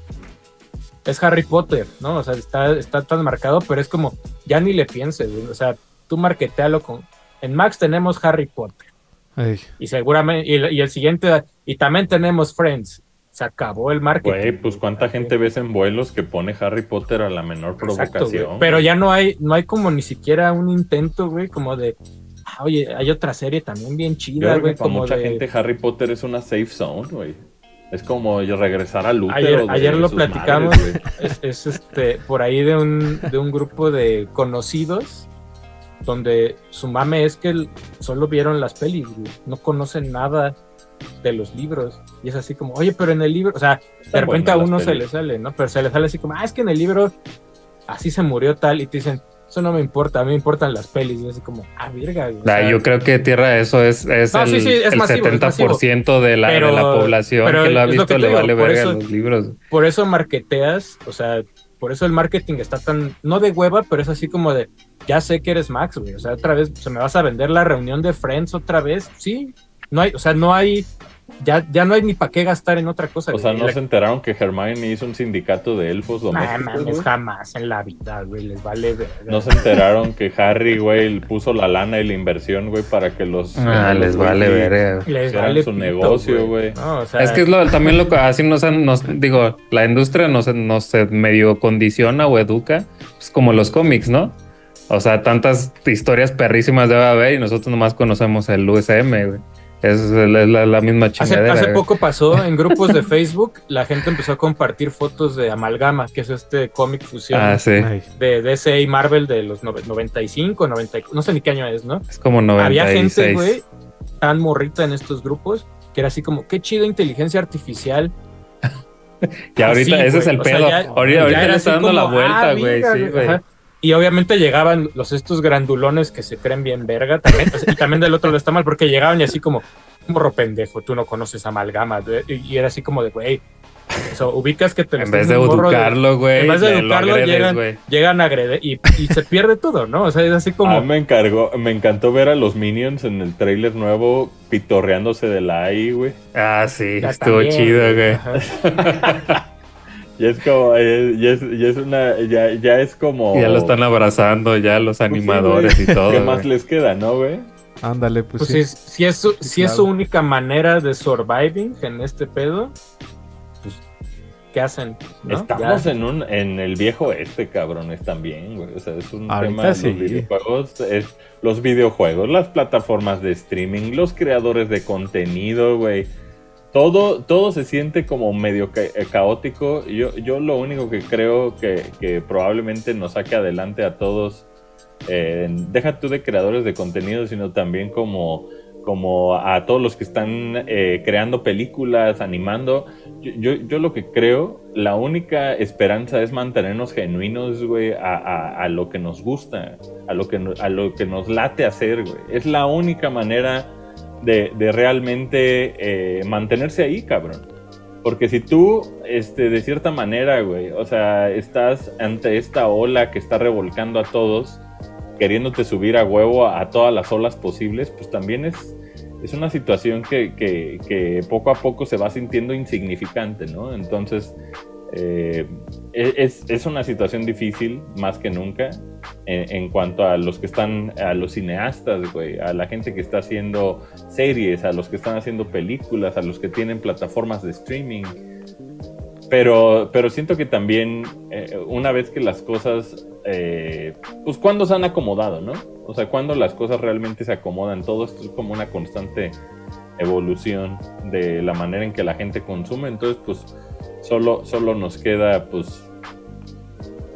es Harry Potter, ¿no? O sea, está, está tan marcado, pero es como, ya ni le pienses, o sea, tú marketealo con... En Max tenemos Harry Potter. Ay, Y seguramente, y el siguiente, y también tenemos Friends. Se acabó el marketing. Güey, pues cuánta gente ves en vuelos que pone Harry Potter a la menor Exacto, güey. provocación. Pero ya no hay, no hay como ni siquiera un intento, güey, como de, ah, oye, hay otra serie también bien chida, güey, para como mucha de... gente Harry Potter es una safe zone, güey. Es como regresar al útero. Ayer, ayer lo platicamos, madres, güey. es, es, este, por ahí de un, de un grupo de conocidos, donde su mame es que solo vieron las pelis, güey, no conocen nada de los libros. Y es así como, oye, pero en el libro, o sea, de repente a uno se le sale, ¿no? Pero se le sale así como, ah, es que en el libro así se murió tal, y te dicen, eso no me importa, a mí me importan las pelis. Y es así como, ah, güey. o Ah, yo creo que Tierra eso es, es No, el, sí, sí, es el masivo, es 70% de, la, Pero- de la población que lo ha es lo visto que le digo, vale verga eso- los libros. por eso marketeas, o sea, por eso el marketing está tan, no de hueva, pero es así como de, ya sé que eres Max, güey, o sea, otra vez, se me vas a vender la reunión de Friends otra vez, sí, no hay, o sea, no hay, ya, ya no hay ni para qué gastar en otra cosa. O sea, güey. ¿no La- se enteraron que Hermione hizo un sindicato de elfos Nah, domésticos? mames, güey? jamás en la vida, güey, les vale verga. ¿No se enteraron que Harry, güey, puso la lana y la inversión, güey, para que los... Ah, los les vale Weasley verga. Les su pito, negocio, güey. No, o sea, Es que es lo, también lo que así nos, han- nos digo, la industria nos, nos medio condiciona o educa, pues como los cómics, ¿no? O sea, tantas historias perrísimas debe haber y nosotros nomás conocemos el USM, güey. Es la, la- la misma chingadera. hace poco pasó en grupos de Facebook, la gente empezó a compartir fotos de Amalgama, que es este cómic fusión Ah, sí. de DC y Marvel de los nove- 95, 90, no sé ni qué año es, ¿no? Es como 96. Había gente, güey, tan morrita en estos grupos, que era así como, qué chido inteligencia artificial. Y ahorita ese es el o sea, pedo. ya- ahorita ya ahorita le está dando como, la vuelta, ah, güey. mira, sí. Y obviamente llegaban los estos grandulones que se creen bien verga también, y también del otro lado está mal, porque llegaban y así como, morro pendejo, tú no conoces amalgama, güey", y, y era así como de, güey, o sea, ubicas que te lo En vez de educarlo, güey, en vez de educarlo, agredes, llegan, güey. llegan a agredir y, y se pierde todo, ¿no? O sea, es así como, mí me encargó, me encantó ver a los Minions en el tráiler nuevo pitorreándose de la AI, güey. Ah, sí, ya estuvo también, chido, güey. Y es como, eh, ya es, ya es una, ya, ya es como... Ya lo están abrazando, ya los Pues sí, animadores y todo. ¿Qué más les queda, no, güey? Ándale, pues, Pues sí. si, si es su, si es su claro. única manera de surviving en este pedo, pues, ¿qué hacen? ¿no? Estamos Ya. en un en el viejo este, cabrones, también, güey. O sea, es un Ahorita tema de sí. los videojuegos, es los videojuegos, las plataformas de streaming, los creadores de contenido, güey. Todo, todo se siente como medio eh, caótico. Yo, yo lo único que creo que, probablemente nos saque adelante a todos, eh, deja tú de creadores de contenido, sino también como, como a todos los que están eh, creando películas, animando. Yo, yo, lo que creo, la única esperanza es mantenernos genuinos, güey, a, a- lo que nos gusta, a lo que, a lo que nos late hacer, güey. Es la única manera de, realmente eh, mantenerse ahí, cabrón. Porque si tú, este, de cierta manera, güey, o sea, estás ante esta ola que está revolcando a todos, queriéndote subir a huevo a, todas las olas posibles, pues también es, es una situación que, que- que poco a poco se va sintiendo insignificante, ¿no? Entonces, eh, es, es una situación difícil más que nunca en, en cuanto a los que están, a los cineastas, güey, a la gente que está haciendo series, a los que están haciendo películas, a los que tienen plataformas de streaming. Pero, pero siento que también eh, una vez que las cosas, eh, pues cuando se han acomodado, ¿no? O sea, cuando las cosas realmente se acomodan, todo esto es como una constante evolución de la manera en que la gente consume, entonces pues solo, solo nos queda pues,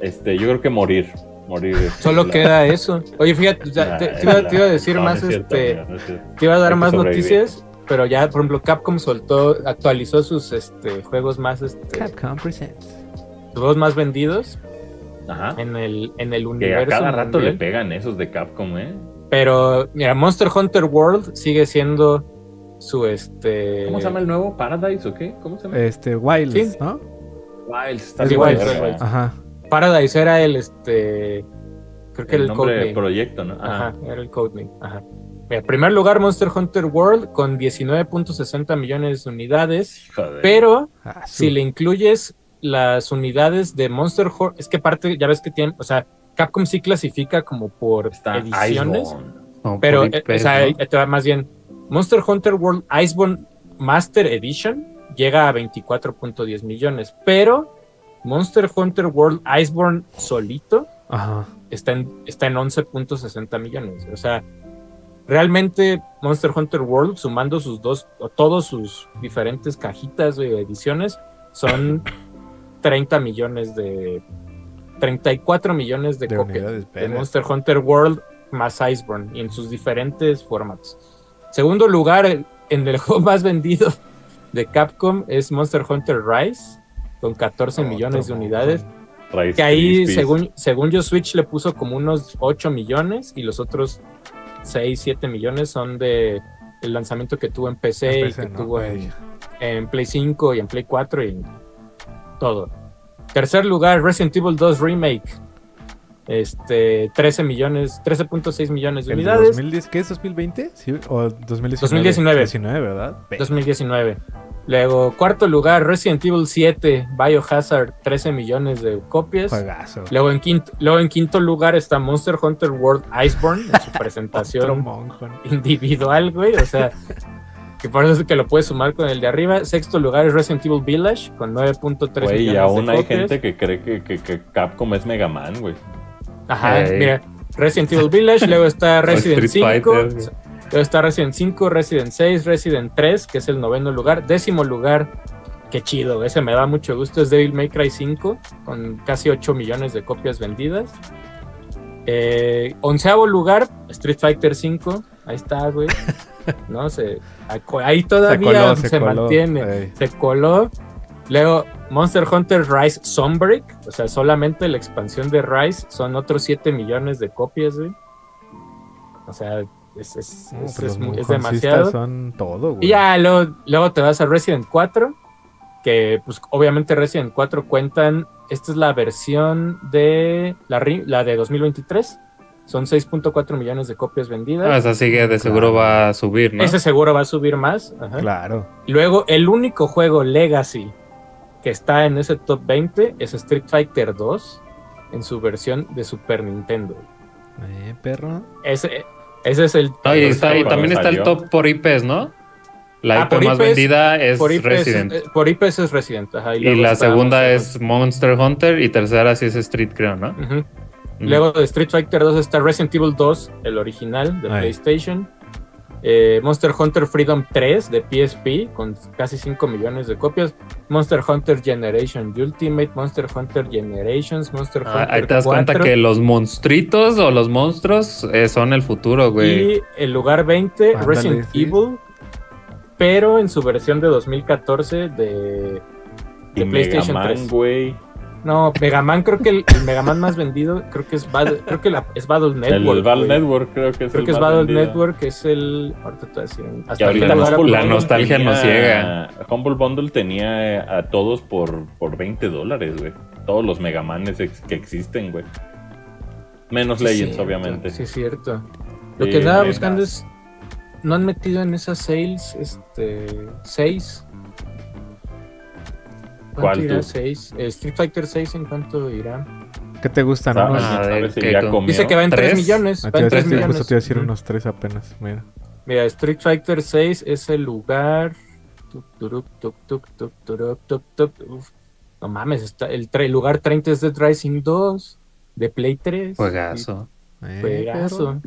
este, yo creo que morir, morir. Solo la- queda eso. Oye, fíjate, ya, te, te iba, la- te iba a decir no, no más, es cierto, este, amigo, no es cierto. te iba a dar más sobrevivir. noticias, pero ya, por ejemplo, Capcom soltó, actualizó sus este, juegos más, este, Capcom Presents. sus juegos más vendidos Ajá. en el, en el Que a universo. cada rato le pegan esos de Capcom, ¿eh? Pero, mira, Monster Hunter World sigue siendo su este. ¿Cómo se llama el nuevo? ¿Paradise o qué? ¿Cómo se llama? Este, Wilds, Sí. ¿no? Wilds, está Wilds. Ajá. Paradise era el este. Creo que El era el nombre del proyecto, ¿no? Ajá, era el codename. Ajá. Mira, primer lugar, Monster Hunter World con 19.60 millones de unidades. Joder. Pero Ah, si le incluyes las unidades de Monster Hunter, es que aparte, ya ves que tienen, o sea, Capcom sí clasifica como por está ediciones. No, Pero, por eh, IP, o sea, más bien, Monster Hunter World Iceborne Master Edition llega a 24.10 millones, pero Monster Hunter World Iceborne solito Ajá. está en, está en 11.60 millones. O sea, realmente Monster Hunter World, sumando sus dos, o todos sus diferentes cajitas de ediciones, son 30 millones de. 34 millones de, De unidades, de. Monster Hunter World más Iceborne y en sus diferentes formatos. Segundo lugar, en el juego más vendido de Capcom es Monster Hunter Rise, con 14 Otro millones de unidades. Rice Que ahí, Krispies. según, según yo, Switch le puso como unos 8 millones y los otros 6, 7 millones son de el lanzamiento que tuvo en PC, En y PC, que ¿no? tuvo en, en Play 5 y en Play 4 y todo. Tercer lugar, Resident Evil 2 Remake. Este, 13 millones, 13.6 millones de ¿El de unidades. 2010, ¿Qué es 2020? ¿Sí? ¿O 2019? 2019. 19, ¿verdad? Ve. 2019. Luego, cuarto lugar, Resident Evil 7, Biohazard, 13 millones de copias. Juegazo. Luego en, quinto, luego en quinto lugar está Monster Hunter World Iceborne en su presentación individual, güey. O sea, que por eso es que lo puedes sumar con el de arriba. Sexto lugar es Resident Evil Village con 9.3 Güey, millones y aún de hay copias. gente que cree que, que- que Capcom es Mega Man, güey. Ajá, mira. Resident Evil Village, luego está Resident Street 5, Fighter, luego está Resident 5, Resident 6, Resident 3, que es el noveno lugar. Décimo lugar, qué chido, ese me da mucho gusto, es Devil May Cry 5, con casi 8 millones de copias vendidas. Eh, onceavo lugar, Street Fighter 5, ahí está, güey. No sé, ahí todavía se, coló. mantiene Ey. se coló. Luego, Monster Hunter Rise Sunbreak, o sea, solamente la expansión de Rise son otros 7 millones de copias, güey. O sea, es, es, No, es- demasiado. son todo, güey. Y ya luego, luego te vas a Resident 4, que pues obviamente Resident 4 cuentan, esta es la versión de la, la de 2023, son 6.4 millones de copias vendidas. Ah, esa sigue de seguro Claro. va a subir, ¿no? Ese seguro va a subir más. ajá. Claro. Luego, el único juego Legacy que está en ese top 20 es Street Fighter 2 en su versión de Super Nintendo. Eh, perro. Ese, ese es el. No, y, está, y también está el top por IPs, ¿no? La Ah, IP por más IPs, vendida es por IPs, Resident. eh, por IPs es Resident. ajá, y la segunda es Monster Hunter y tercera sí es Street, creo, ¿no? Luego de Street Fighter 2 está Resident Evil 2, el original de Ay. PlayStation. Eh, Monster Hunter Freedom 3 de PSP con casi 5 millones de copias. Monster Hunter Generation Ultimate, Monster Hunter Generations, Monster Ah, Hunter ahí te das cuenta 4. que los monstruitos o los monstruos eh, son el futuro, güey. Y el lugar 20, Ándale, Resident sí. Evil, pero en su versión de 2014 de, Y de Mega PlayStation Man, 3. güey. No, Mega Man, creo que el, el Mega Man más vendido, creo que es Battle, creo que la- es Battle Network. El güey. Network creo que es Creo el que es Battle vendido. Network, es el. Ahorita te voy a decir. Que Hasta ahorita el la- nostalgia tenía- nos ciega. Humble Bundle tenía a todos por, por 20 dólares, güey. Todos los Mega Manes ex- que existen, güey. Menos Sí, Legends, cierto, obviamente. Sí, es cierto. Lo Sí, que andaba buscando es. No han metido en esas sales este 6. ¿Cuál irá tú? 6? Street Fighter 6 en cuánto irá? ¿Qué te? ¿Sabes? Unos... Ah, ¿Sabes si ¿qué ya con- comió? Dice que va en 3 ¿Tres? millones. Ah, Va en iba a 3 decir- millones. justo te iba a decir unos tres apenas. Mira. Mira, Street Fighter 6 es el lugar. Uf, No mames, está el, el lugar 30 es Dead Rising 2 de Play 3. Juegazo. Eh, Juegazo.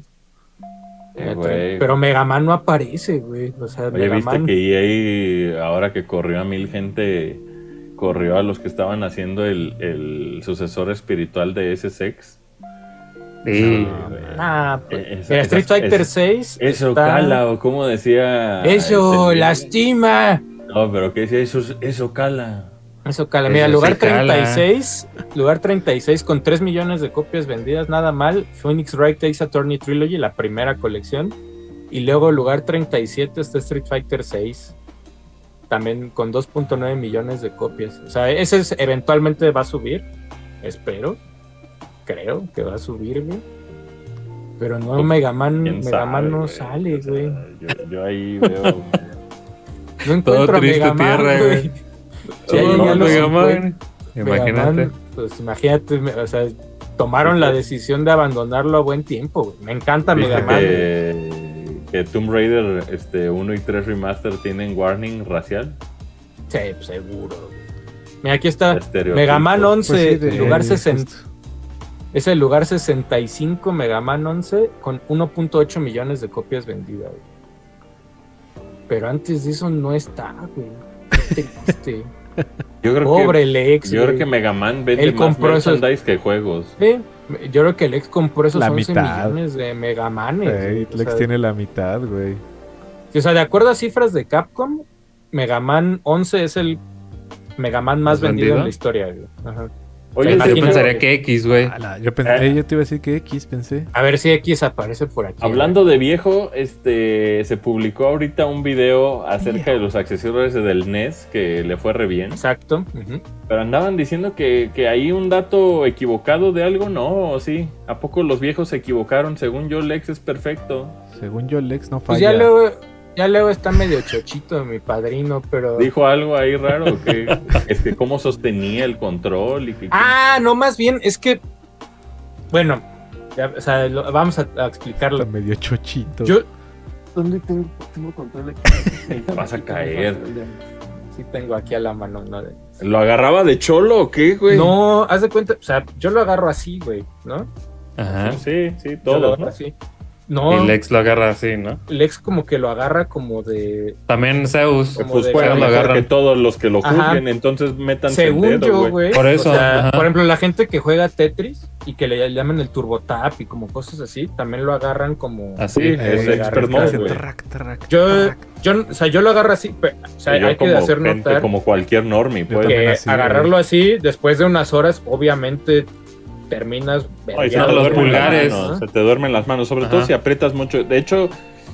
Eh, güey. Pero Mega Man no aparece, güey. O sea, Oye, Mega viste Man. que EA, ahora que corrió a mil gente, corrió a los que estaban haciendo el, el sucesor espiritual de SSX. Sí. Ah, pues, Eh, esa- Street esa- Fighter esa- 6. Eso está- cala, o como decía. Eso, este, lastima. No, pero que decía eso, eso cala. Eso cala. Eso Mira, sí lugar cala. 36. Lugar 36 con 3 millones de copias vendidas, nada mal. Phoenix Wright Takes a Tourney Trilogy, la primera colección. Y luego lugar 37 está Street Fighter 6. También con 2.9 millones de copias. O sea, ese es- eventualmente va a subir. Espero. Creo que va a subir, güey. Pero no, Pues, Mega Man, ¿Quién Mega no güey? sale, O sea, güey. Yo, yo ahí veo. No encuentro a triste Mega Man, tierra, güey. güey. Sí, Todo Mega Man. güey. Imagínate. Mega Man, pues imagínate, o sea, tomaron la decisión de abandonarlo a buen tiempo. güey. Me encanta ¿Viste Mega Man. Que, Tomb Raider este, 1 y 3 Remaster tienen warning racial. Sí, seguro. Mira, aquí está. Mega Man 11, Pues sí, de- lugar eh, 60. justo. Es el lugar 65 Mega Man 11 con 1.8 millones de copias vendidas. güey. Pero antes de eso no está, güey. Triste. Yo creo Pobre que, Lex. yo creo güey. que Mega Man vende Él más compró esos- merchandise que juegos. Sí, yo creo que Lex compró esos La 11 mitad. millones de Mega Manes. Ey, güey. O Lex sea, tiene la mitad, güey. O sea, de acuerdo a cifras de Capcom, Mega Man 11 es el Mega Man más ¿Más vendido, vendido? en la historia. güey. Ajá. Oye, Yo pensaría que X, güey. Yo, pensé, Eh. yo te iba a decir que X, pensé. A ver si X aparece por aquí. Hablando de viejo, este se publicó ahorita un video acerca de los accesorios del NES que le fue re bien. Exacto. Pero andaban diciendo que, que hay un dato equivocado de algo, ¿no? ¿O sí? ¿A poco los viejos se equivocaron? Según yo, Lex es perfecto. Según yo, Lex no Pues falla. ya luego, ya luego está medio chochito mi padrino, pero. ¿Dijo algo ahí raro? que es que cómo sostenía el control y que... Ah, no, más bien es que. Bueno, ya, o sea, lo- vamos a, a explicarlo. Está medio chochito. Yo. ¿Dónde tengo, tengo control aquí? Vas a caer. Sí, tengo aquí a la mano. ¿no? ¿Lo agarraba de cholo o qué, güey? No, haz de cuenta, o sea, yo lo agarro así, güey, ¿no? Ajá. Sí, sí, Yo lo todos, agarro ¿no? así. No, Y Lex lo agarra así, ¿no? Lex como que lo agarra como de. También Zeus. Como Pues de- lo mejor que todos los que lo Ajá. juzguen, entonces metan Según el dedo, yo, güey. Por eso, o sea, ajá. por ejemplo, la gente que juega Tetris y que le llaman el Turbo Tap y como cosas así, también lo agarran como. Así. Sí, es Eh, expert track, Yo, yo, o sea, yo lo agarro así, pero, o sea, hay que hacer gente, notar como cualquier normie, así, agarrarlo así, después de unas horas, obviamente terminas. Ay, se te los duermen pulgares. las manos, se te duermen las manos, sobre Ajá. todo si aprietas mucho. De hecho,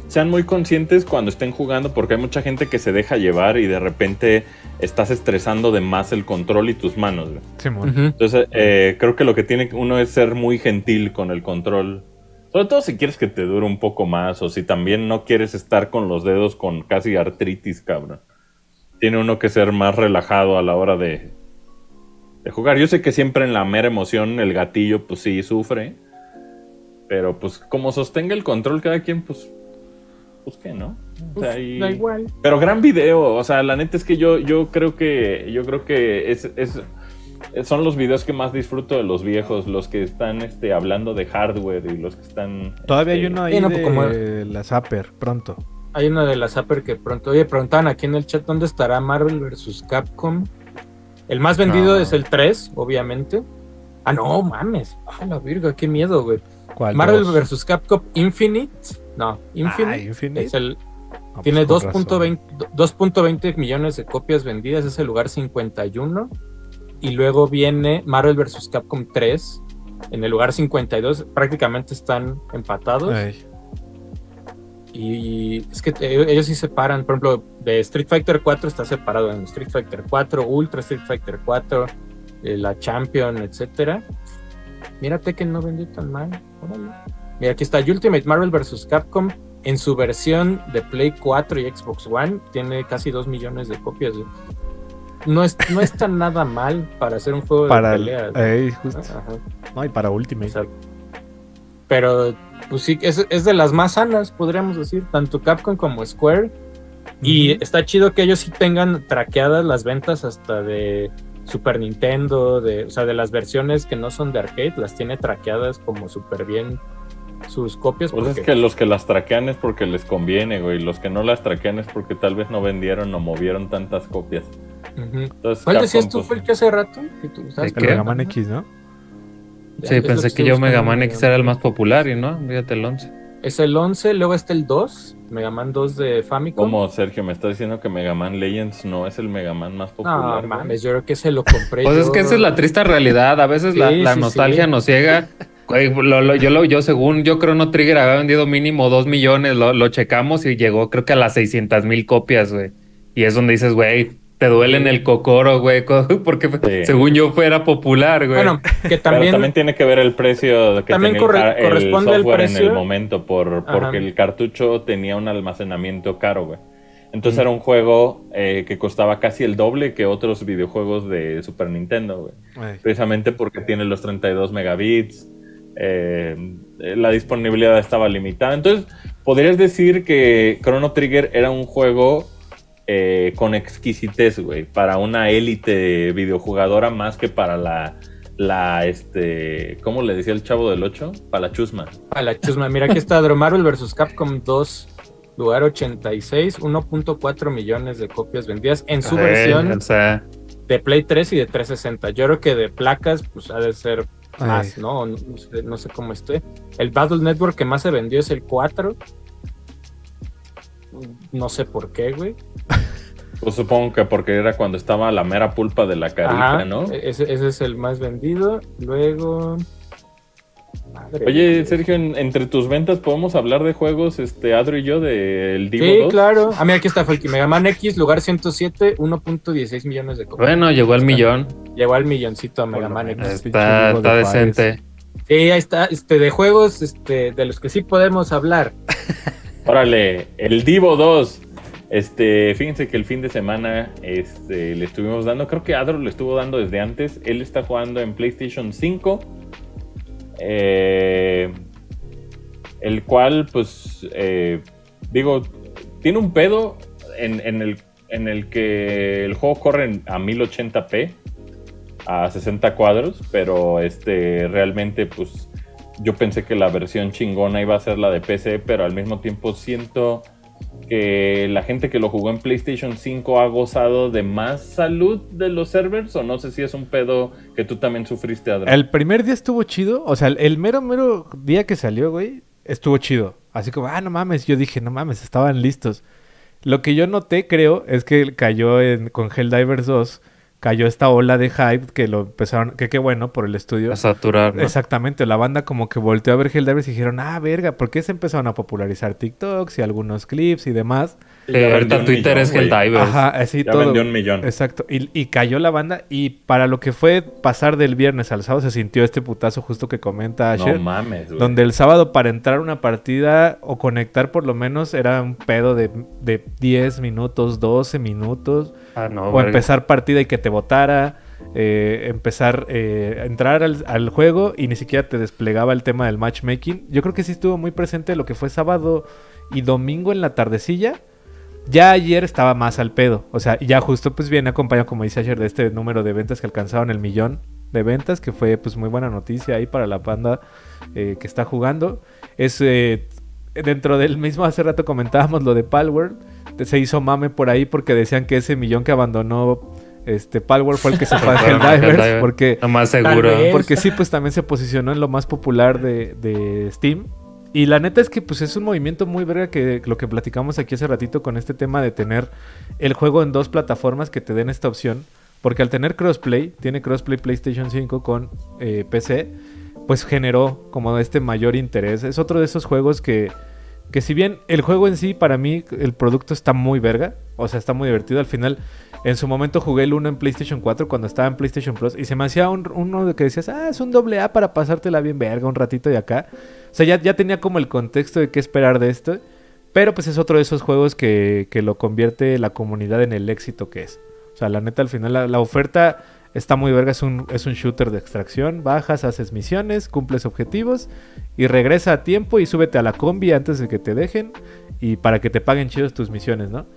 sean muy conscientes cuando estén jugando, porque hay mucha gente que se deja llevar y de repente estás estresando de más el control y tus manos. Ujú. Entonces, eh, creo que lo que tiene uno es ser muy gentil con el control. Sobre todo si quieres que te dure un poco más o si también no quieres estar con los dedos con casi artritis, cabrón. Tiene uno que ser más relajado a la hora de, de jugar. Yo sé que siempre en la mera emoción el gatillo pues sí sufre. Pero pues como sostenga el control cada quien pues... Pues qué, ¿no? O sea, Pues, y- Da igual. pero gran video, o sea, la neta es que yo, yo creo que yo creo que es, es- son los videos que más disfruto de los viejos, los que están este, hablando de hardware y los que están. Todavía hay este, uno ahí Sí, no, pues, de como- la Zapper, pronto. Hay una de las Zapper que pronto. Oye, preguntaban aquí en el chat dónde estará Marvel vs. Capcom. El más vendido No. es el 3, obviamente. Ah, no, mames. Ah, la virga, qué miedo, güey. Marvel vs. Capcom Infinite. No, Infinite. Ah, Infinite. Es el, Ah, pues tiene razón. 2.20 2.20 millones de copias vendidas, es el lugar 51. Y luego viene Marvel vs. Capcom 3 en el lugar 52. Prácticamente están empatados. Ey, Y es que eh, ellos sí separan, por ejemplo, de Street Fighter 4 está separado en Street Fighter 4, Ultra Street Fighter 4, eh, la Champion, etcétera. Mírate que no vendió tan mal. órale. Mira, aquí está Ultimate Marvel vs. Capcom en su versión de Play 4 y Xbox One. Tiene casi 2 millones de copias. No, es, no está nada mal para hacer un juego para de el- pelea. güey. ey, justo. Ajá. No, y para Ultimate. Pero, pues sí, es, es de las más sanas, podríamos decir, tanto Capcom como Square. Y está chido que ellos sí tengan traqueadas las ventas hasta de Super Nintendo, de, o sea, de las versiones que no son de arcade, las tiene traqueadas como súper bien sus copias. Pues es porque- que los que las traquean es porque les conviene, güey. Los que no las traquean es porque tal vez no vendieron o movieron tantas copias. Entonces, ¿Cuál Capcom, decías tú, pues, fue el que hace rato? Que tú ¿De El? Mega? Man X, ¿no? Sí, es pensé que yo Mega Man X era el más popular y no, fíjate el 11. Es el 11, luego está el 2, Mega Man 2 de Famicom. ¿Cómo, Sergio? ¿Me está diciendo que Mega Man Legends no es el Mega Man más No, popular? güey? mames, yo creo que se lo compré. Pues es yo. que esa es la triste realidad. A veces la, Sí, la sí, nostalgia sí. nos ciega. Lo- lo- yo, lo, yo, según yo creo, No Trigger había vendido mínimo dos millones. Lo, lo checamos y llegó, creo que a las 600 mil copias, güey. Y es donde dices, güey, te duele en el cocoro, güey, porque Sí. según yo fuera popular, güey. Bueno, que Pero también, también tiene que ver el precio que También tenía el corre- car- el, corresponde al software en precio. el momento, por, porque Ajá. el cartucho tenía un almacenamiento caro, güey. Entonces Mm. era un juego eh, que costaba casi el doble que otros videojuegos de Super Nintendo, güey. Ey. Precisamente porque tiene los 32 megabits, eh, la disponibilidad estaba limitada. Entonces, podrías decir que Chrono Trigger era un juego eh, con exquisitez, güey, para una élite videojugadora más que para la, la, este, ¿cómo le decía el chavo del 8? Para la chusma. Para la chusma, mira aquí está Marvel vs. Capcom 2, lugar 86, 1.4 millones de copias vendidas en su versión o sea, de Play 3 y de 360. Yo creo que de placas, pues ha de ser más, ¿no? No sé, no sé cómo esté. El Battle Network que más se vendió es el 4. No sé por qué, güey. Pues supongo que porque era cuando estaba la mera pulpa de la carita, Ajá, ¿no? Ese, ese es el más vendido. Luego. Madre Oye. Sergio, en- entre tus ventas podemos hablar de juegos, este, Adro y yo, del Divo Sí, 2. claro. Ah, mira, aquí está Fulky. Mega Man X, lugar 107, 1.16 millones de copias. bueno, llegó al millón. Llegó al milloncito a Mega Man. X. Está, está de decente. Sí, ahí está. Este, de juegos este, de los que sí podemos hablar. Órale, el Divo 2. Este, fíjense que el fin de semana este, le estuvimos dando, creo que Adro le estuvo dando desde antes. Él está jugando en PlayStation 5. eh, el cual, pues, eh, digo, tiene un pedo en, el, en el que el juego corre a 1080p, a 60 cuadros, pero este, realmente, pues, yo pensé que la versión chingona iba a ser la de PC, pero al mismo tiempo siento que la gente que lo jugó en PlayStation 5 ha gozado de más salud de los servers, o no sé si es un pedo que tú también sufriste, Adrián. El primer día estuvo chido. O sea, el, mero, mero día que salió, güey, estuvo chido. Así como, ah, no mames. Yo dije, no mames, estaban listos. Lo que yo noté, creo, es que cayó en, con Helldivers 2, cayó esta ola de hype que lo empezaron, que qué bueno por el estudio. A saturar, ¿no? Exactamente, la banda como que volteó a ver Helldivers y dijeron, ah, verga, ¿por qué se empezaron a popularizar TikToks y algunos clips y demás? Y vendió ahorita Twitter millón, es. Helldivers. Ajá, así Ya todo. vendió un millón. Exacto, y, y cayó la banda y para lo que fue pasar del viernes al sábado se sintió este putazo justo que comenta Asher. No mames, güey. Donde el sábado para entrar a una partida o conectar por lo menos era un pedo de, de 10 minutos, 12 minutos. Ah, no, o verga. empezar partida y que te votara. eh, empezar eh, entrar al, al juego y ni siquiera te desplegaba el tema del matchmaking. Yo creo que sí estuvo muy presente lo que fue sábado y domingo en la tardecilla. Ya ayer estaba más al pedo. O sea, ya justo pues viene acompañado, como dice ayer, de este número de ventas que alcanzaron el millón de ventas, que fue pues muy buena noticia ahí para la banda eh, que está jugando. Es eh, dentro del mismo, hace rato comentábamos lo de Palworld. Se hizo mame por ahí porque decían que ese millón que abandonó este Palworld fue el que se fue a. Helldivers. Porque, Lo más seguro. porque sí, pues también se posicionó en lo más popular de, de Steam. Y la neta es que pues es un movimiento muy verga que lo que platicamos aquí hace ratito con este tema de tener el juego en dos plataformas que te den esta opción. Porque al tener crossplay, tiene crossplay PlayStation 5 con eh, PC, pues generó como este mayor interés. Es otro de esos juegos que, que si bien el juego en sí, para mí, el producto está muy verga, o sea, está muy divertido. Al final, en su momento jugué el 1 en PlayStation 4 cuando estaba en PlayStation Plus y se me hacía un, uno de que decías, ah, es un doble A para pasártela bien verga un ratito de acá. O sea, ya, ya tenía como el contexto de qué esperar de esto. Pero pues es otro de esos juegos que, que lo convierte la comunidad en el éxito que es. O sea, la neta, al final la oferta está muy verga. Es un, es un shooter de extracción. Bajas, haces misiones, cumples objetivos y regresa a tiempo y súbete a la combi antes de que te dejen y para que te paguen chidos tus misiones, ¿no?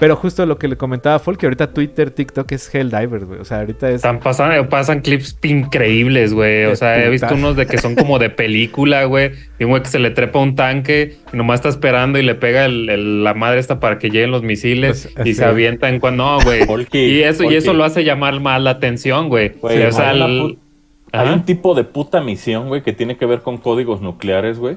Pero justo lo que le comentaba Folk, que ahorita Twitter, TikTok es Helldivers, güey. O sea, ahorita es... Están pasan, pasan clips increíbles, güey. O sea, he visto unos de que son como de película, güey. Y un güey que se le trepa un tanque y nomás está esperando y le pega el- el- la madre esta para que lleguen los misiles Pues, y así. se avienta en cuando no, güey. Y eso, y eso lo hace llamar más la atención, güey. Güey, Sí, o sea, hay, el- un tipo de puta misión, güey, que tiene que ver con códigos nucleares, güey.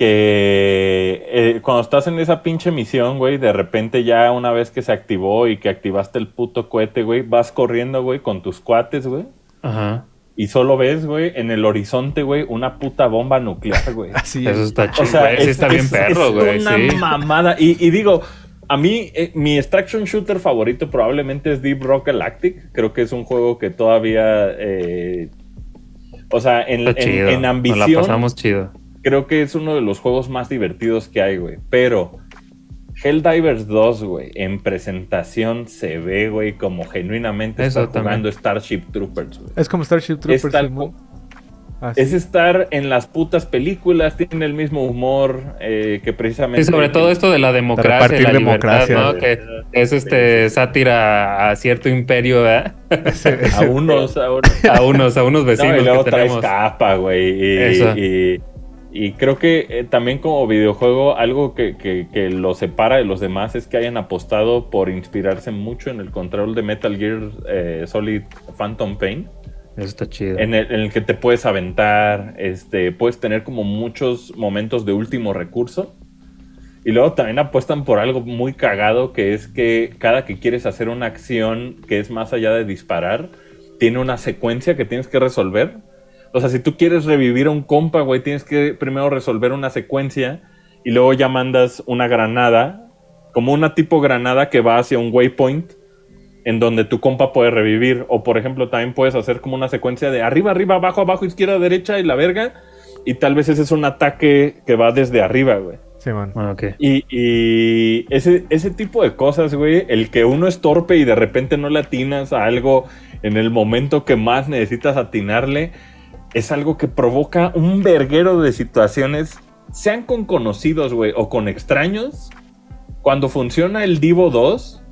Que eh, cuando estás en esa pinche misión, güey, de repente ya una vez que se activó y que activaste el puto cohete, güey, vas corriendo, güey, con tus cuates, güey. Ajá. Y solo ves, güey, en el horizonte, güey, una puta bomba nuclear, güey. Así Eso es. está chido, O sea, es, está bien es- perro, es güey. una Sí. mamada. Y, y digo, a mí, eh, mi extraction shooter favorito probablemente es Deep Rock Galactic. Creo que es un juego que todavía. eh, o sea, en, en- en Nos la ambición, pasamos chido. Creo que es uno de los juegos más divertidos que hay, güey. Pero. Helldivers 2, güey, en presentación se ve, güey, como genuinamente Eso está también. jugando Starship Troopers, güey. Es como Starship Troopers. Es tal Simón. Ah, sí. Es estar en las putas películas, tiene el mismo humor eh, que precisamente... Sí, sobre todo esto de la democracia, y repartir la libertad, democracia, ¿no? Que es este sátira a cierto imperio, ¿verdad? A unos, a unos. A unos, a unos No, vecinos y luego que traes tenemos. capa, güey. Y, Eso. Y- creo que eh, también como videojuego, algo que, que, que lo separa de los demás es que hayan apostado por inspirarse mucho en el control de Metal Gear eh, Solid Phantom Pain. Eso está chido. En el, en el que te puedes aventar, este, puedes tener como muchos momentos de último recurso. Y luego también apuestan por algo muy cagado, que es que cada que quieres hacer una acción que es más allá de disparar, tiene una secuencia que tienes que resolver. O sea, si tú quieres revivir a un compa, güey, tienes que primero resolver una secuencia y luego ya mandas una granada, como una tipo granada que va hacia un waypoint en donde tu compa puede revivir. O por ejemplo, también puedes hacer como una secuencia de arriba, arriba, abajo, abajo, izquierda, derecha y la verga. Y tal vez ese es un ataque que va desde arriba, güey. Sí, man. Ah, ok. Y, y ese, ese tipo de cosas, güey, el que uno es torpe y de repente no le atinas a algo en el momento que más necesitas atinarle, es algo que provoca un verguero de situaciones, sean con conocidos, güey, o con extraños. Cuando funciona el Divo 2,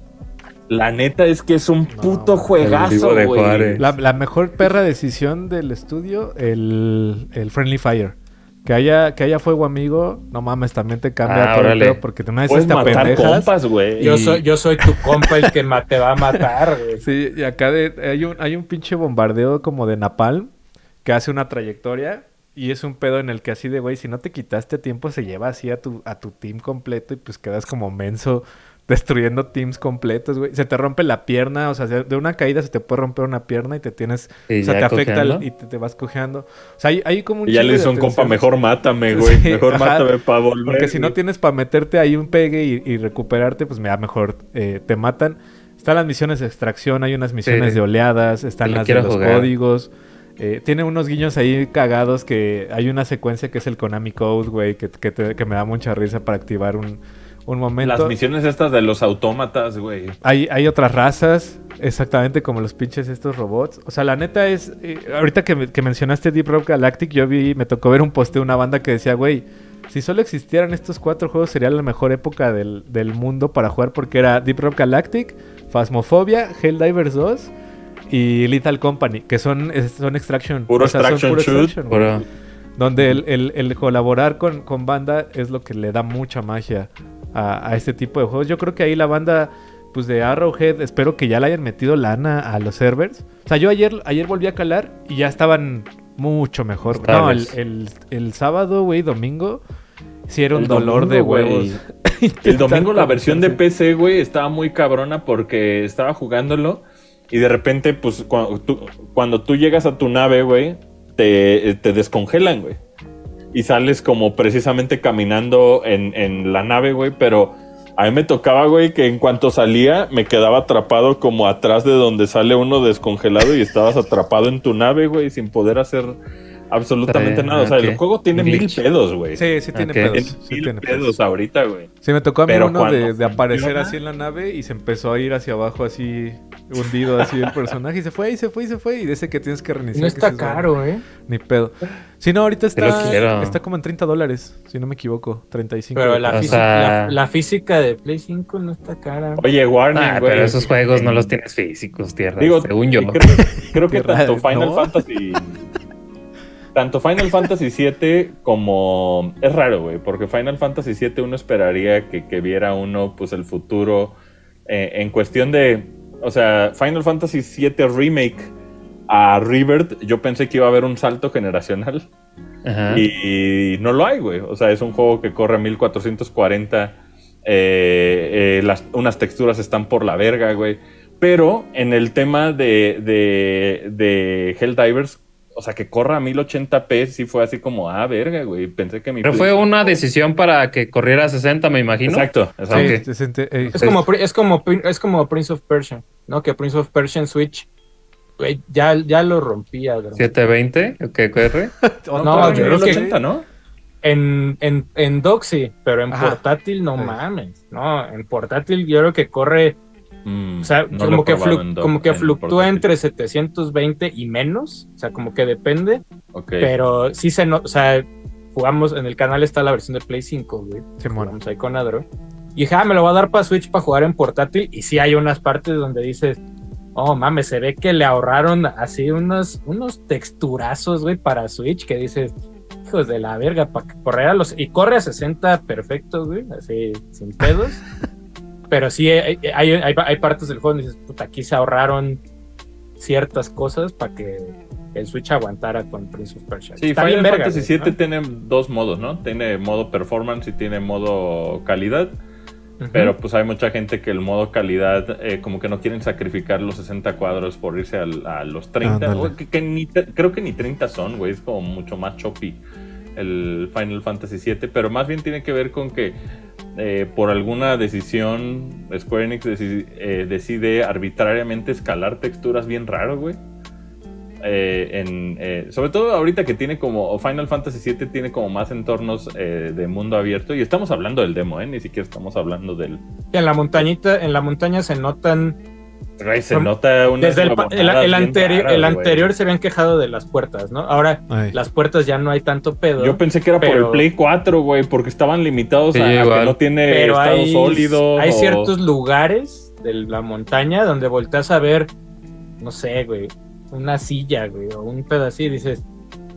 la neta es que es un No, puto juegazo, güey. La, la mejor perra decisión del estudio, el, el Friendly Fire. Que haya, que haya fuego amigo, no mames, también te cambia Ah, todo el pedo porque una vez te pendejas. güey. Yo soy, yo soy tu compa el que te va a matar, güey. Sí, y acá de- hay, un, hay un pinche bombardeo como de napalm que hace una trayectoria y es un pedo en el que así de, güey, si no te quitaste a tiempo se lleva así a tu, a tu team completo y pues quedas como menso destruyendo teams completos, güey. Se te rompe la pierna, o sea, de de una caída se te puede romper una pierna y te tienes... Y o sea, te ya afecta el- y te, te vas cojeando. O sea, hay, hay como un Y ya le hizo un compa, mejor mátame, güey. Sí, mejor ajá. mátame para volver. Porque si no tienes para meterte ahí un pegue y, y recuperarte, pues me da mejor eh, te matan. Están las misiones de extracción, hay unas misiones Sí. de oleadas, están las de los jugar. códigos. Eh, tiene unos guiños ahí cagados que hay una secuencia que es el Konami Code, güey, que, que, te- que me da mucha risa para activar un, un momento. Las misiones estas de los autómatas, güey. Hay, hay otras razas, exactamente como los pinches estos robots. O sea, la neta es. eh, ahorita que, me- que mencionaste Deep Rock Galactic, yo vi, me tocó ver un posteo de una banda que decía, güey, si solo existieran estos cuatro juegos, sería la mejor época del, del mundo para jugar, porque era Deep Rock Galactic, Phasmophobia, Helldivers 2 y Lethal Company, que son, son Extraction. Puro extraction shoot. extraction. Puro- Donde el, el- el colaborar con, con banda es lo que le da mucha magia a, a este tipo de juegos. Yo creo que ahí la banda pues de Arrowhead, espero que ya le hayan metido lana a los servers. O sea, yo ayer, ayer volví a calar y ya estaban mucho mejor. No, el, el, el sábado, güey, domingo, sí era un El dolor domingo, de huevos. El domingo la versión de PC PC, güey, estaba muy cabrona porque estaba jugándolo y de repente, pues, cuando tú, cuando tú llegas a tu nave, güey, te, te descongelan, güey. Y sales como precisamente caminando en, en la nave, güey, pero a mí me tocaba, güey, que en cuanto salía me quedaba atrapado como atrás de donde sale uno descongelado y estabas atrapado en tu nave, güey, sin poder hacer absolutamente nada. O sea, el juego tiene mil pedos, güey. Sí, sí tiene pedos. Tiene sí mil tiene pedos pedos. ahorita, güey. Sí, me tocó a mí Pero uno de, de aparecer así en la nave y se empezó a ir hacia abajo así, hundido así el personaje y se fue y se fue y se fue y de ese que tienes que reiniciar. No está dices, "Bueno, caro, ¿eh? Ni pedo. Si no, ahorita Sí está, está como en 30 dólares, si no me equivoco. 35. Pero la, física, sea- la, la física de Play 5 no está cara. Oye, Warner, Ah, güey. pero esos juegos no los tienes físicos, tierra. Digo, según yo. Creo, creo que tanto Final ¿no? Fantasy. Tanto Final Fantasy VII como. Es raro, güey, porque Final Fantasy VII uno esperaría que, que viera uno, pues, el futuro eh, en cuestión de. O sea, Final Fantasy VII Remake a Rebirth, yo pensé que iba a haber un salto generacional. Ajá. Y, y no lo hay, güey. O sea, es un juego que corre a 1440. eh, eh, las, unas texturas están por la verga, güey. Pero en el tema de, de, de Helldivers, o sea, que corra a 1080p, sí fue así como, ah, verga, güey. Pensé que mi. Pero fue una decisión para que corriera a 60, me imagino. Exacto. Ok. eh, Es como, es, como, es como Prince of Persia, ¿no? Que Prince of Persia en Switch, güey, ya, ya lo rompía, güey. 720, ¿qué corre? Oh, No, yo en creo que- 1080, ¿no? En, en, en sí, pero en Ajá. portátil no Sí. mames, no, en portátil yo creo que corre Mm, O sea, no como, que en como que en fluctúa portátil. entre 720 y menos. O sea, como que depende. Ok. Pero sí se no, o sea, jugamos en el canal está la versión de Play 5, güey. Simón. Jugamos ahí con Adro. Y dije, ah, me lo voy a dar para Switch para jugar en portátil. Y sí hay unas partes donde dices, oh mames, se ve que le ahorraron así unos, unos texturazos, güey, para Switch que dices, hijos de la verga, para correr a los. Y corre a 60 perfecto, güey, así sin pedos. Pero sí hay, hay, hay- hay partes del juego donde dices, puta, aquí se ahorraron ciertas cosas para que el Switch aguantara con Prince of Persia. Sí, Está Final verga, Fantasy VII ¿no? tiene dos modos, ¿no? Tiene modo performance y tiene modo calidad. Pero pues hay mucha gente que el modo calidad eh, como que no quieren sacrificar los 60 cuadros por irse al- a, los 30. Ándale. o que, que ni te- creo que ni 30 son, güey. Es como mucho más choppy el Final Fantasy VII. Pero más bien tiene que ver con que eh, por alguna decisión Square Enix eh, decide arbitrariamente escalar texturas bien raro, güey. Eh, eh, sobre todo ahorita que tiene como Final Fantasy VII tiene como más entornos eh, de mundo abierto y estamos hablando del demo, ni siquiera estamos hablando del, en la montañita, en la montaña se notan. Güey, se Son- nota una Desde el, el, el anterior, el anterior se habían quejado de las puertas, ¿no? Ahora Ay. las puertas ya no hay tanto pedo. Yo pensé que era por pero- el Play 4, güey, porque estaban limitados Sí, a, a que no tiene pero estado hay, sólido. hay o- ciertos lugares de la montaña donde volteas a ver, no sé, güey, una silla, güey, o un pedacito y dices,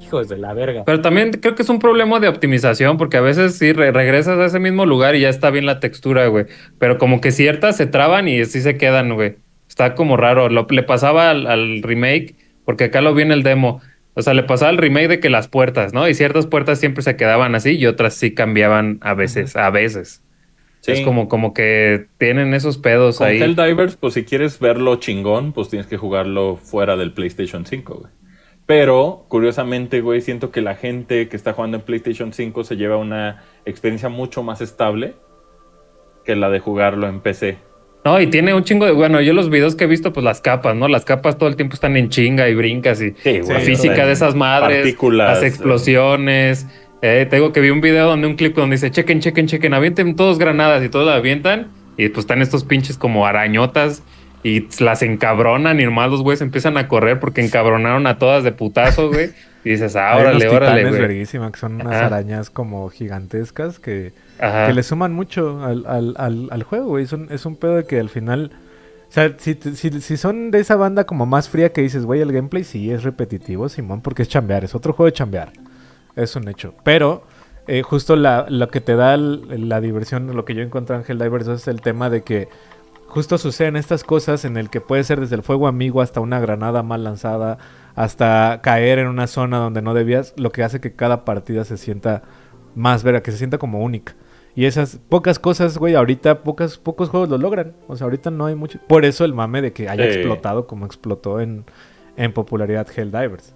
hijos de la verga. Pero también creo que es un problema de optimización, porque a veces sí re- regresas a ese mismo lugar y ya está bien la textura, güey. Pero como que ciertas se traban y sí se quedan, güey. Está como raro. Lo, le pasaba al, al remake, porque acá lo vi en el demo. O sea, le pasaba al remake de que las puertas, ¿no? Y ciertas puertas siempre se quedaban así y otras sí cambiaban a veces, a veces. Sí. Es como, como que tienen esos pedos Con ahí. Helldivers, pues si quieres verlo chingón, pues tienes que jugarlo fuera del PlayStation 5, güey. Pero, curiosamente, güey, siento que la gente que está jugando en PlayStation 5 se lleva una experiencia mucho más estable que la de jugarlo en PC. No, y tiene un chingo de. Bueno, yo los videos que he visto, pues las capas, ¿no? Las capas todo el tiempo están en chinga y brincas y. Sí, La física de esas madres, las explosiones. Eh, te digo que vi un video donde un clip donde dice, chequen, chequen, chequen, avienten todos granadas y todos la avientan. Y pues están estos pinches como arañotas y las encabronan y nomás los güeyes empiezan a correr porque encabronaron a todas de putazos, güey. Y dices, ah, Hay unos órale, órale, titanes güey. verguísima, que son unas Ajá. arañas como gigantescas que, que le suman mucho al, al, al, al juego, güey. Es un, es un pedo de que al final... O sea, si, si, si son de esa banda como más fría que dices, güey, el gameplay sí es repetitivo, Simón, porque es chambear, es otro juego de chambear. Es un hecho. Pero eh, justo la, lo que te da la diversión, lo que yo encontré en Helldivers es el tema de que justo suceden estas cosas en el que puede ser desde el fuego amigo hasta una granada mal lanzada, hasta caer en una zona donde no debías, lo que hace que cada partida se sienta más vera, que se sienta como única. Y esas pocas cosas, güey, ahorita pocas, pocos juegos lo logran. O sea, ahorita no hay mucho. Por eso el mame de que haya Sí. explotado como explotó en, en popularidad Helldivers.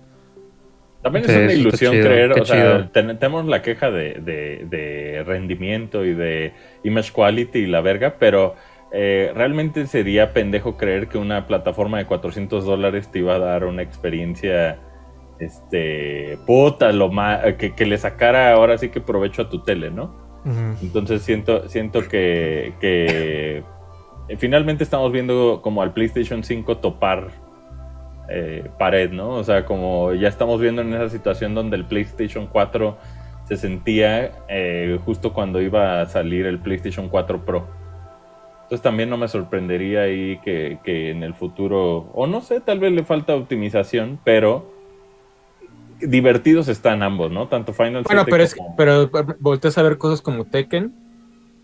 También Sí, es una ilusión chido, creer, o sea, ten- tenemos la queja de, de- de rendimiento y de image quality y la verga, pero eh, realmente sería pendejo creer que una plataforma de 400 dólares te iba a dar una experiencia, este, puta, lo más, que, que le sacara ahora sí que provecho a tu tele, ¿no? Entonces siento, siento que, que finalmente estamos viendo como al PlayStation 5 topar eh, pared, ¿no? O sea, como ya estamos viendo en esa situación donde el PlayStation 4 se sentía eh, justo cuando iba a salir el PlayStation 4 Pro. Entonces también no me sorprendería ahí que, que en el futuro, o no sé, tal vez le falta optimización, pero divertidos están ambos, ¿no? Tanto Final Bueno, 7 pero es como- pero volteas a ver cosas como Tekken,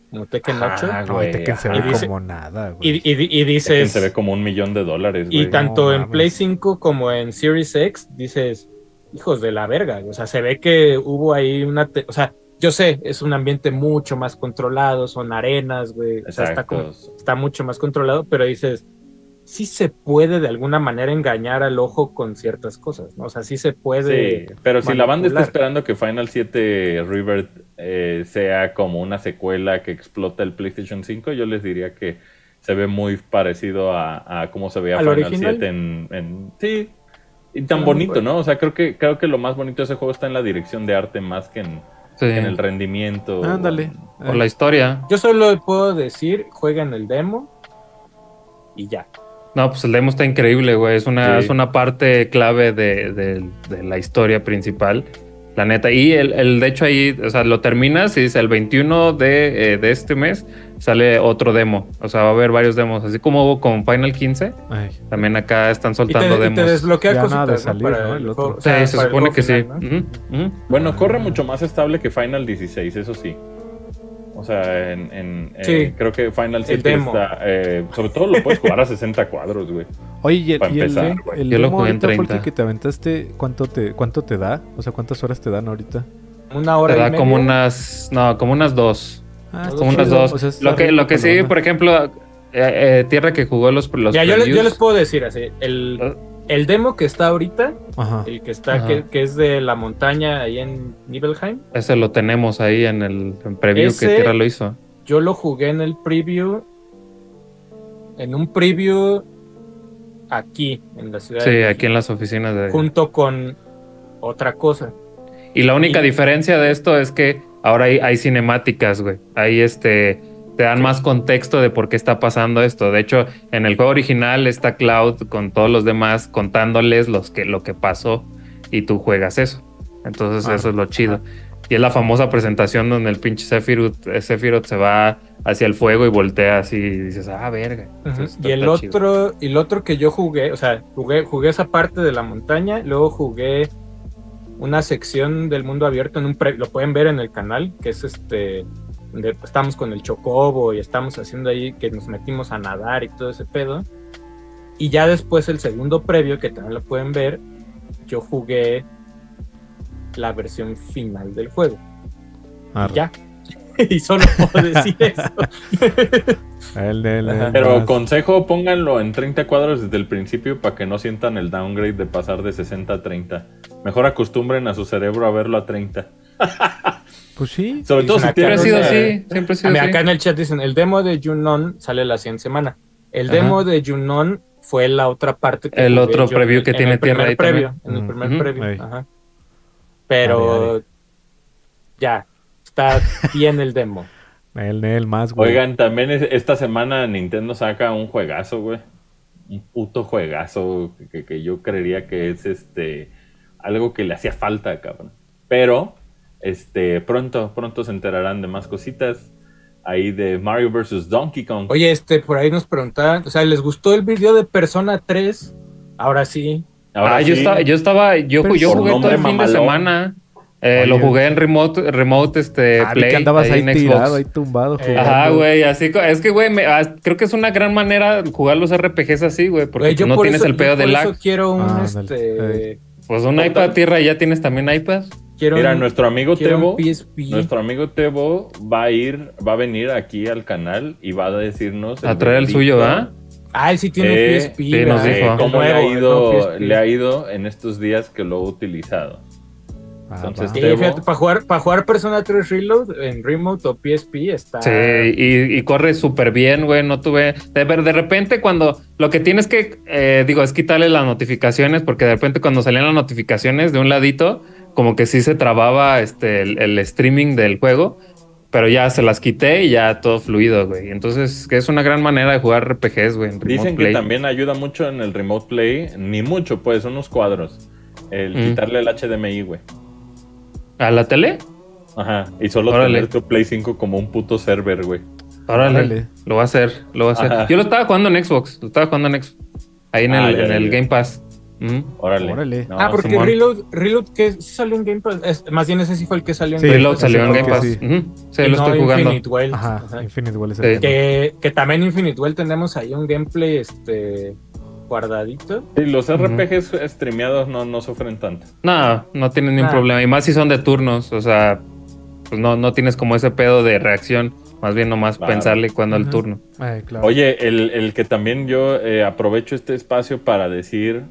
como Tekken 8, Ajá, No, güey, y Tekken se ve Y dice- como nada, y, güey. y- y Tekken dices, se ve como un millón de dólares, y güey. tanto No en. Play 5 como en Series X, dices, hijos de la verga, o sea, se ve que hubo ahí una, te- o sea, yo sé, es un ambiente mucho más controlado, son arenas, güey, o sea, está, como- está mucho más controlado, pero dices, sí se puede de alguna manera engañar al ojo con ciertas cosas, ¿no? O sea, sí se puede... Sí, pero si la banda está esperando que Final 7 Rebirth eh, sea como una secuela que explota el PlayStation 5, yo les diría que se ve muy parecido a, a cómo se veía ¿Al Final original? 7 en, en- Sí, y tan Sí, bonito, bueno. ¿no? O sea, creo que, creo que lo más bonito de ese juego está en la dirección de arte más que en, Sí. en el rendimiento. Ándale. Por la historia. Yo solo puedo decir, jueguen el demo. y ya. No, pues el demo está increíble, güey. Es una, Sí. es una parte clave de, de- de la historia principal. La neta. Y el, el- de hecho ahí, o sea, lo terminas y dice el 21 de, eh, de este mes sale otro demo. O sea, va a haber varios demos. Así como hubo con Final 15, Ay, también acá están Y te, soltando y te demos. desbloquea Ya de cositas, ¿no? salir, Para ¿no? El otro. juego- o Sí, sea, se supone que sí. final, ¿no? Ujú, ujú. Bueno, corre mucho más estable que Final 16, eso sí. O sea, en, en- eh, Sí. creo que Final 7 demo. está. eh, sobre todo lo puedes jugar a 60 cuadros, güey. Oye, y el, Pa' y el- empezar, el, güey. Yo lo jugué en ahorita fue el 30. que, te aventaste, ¿cuánto te, ¿cuánto te da? O sea, ¿cuántas horas te dan ahorita? Una hora Te y da como unas, no, como unas dos. Ah, Como unas chido. dos. O sea, está lo que, lo que sí, por ejemplo, eh, eh, Tierra que jugó los, los Ya, yo, les, yo les puedo decir así, el, Ah. El demo que está ahorita, Ajá. el que está, que, que es de la montaña ahí en Nibelheim, Ese lo tenemos ahí en el en preview Ese- que Tierra lo hizo. yo lo jugué en el preview, en un preview aquí, en la ciudad Sí, de aquí en las oficinas de... junto con otra cosa. Y la única Y- diferencia de esto es que ahora hay, hay cinemáticas, güey. Ahí este te dan más contexto de por qué está pasando esto. De hecho, en el juego original está Cloud con todos los demás contándoles los que, lo que pasó y tú juegas eso. Entonces Ah, eso es lo chido. Y es la famosa presentación donde el pinche Sephiroth, eh, Sephiroth se va hacia el fuego y voltea así y dices, ah, verga. Entonces, Y el chido. otro, y el otro que yo jugué, o sea, jugué, jugué esa parte de la montaña, luego jugué una sección del mundo abierto en un pre- lo pueden ver en el canal, que es este donde estamos con el chocobo y estamos haciendo ahí que nos metimos a nadar y todo ese pedo. Y ya después el segundo previo, que también lo pueden ver, yo jugué la versión final del juego. Ya. y solo puedo decir eso. El, el- el- Ajá. Pero más- consejo, pónganlo en 30 cuadros desde el principio para que no sientan el downgrade de pasar de 60 a 30. Mejor acostumbren a su cerebro a verlo a 30. Pues sí. Sobre todo si Siempre ha sido así, siempre ha sido acá en el chat dicen, el demo de Junon sale la siguiente semana. El Ajá. demo de Junon fue la otra parte que El otro yo preview que en tiene Tierra ahí también. En el primer preview, ajá. Pero dale. ya, está bien el demo. El, el más, güey. Oigan, también es- esta semana Nintendo saca un juegazo, güey. Un puto juegazo que, que yo creería que es este algo que le hacía falta, cabrón. Pero, este, pronto, pronto se enterarán de más cositas ahí de Mario vs. Donkey Kong. Oye, este, por ahí nos preguntaban, o sea, ¿les gustó el video de Persona 3? Ahora sí. Ahora ah, yo sí, estaba, yo estaba, yo, Pero yo por jugué todo el fin de semana. Eh, lo jugué en remote, remote este, Ah, play. que andabas ahí, en Xbox. tirado, ahí tumbado. Eh, jugando. Ajá, güey, así es que, güey, me- ah, creo que es una gran manera jugar los RPGs así, güey, porque Güey, yo no por tienes eso- el pedo yo de por lag. eso quiero un, Ah, este, Pues un iPad tierra, ¿ya tienes también iPad? quiero Mira, un- nuestro amigo Tebo, nuestro amigo Tebo va a ir, va a venir aquí al canal y va a decirnos A traer el suyo, ¿ah? Ah, él sí tiene Eh, un PSP. sí, nos ¿verdad? dijo. de cómo Nuevo, le ha ido, le ha ido en estos días que lo ha utilizado. Entonces, fíjate, para jugar, para jugar Persona 3 Reload en Remote o PSP está. Sí, y, y corre súper bien, güey. No tuve. De, ver- de repente, cuando lo que tienes que, eh, digo, es quitarle las notificaciones, porque de repente, cuando salían las notificaciones de un ladito, como que sí se trababa este, el, el streaming del juego, pero ya se las quité y ya todo fluido, güey. Entonces, que es una gran manera de jugar RPGs, güey. en Remote Dicen que Play. también ayuda mucho en el Remote Play, ni mucho, pues, unos cuadros. El Mm. quitarle el HDMI, güey. ¿A la tele? Ajá, y solo Órale. tener tu Play 5 como un puto server, güey. Órale, Órale. lo va a hacer, lo va a hacer. Ajá. Yo lo estaba jugando en Xbox, lo estaba jugando en Xbox. Ahí en Ah, el, ya, en ya, el ya. Game Pass. Ujú. Órale. Órale. No, ah, porque Simón. Reload, Reload que sí salió en Game Pass. Es- más bien ese sí fue el que salió en Sí, Game Reload Pass. salió en Game Pass. sí. Ujú. Sí, Y lo no estoy jugando. Infinite Well. Ajá, Ajá. Infinite Wall es Sí. el tema. Que, que también Infinite Well tenemos ahí un gameplay este guardadito. Sí, los. RPGs streameados no, no sufren tanto. No, no tienen ningún Ah. problema. Y más si son de turnos. O sea, pues no, no tienes como ese pedo de reacción. Más bien nomás Claro. pensarle cuando el turno. Ay, claro. Oye, el, el que también yo eh, aprovecho este espacio para decir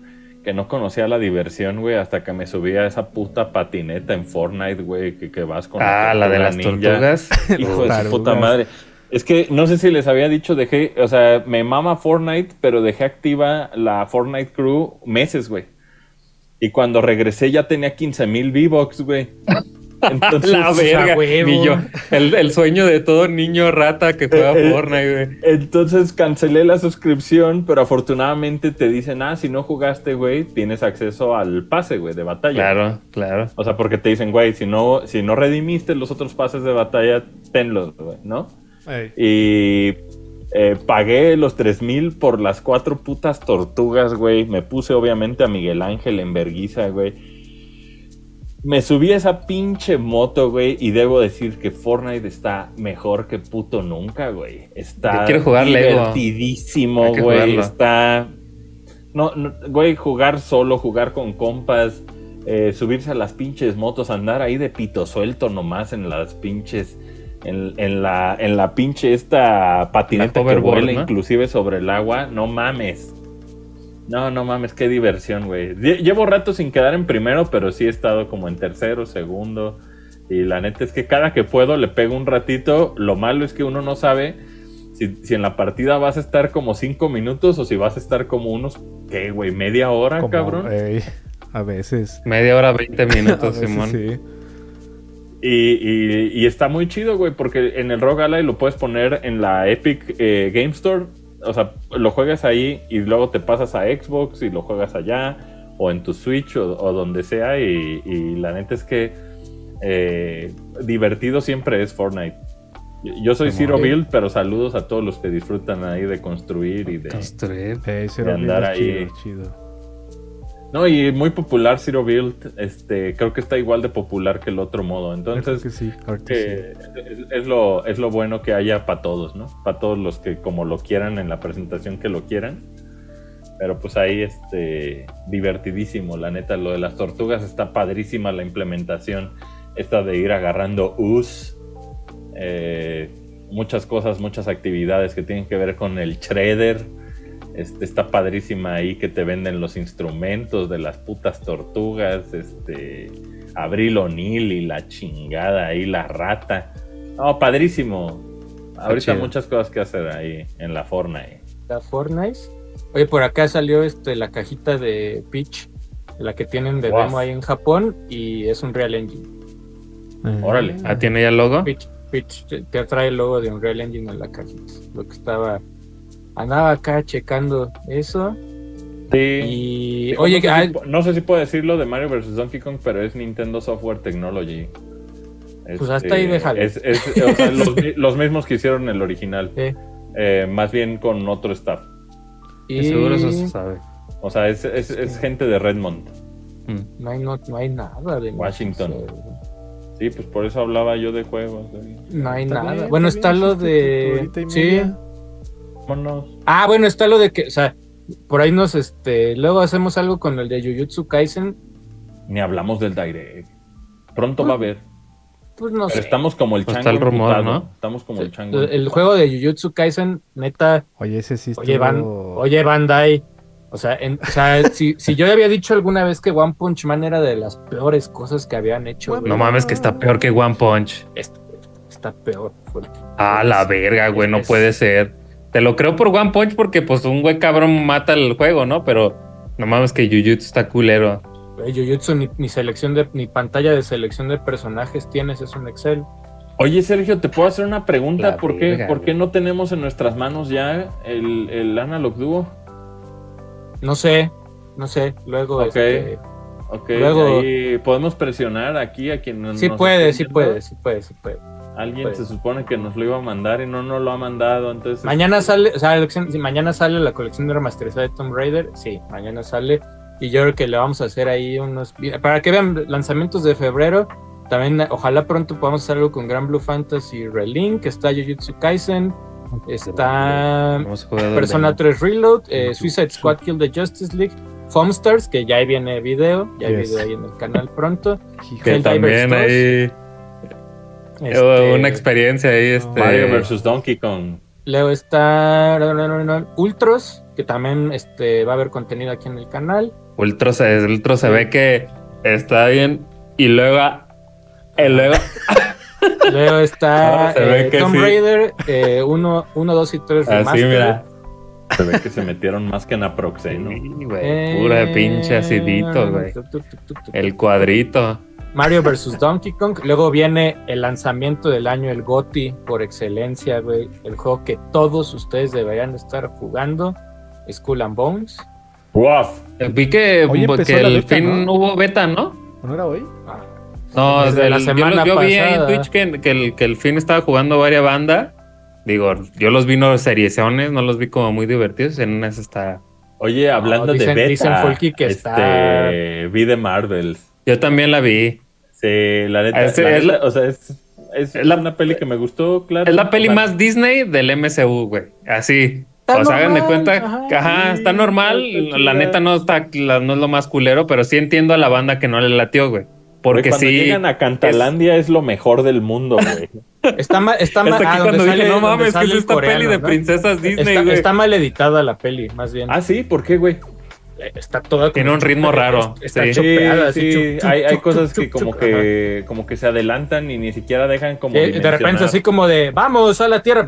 que no conocía la diversión, güey, hasta que me subí a esa puta patineta en Fortnite, güey, que, que vas con Ah, la de las ninja. tortugas. Hijo de su puta madre. Es que no sé si les había dicho, dejé, o sea, me mama Fortnite, pero dejé activa la Fortnite Crew meses, güey. Y cuando regresé ya tenía 15 mil V-Bucks, güey. Entonces, la verga. yo. El, el sueño de todo niño rata que juega Eh, eh, Fortnite, güey. Entonces cancelé la suscripción, pero afortunadamente te dicen, ah, si no jugaste, güey, tienes acceso al pase, güey, de batalla. Claro, claro. O sea, porque te dicen, güey, si no, si no redimiste los otros pases de batalla, tenlos, güey, ¿no? Ey. Y eh, pagué los 3000 por las cuatro putas tortugas, güey. Me puse obviamente a Miguel Ángel en verguiza, güey. Me subí a esa pinche moto, güey, y debo decir que Fortnite está mejor que puto nunca, güey. Está Yo quiero jugar divertidísimo, güey. jugarlo. Está... No, no, güey, jugar solo, jugar con compas, eh, subirse a las pinches motos, andar ahí de pito suelto nomás en las pinches... En, en la, en la pinche esta patineta que vuela ¿no? inclusive sobre el agua, no mames. No, no mames, qué diversión, güey. Lle- Llevo rato sin quedar en primero, pero sí he estado como en tercero, segundo. Y la neta es que cada que puedo le pego un ratito. Lo malo es que uno no sabe si, si en la partida vas a estar como cinco minutos o si vas a estar como unos, ¿qué, güey? ¿Media hora, Como, cabrón? ey, a veces. Media hora, 20 A minutos, veces Simón. sí. Y, y- y está muy chido, güey, porque en el Rogue Ally lo puedes poner en la Epic eh, Game Store. O sea, lo juegas ahí y luego te pasas a Xbox y lo juegas allá, o en tu Switch o, o donde sea. Y, y la neta es que eh, divertido siempre es Fortnite. Yo- soy. Zero Build, pero saludos a todos los que disfrutan ahí de construir y de. Construir. De andar ahí. chido, chido. No, y muy popular Zero Build. Este, creo que está igual de popular que el otro modo. Entonces, que sí, que es, es lo, es lo bueno que haya para todos, ¿no? Para todos los que como lo quieran en la presentación que lo quieran. Pero pues ahí, este, divertidísimo, la neta. Lo de las tortugas está padrísima la implementación. Esta de ir agarrando us. eh, muchas cosas, muchas actividades que tienen que ver con el shredder. Este, está padrísima ahí que te venden los instrumentos de las putas tortugas. Este, Abril O'Neill y la chingada ahí, la rata. No, padrísimo. Ahorita chido. muchas cosas que hacer ahí en la Fortnite. La Fortnite. Oye, por acá salió este la cajita de Peach, la que tienen de demo ahí en Japón, y es un Real Engine. Eh, Órale. Ah, ¿tiene ya el logo? Peach, Peach te te trae el logo de un Real Engine en la cajita. Lo que estaba. Andaba acá checando eso. Sí. Y. Digo, Oye, no, sé ah, si, no sé si puedo decirlo de Mario vs. Donkey Kong, pero es Nintendo Software Technology. Pues hasta ahí déjalo. Es, es- o sea, los, mi- los mismos que hicieron el original. Sí. Eh, más bien con otro staff. y Seguro eso se sabe. O sea, es, es- es gente de Redmond. Mm. no, hay, no, no hay nada de Washington. Sí, pues por eso hablaba yo de juegos. No hay Está nada. bien, bueno, está bien, lo de. Sí. media. Ah, bueno, está lo de que, o sea, por ahí nos, este, luego hacemos algo con el de Jujutsu Kaisen, Ni hablamos del Direct. Pronto va a haber. pues no Pero sé. estamos como el Pues chango. está el rumor. ¿no? Estamos como el chango. El, el juego de Jujutsu Kaisen, neta, Oye, ese sí oye, Van, oye, Bandai, o sea, en- o sea si, si yo había dicho alguna vez que One Punch Man era de las peores cosas que habían hecho, Bueno, güey, No mames, que está peor que One Punch. está peor. fuerte. Ah, la verga, güey, no puede ser. Te lo creo por One Punch porque pues un güey cabrón mata el juego, ¿no? Pero no mames que Jujutsu está culero. Jujutsu ni, ni selección de, ni pantalla de selección de personajes tienes, es un Excel. Oye, Sergio, ¿te puedo hacer una pregunta? ¿Por qué, ¿por qué no tenemos en nuestras manos ya el, el Analog Duo? No sé, no sé, luego Ok. este, Ok, Luego- ahí podemos presionar aquí a quien nos sí nos puede, sí puede, sí puede, sí puede. Alguien puede. se supone que nos lo iba a mandar y no nos lo ha mandado, entonces... Mañana sale, o sea, la colección- si mañana sale la colección de remasterizada de Tomb Raider, sí, mañana sale. Y yo creo que le vamos a hacer ahí unos. Para que vean lanzamientos de febrero. También, ojalá pronto podamos hacer algo con Gran Blue Fantasy Relink. Está Jujutsu Kaisen. Está Persona el 3 Reload. eh, Suicide Squad Kill the Justice League. Foamstars, que ya ahí viene video. Ya hay Yes. video ahí en el canal pronto. Que también 2. ahí Este, una experiencia ahí, este. Mario vs. Donkey Kong. Luego está Ultros, que también este, va a haber contenido aquí en el canal. Ultro se, el Ultro se ve que está bien. Y luego. Y luego. Luego está Ah, eh, Tomb sí. Raider 1, 2 y 3 Así, Remastered. mira. Se ve que se metieron más que en Aproxeno. Sí, güey. Eh, Pura pinche acidito, güey. tu, tu, tu. El cuadrito. Mario vs. Donkey Kong. Luego viene el lanzamiento del año, el GOTI por excelencia, güey. El juego que todos ustedes deberían estar jugando. Skull and Bones. ¡Waf! Vi que, Hoy el beta, fin ¿no? hubo beta, ¿no? ¿O ¿No era hoy? No, Desde el- la yo- semana yo, vi en. Twitch que, que el, que el fin estaba jugando varias bandas. Digo, yo los vi no seriezones, no los vi como muy divertidos. En unas está. Oye, hablando dicen- de beta, dicen Folky que este, está- vi de Marvels. Yo también la vi. Sí, la neta, la es neta, la- o sea, es, es es la- una peli que me gustó, claro. Es la peli más Disney del MCU, güey. Así. Está o sea, hagan de cuenta ajá, que ajá, sí, está normal. está La neta no está, la- no es lo más culero, pero sí entiendo a la banda que no le latió, güey. güey, Porque cuando sí. llegan a Cantalandia es, lo mejor del mundo, güey. Está mal, está mal. Ah, cuando dije, no mames, que es esta coreano, peli de ¿no? princesas Disney, Está, güey. está mal editada la peli, más bien. ah, sí, ¿por qué, güey? Está toda. Tiene un ritmo raro, Está sí. chopeada. Sí, así, sí, chup, chup, hay, hay chup, cosas chup, que como chup, que como que se adelantan y ni siquiera dejan como Eh, de repente así como de vamos a la tierra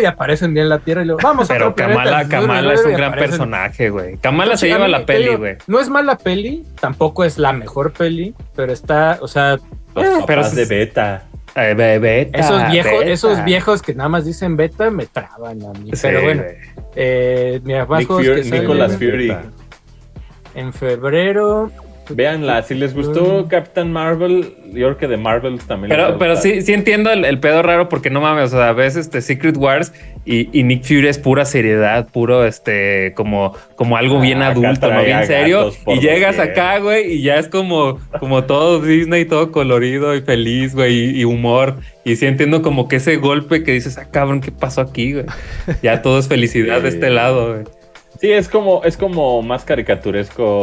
y aparecen bien la tierra y luego vamos a Pero planeta", Kamala, Kamala es un gran aparecen. personaje, güey. Kamala se a lleva mí, la peli, güey. No es mala peli, tampoco es la mejor peli, pero está, o sea, Los eh, papás pero de beta. Eh, be- beta, esos viejos, beta. esos viejos que nada más dicen beta me traban a mí. Sí, pero bueno, eh, mira, más Nick juegos Fury- que salen Nicolas Fury. En febrero. Véanla, si les gustó Captain Marvel, yo creo que de Marvel también. Pero, pero sí, sí entiendo el, el pedo raro porque no mames, o sea, ves este Secret Wars y, y Nick Fury es pura seriedad, puro este, como, como algo bien Ah, adulto, no bien serio. Y llegas doquier. acá, güey, y ya es como, como todo Disney, todo colorido y feliz, güey, y, y humor. Y sí entiendo como que ese golpe que dices, ah, cabrón, ¿qué pasó aquí, güey? Ya todo es felicidad de este lado, güey. Sí, es como, es como más caricaturesco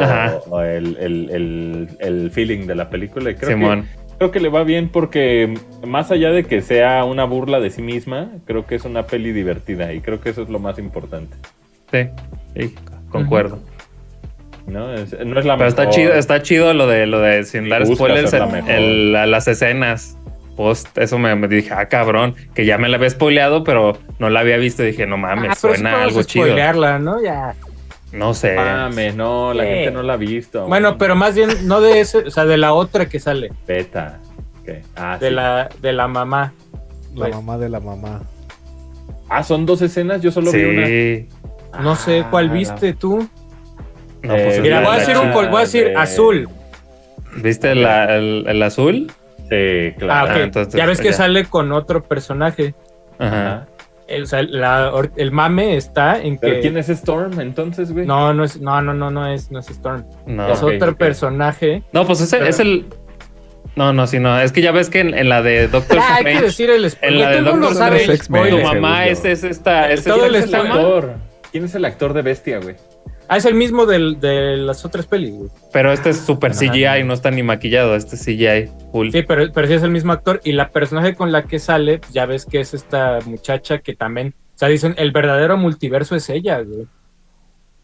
el, el- el- el feeling de la película. Y creo, Simón. que, creo que le va bien porque más allá de que sea una burla de sí misma, creo que es una peli divertida y creo que eso es lo más importante. Sí, sí, concuerdo. ¿no? Es- no es la Pero está mejor. chido, está chido lo de lo de sin dar spoilers, la el- la- las escenas. Post, eso me, me dije, ah, cabrón, que ya me la había spoileado, pero no la había visto. Dije, no mames, Ah, suena algo chido. spoilearla, ¿no? Ya. No sé. Mames, no, la gente no la ha visto. Bueno, pero más bien no de ese, o sea, de la otra que sale, Beta. Ah, de sí. la de la mamá. La Pues- mamá de la mamá. Ah, son dos escenas, yo solo vi una. No sé Ah, cuál la- viste tú. No, pues, Eh, Mira, voy a decir un voy a decir de- azul. ¿Viste la- el, el azul? Sí, Ah, claro. ok. entonces, ya ves que ya. sale con otro personaje. Ajá. El, o sea, la- el mame está en ¿Pero que quién es Storm entonces, güey? no, no es, no, no, no, no es, no es Storm. No. es otro personaje. No, pues ese Pero- es el. No, no, sí, no. Es que ya ves que en, en la de Doctor Ah, hay que Strange, decir el en spoiler. la de Doctor Strange, tu spoiler. mamá es, es esta. Es Todo ¿quién el es ¿Quién es el llama? actor? ¿Quién es el actor de Bestia, güey? Ah, es el mismo del, de las otras pelis, güey. Pero este es super Ajá. CGI, no está ni maquillado. Este es CGI full. Sí, pero, pero sí es el mismo actor. Y la personaje con la que sale, ya ves que es esta muchacha que también. O sea, dicen, el verdadero multiverso es ella, güey.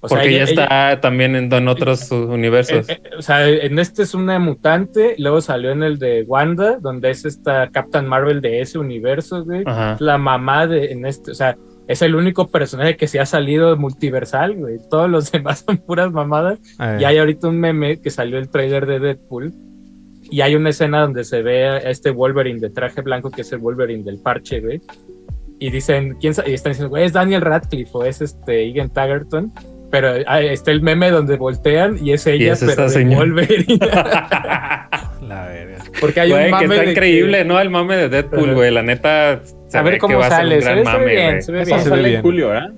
O sea, porque ella- ya está también en, en otros universos. Eh, eh, o sea, en este es una mutante, luego salió en el de Wanda, donde es esta Captain Marvel de ese universo, güey. Ajá. Es La mamá de en este, o sea, es el único personaje que se ha salido multiversal, güey. Todos los demás son puras mamadas. Y hay ahorita un meme que salió el trailer de Deadpool. Y hay una escena donde se ve a este Wolverine de traje blanco, que es el Wolverine del parche, güey. Y dicen, ¿quién sa- Y están diciendo, güey, es Daniel Radcliffe o es este Egan Taggerton. Pero ah, está el meme donde voltean y es ella, es pero de. Wolverine. La verga. Porque hay Güey, un que mame está de increíble, ¿no? El mame de Deadpool, Ajá. güey. La neta, se A ver ve cómo que va a ser sale, un se gran ve- se ve mame, bien, se ve Eso bien. se ve sale en bien. julio, ¿verdad?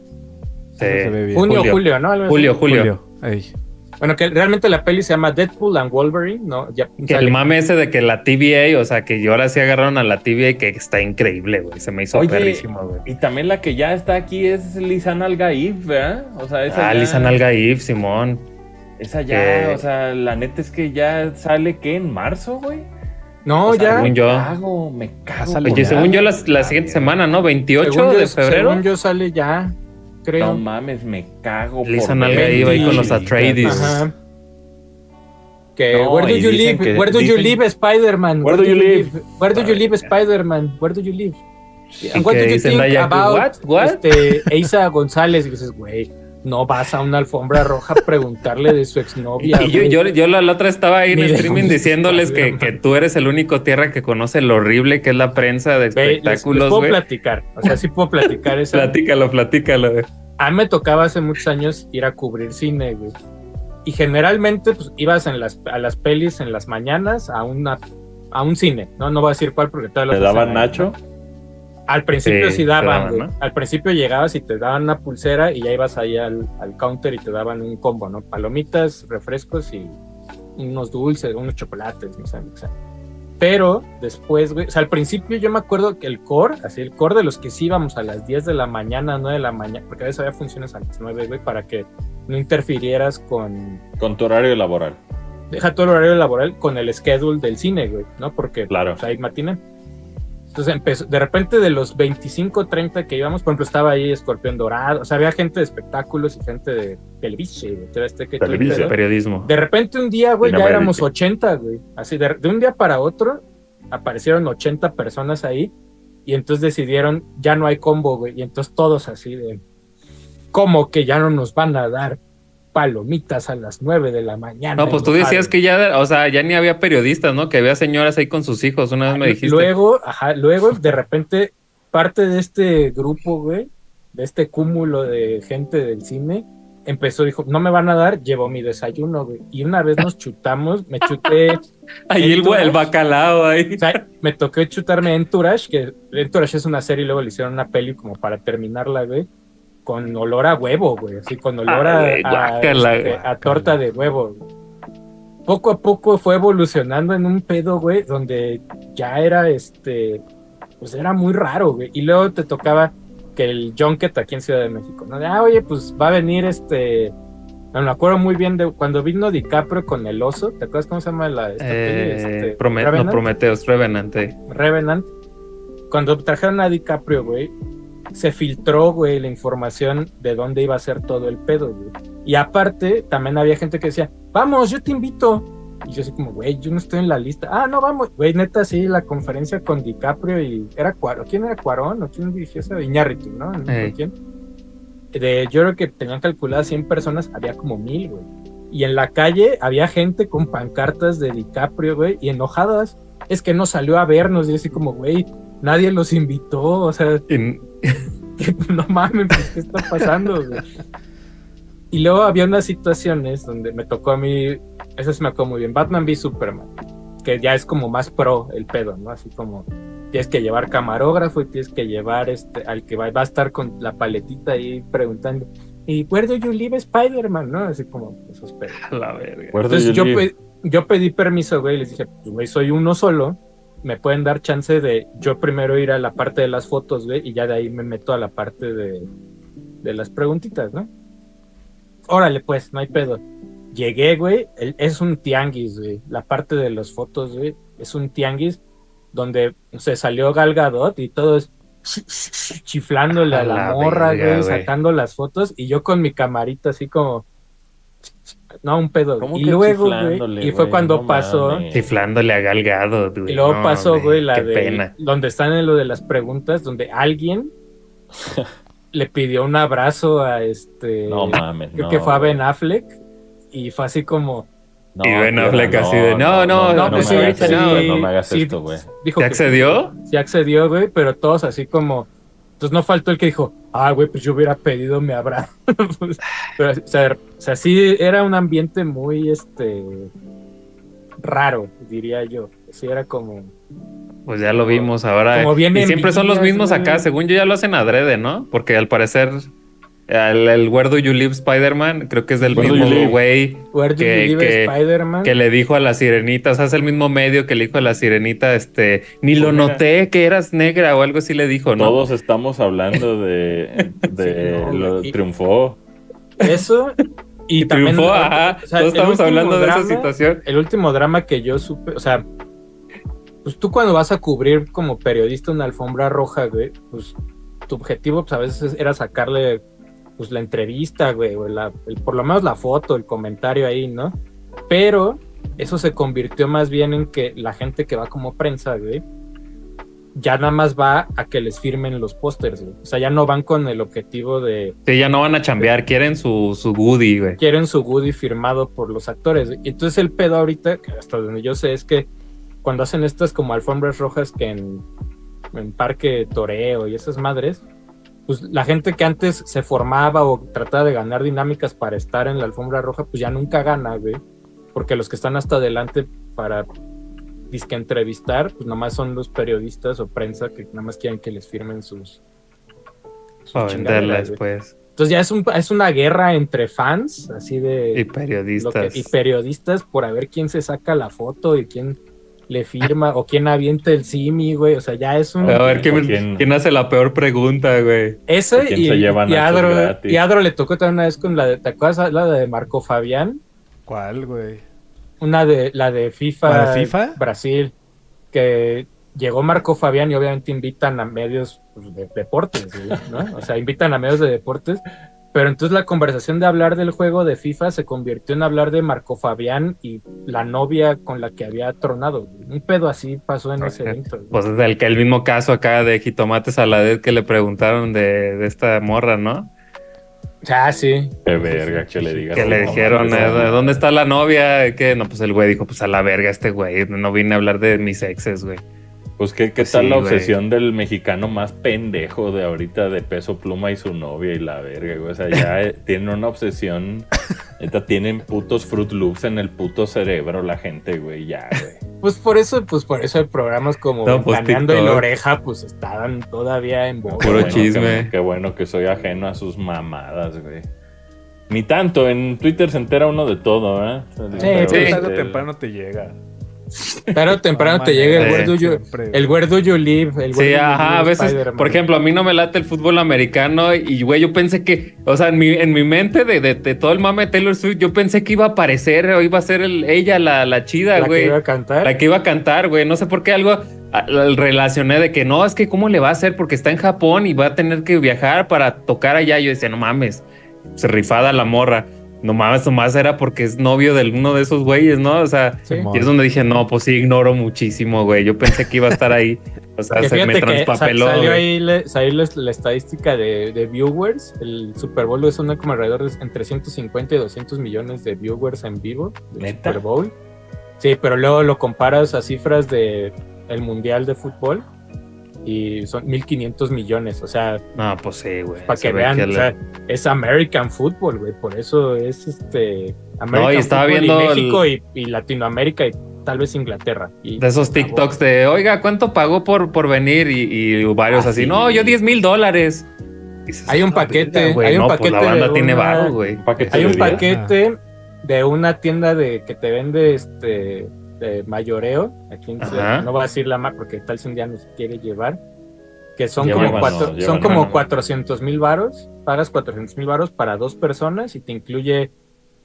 Sí. Se ve bien. Junio, Julio. julio, ¿no? Julio, julio. Julio. Ey. Bueno, que realmente la peli se llama Deadpool and Wolverine, ¿no? Ya Que sale- el mame ese de que la TVA, o sea, que yo ahora sí agarraron a la TVA, que está increíble, güey. Se me hizo Oye, perrísimo, güey. Y también la que ya está aquí es Lisan Algaif, ¿verdad? O sea, esa Ah, ya, Lisan Algaif, Simón. Esa ya, que- o sea, la neta es que ya sale, ¿qué? ¿En marzo, güey? No, O sea, ya. según Me yo. cago, me cago. Oye, ya. según yo, la, la siguiente semana, ¿no? 28 Según yo- de febrero. Según yo sale ya, creo. No mames, me cago. por Lisan ver Algaif ahí con los. Atreides. Ajá. Que No, where do y you live? que- where do you dicen- live Spider-Man? Where do you live? Where do you live Spider-Man? Where do you live? Y And what que do you dicen think about what? What? este Eiza González? Y dices, güey, no vas a una alfombra roja a preguntarle de su exnovia. Y yo, yo, yo la, la otra estaba ahí en Ni streaming diciéndoles que, que tú eres el único tierra que conoce lo horrible que es la prensa de Güey, les- les espectáculos, puedo platicar, o sea, sí puedo platicar eso. Platícalo, platícalo. güey. A mí me tocaba hace muchos años ir a cubrir cine, güey. Y generalmente, pues, ibas en las, a las pelis en las mañanas a una a un cine, ¿no? No voy a decir cuál porque todas ¿Te las daban hacen ahí, Nacho? ¿no? Al principio Sí, daban, daban, güey. ¿no? Al principio llegabas y te daban una pulsera y ya ibas ahí al, al counter y te daban un combo, ¿no? Palomitas, refrescos y unos dulces, unos chocolates, no sé, o sea. Pero después, güey, o sea, al principio yo me acuerdo que el core, así el core de los que sí íbamos a las 10 de la mañana, 9 de la mañana, porque a veces había funciones a las 9, güey, para que no interfirieras con, Con tu horario laboral. deja el horario laboral con el schedule del cine, güey, ¿no? Porque Claro. pues, hay matiné. Entonces empezó, de repente de los 25, 30 que íbamos, por ejemplo, estaba ahí Escorpión Dorado, o sea, había gente de espectáculos y gente de Televisa, y de TV Azteca Televisa. pedo. Periodismo. De repente un día, güey, ya éramos 80, güey. Así, de, de un día para otro, aparecieron 80 personas ahí y entonces decidieron, ya no hay combo, güey. Y entonces todos así de, ¿cómo que ya no nos van a dar palomitas a las 9 de la mañana? No, pues tú decías que ya, o sea, ya ni había periodistas, ¿no? Que había señoras ahí con sus hijos. Una vez me dijiste. Luego, ajá, luego de repente parte de este grupo, güey, de este cúmulo de gente del cine, empezó, dijo, no me van a dar, llevo mi desayuno, güey. Y una vez nos chutamos, me chuté, ahí el, el bacalao ahí. o sea, me tocó chutarme Entourage, que Entourage es una serie y luego le hicieron una peli como para terminarla, güey, con olor a huevo, güey, así con olor a, Ay, a, guácala, este, a torta de huevo. güey. Poco a poco fue evolucionando en un pedo, güey, donde ya era este, pues era muy raro, güey. Y luego te tocaba que el Junket aquí en Ciudad de México, ¿no? De, ah, oye, pues va a venir este. No me acuerdo muy bien de cuando vino DiCaprio con el oso. ¿Te acuerdas cómo se llama la esta? Eh, Este, Prome- no. Prometeos, Revenant. eh. Revenant. Cuando trajeron a DiCaprio, güey, se filtró, güey, la información de dónde iba a ser todo el pedo, güey. Y aparte, también había gente que decía, vamos, yo te invito. Y yo así como, güey, yo no estoy en la lista. Ah, no, vamos. Güey, neta, sí, la conferencia con DiCaprio y... ¿Era Cuarón? ¿Quién era Cuarón? ¿O quién dirigió esa? Iñárritu, ¿no? ¿No Ey. quién? De, yo creo que tenían calculadas 100 personas, había como mil, güey. Y en la calle había gente con pancartas de DiCaprio, güey, y enojadas. Es que no salió a vernos, y así como, güey, nadie los invitó, o sea, no mames, pues, ¿qué está pasando? güey? Y luego había unas situaciones donde me tocó a mí, eso se me acuerdo muy bien, Batman v Superman, que ya es como más pro el pedo, ¿no? Así como tienes que llevar camarógrafo y tienes que llevar este al que va, va a estar con la paletita ahí preguntando, ¿y where do you live Spider-Man? ¿No? Así como esos pedos. a la verga. Entonces yo, pe- yo pedí permiso, güey, y les dije, pues, güey, soy uno solo, me pueden dar chance de yo primero ir a la parte de las fotos, güey, y ya de ahí me meto a la parte de, de las preguntitas, ¿no? Órale, pues, no hay pedo. Llegué, güey, el- es un tianguis, güey, la parte de las fotos, güey, es un tianguis donde se salió Gal Gadot y todo es chiflándole a la, la morra, güey. sacando las fotos y yo con mi camarita así como no, un pedo. ¿Cómo Y que luego, güey, y fue güey? cuando No pasó, mames. Chiflándole a Galgado, güey. y luego No, pasó, güey, la qué de pena. donde están en lo de las preguntas, donde alguien le pidió un abrazo a este, No mames. creo no, que fue a Ben. Affleck, y fue así como, No, Y Ben Affleck así de, no, no, no, me pues sí, hagas sí, esto, no me hagas sí, esto, güey. dijo ¿Te que accedió? sí accedió, güey, pero todos así como, entonces no faltó el que dijo, ah, güey, pues yo hubiera pedido mi abrazo. Pues, pero, o sea, o sea, sí era un ambiente muy, este, raro, diría yo. Sí era como, Pues ya lo vimos ahora. Como bien y siempre son los mismos acá. Según yo ya lo hacen adrede, ¿no? Porque al parecer el, el Where Do You Live Spider-Man creo que es del Where mismo güey Where do Que- que- Spider-Man? que le dijo a la sirenita. O sea, es el mismo medio que le dijo a la sirenita, este, ni lo mira. noté que eras negra o algo así le dijo, ¿no? Todos estamos hablando de, de Sí, no, lo güey. triunfó. Eso. Y, Y también, triunfó, o ajá. sea, Todos estamos último hablando de esa drama- situación. El último drama que yo supe, o sea, pues tú cuando vas a cubrir como periodista una alfombra roja, güey, pues tu objetivo pues a veces era sacarle pues la entrevista, güey, o la, el- por lo menos la foto, el comentario ahí, ¿no? Pero eso se convirtió más bien en que la gente que va como prensa, güey, ya nada más va a que les firmen los pósters, güey. O sea, ya no van con el objetivo de Sí, ya no van a chambear, quieren su, su goodie, güey. quieren su goodie firmado por los actores. Entonces el pedo ahorita, que hasta donde yo sé, es que cuando hacen estas como alfombras rojas que en, en Parque Toreo y esas madres, pues la gente que antes se formaba o trataba de ganar dinámicas para estar en la alfombra roja, pues ya nunca gana, güey. Porque los que están hasta adelante para disque entrevistar, pues nomás son los periodistas o prensa que nada más quieren que les firmen sus, güey. después. Entonces ya es, un, es una guerra entre fans, así de... Y periodistas. que- y periodistas por a ver quién se saca la foto y quién le firma o quién avienta el simi, güey. O sea, ya es un... A ver, ¿quién, ¿Quién? quién hace la peor pregunta, güey? Ese ¿O quién y, se lleva y Adro, gratis? y Adro le tocó también una vez con la de... ¿Te acuerdas la de Marco Fabián? ¿Cuál, güey? Una de la de FIFA, ¿La de FIFA? Brasil, que llegó Marco Fabián y obviamente invitan a medios pues, de deportes, güey, ¿no? O sea, invitan a medios de deportes, pero entonces la conversación de hablar del juego de FIFA se convirtió en hablar de Marco Fabián y la novia con la que había tronado. Un pedo así pasó en ese evento. Pues es el, que el mismo caso acá de Jitomates a la vez que le preguntaron de, de esta morra, ¿no? Ah, sí. Qué verga que le digas. Que le dijeron, eh. ¿dónde está la novia? Que no, pues el güey dijo, pues a la verga este güey, no vine a hablar de mis exes, güey. Pues qué, qué Pues tal sí, la güey. obsesión del mexicano más pendejo de ahorita de peso pluma y su novia y la verga, güey. O sea, ya eh, tienen una obsesión. Neta, tienen putos Fruit Loops en el puto cerebro la gente, güey. Ya, güey. Pues por eso, pues por eso hay programas como No, pues, Planeando y la oreja, pues estaban todavía en boga. Qué Puro bueno chisme. que- qué bueno que soy ajeno a sus mamadas, güey. Ni tanto, en Twitter se entera uno de todo, ¿eh? Pero, sí. este, Tarde o temprano te llega. Tarde o temprano No, te llega el Where You, siempre. el Where Do You Live. El Sí, ajá, a veces, por ejemplo, a mí no me late el fútbol americano y, güey, yo pensé que, o sea, en mi, en mi mente de, de- de todo el mame de Taylor Swift, yo pensé que iba a aparecer o iba a ser el- ella la, la chida, la que güey. iba a cantar. La que iba a cantar, güey. No sé por qué algo la- relacioné de que no, es que cómo le va a hacer porque está en Japón y va a tener que viajar para tocar allá. Yo decía, no mames, se rifada la morra. No mames, nomás era porque es novio de uno de esos güeyes, ¿no? O sea, Sí. Y es donde dije, no, pues sí, ignoro muchísimo, güey. Yo pensé que iba a estar ahí. O sea, Que se me que transpapeló. salió ahí le- salió la, la estadística de, de viewers. El Super Bowl es una como alrededor de entre 150 y 200 millones de viewers en vivo del ¿Neta? Super Bowl. Sí, pero luego lo comparas a cifras de el Mundial de Fútbol y son 1500 millones. O sea, No, pues sí, güey. para que ve vean, que o le- sea, es American Football, güey. Por eso es este American y estaba viendo y el- México y, y Latinoamérica y tal vez Inglaterra. Y De esos. TikToks de, oiga, ¿cuánto pagó por, por venir? Y, y varios Ah, así, sí. no, yo 10 mil dólares. Dices, Hay un "Ah, paquete, verga, güey". hay un no, paquete Pues la banda de tiene una- güey. Hay un paquete de una tienda de que te vende este mayoreo, aquí no voy a decir la marca porque tal si un día nos quiere llevar, que son como cuatro, son como 400 mil varos, pagas 400 mil varos para dos personas y te incluye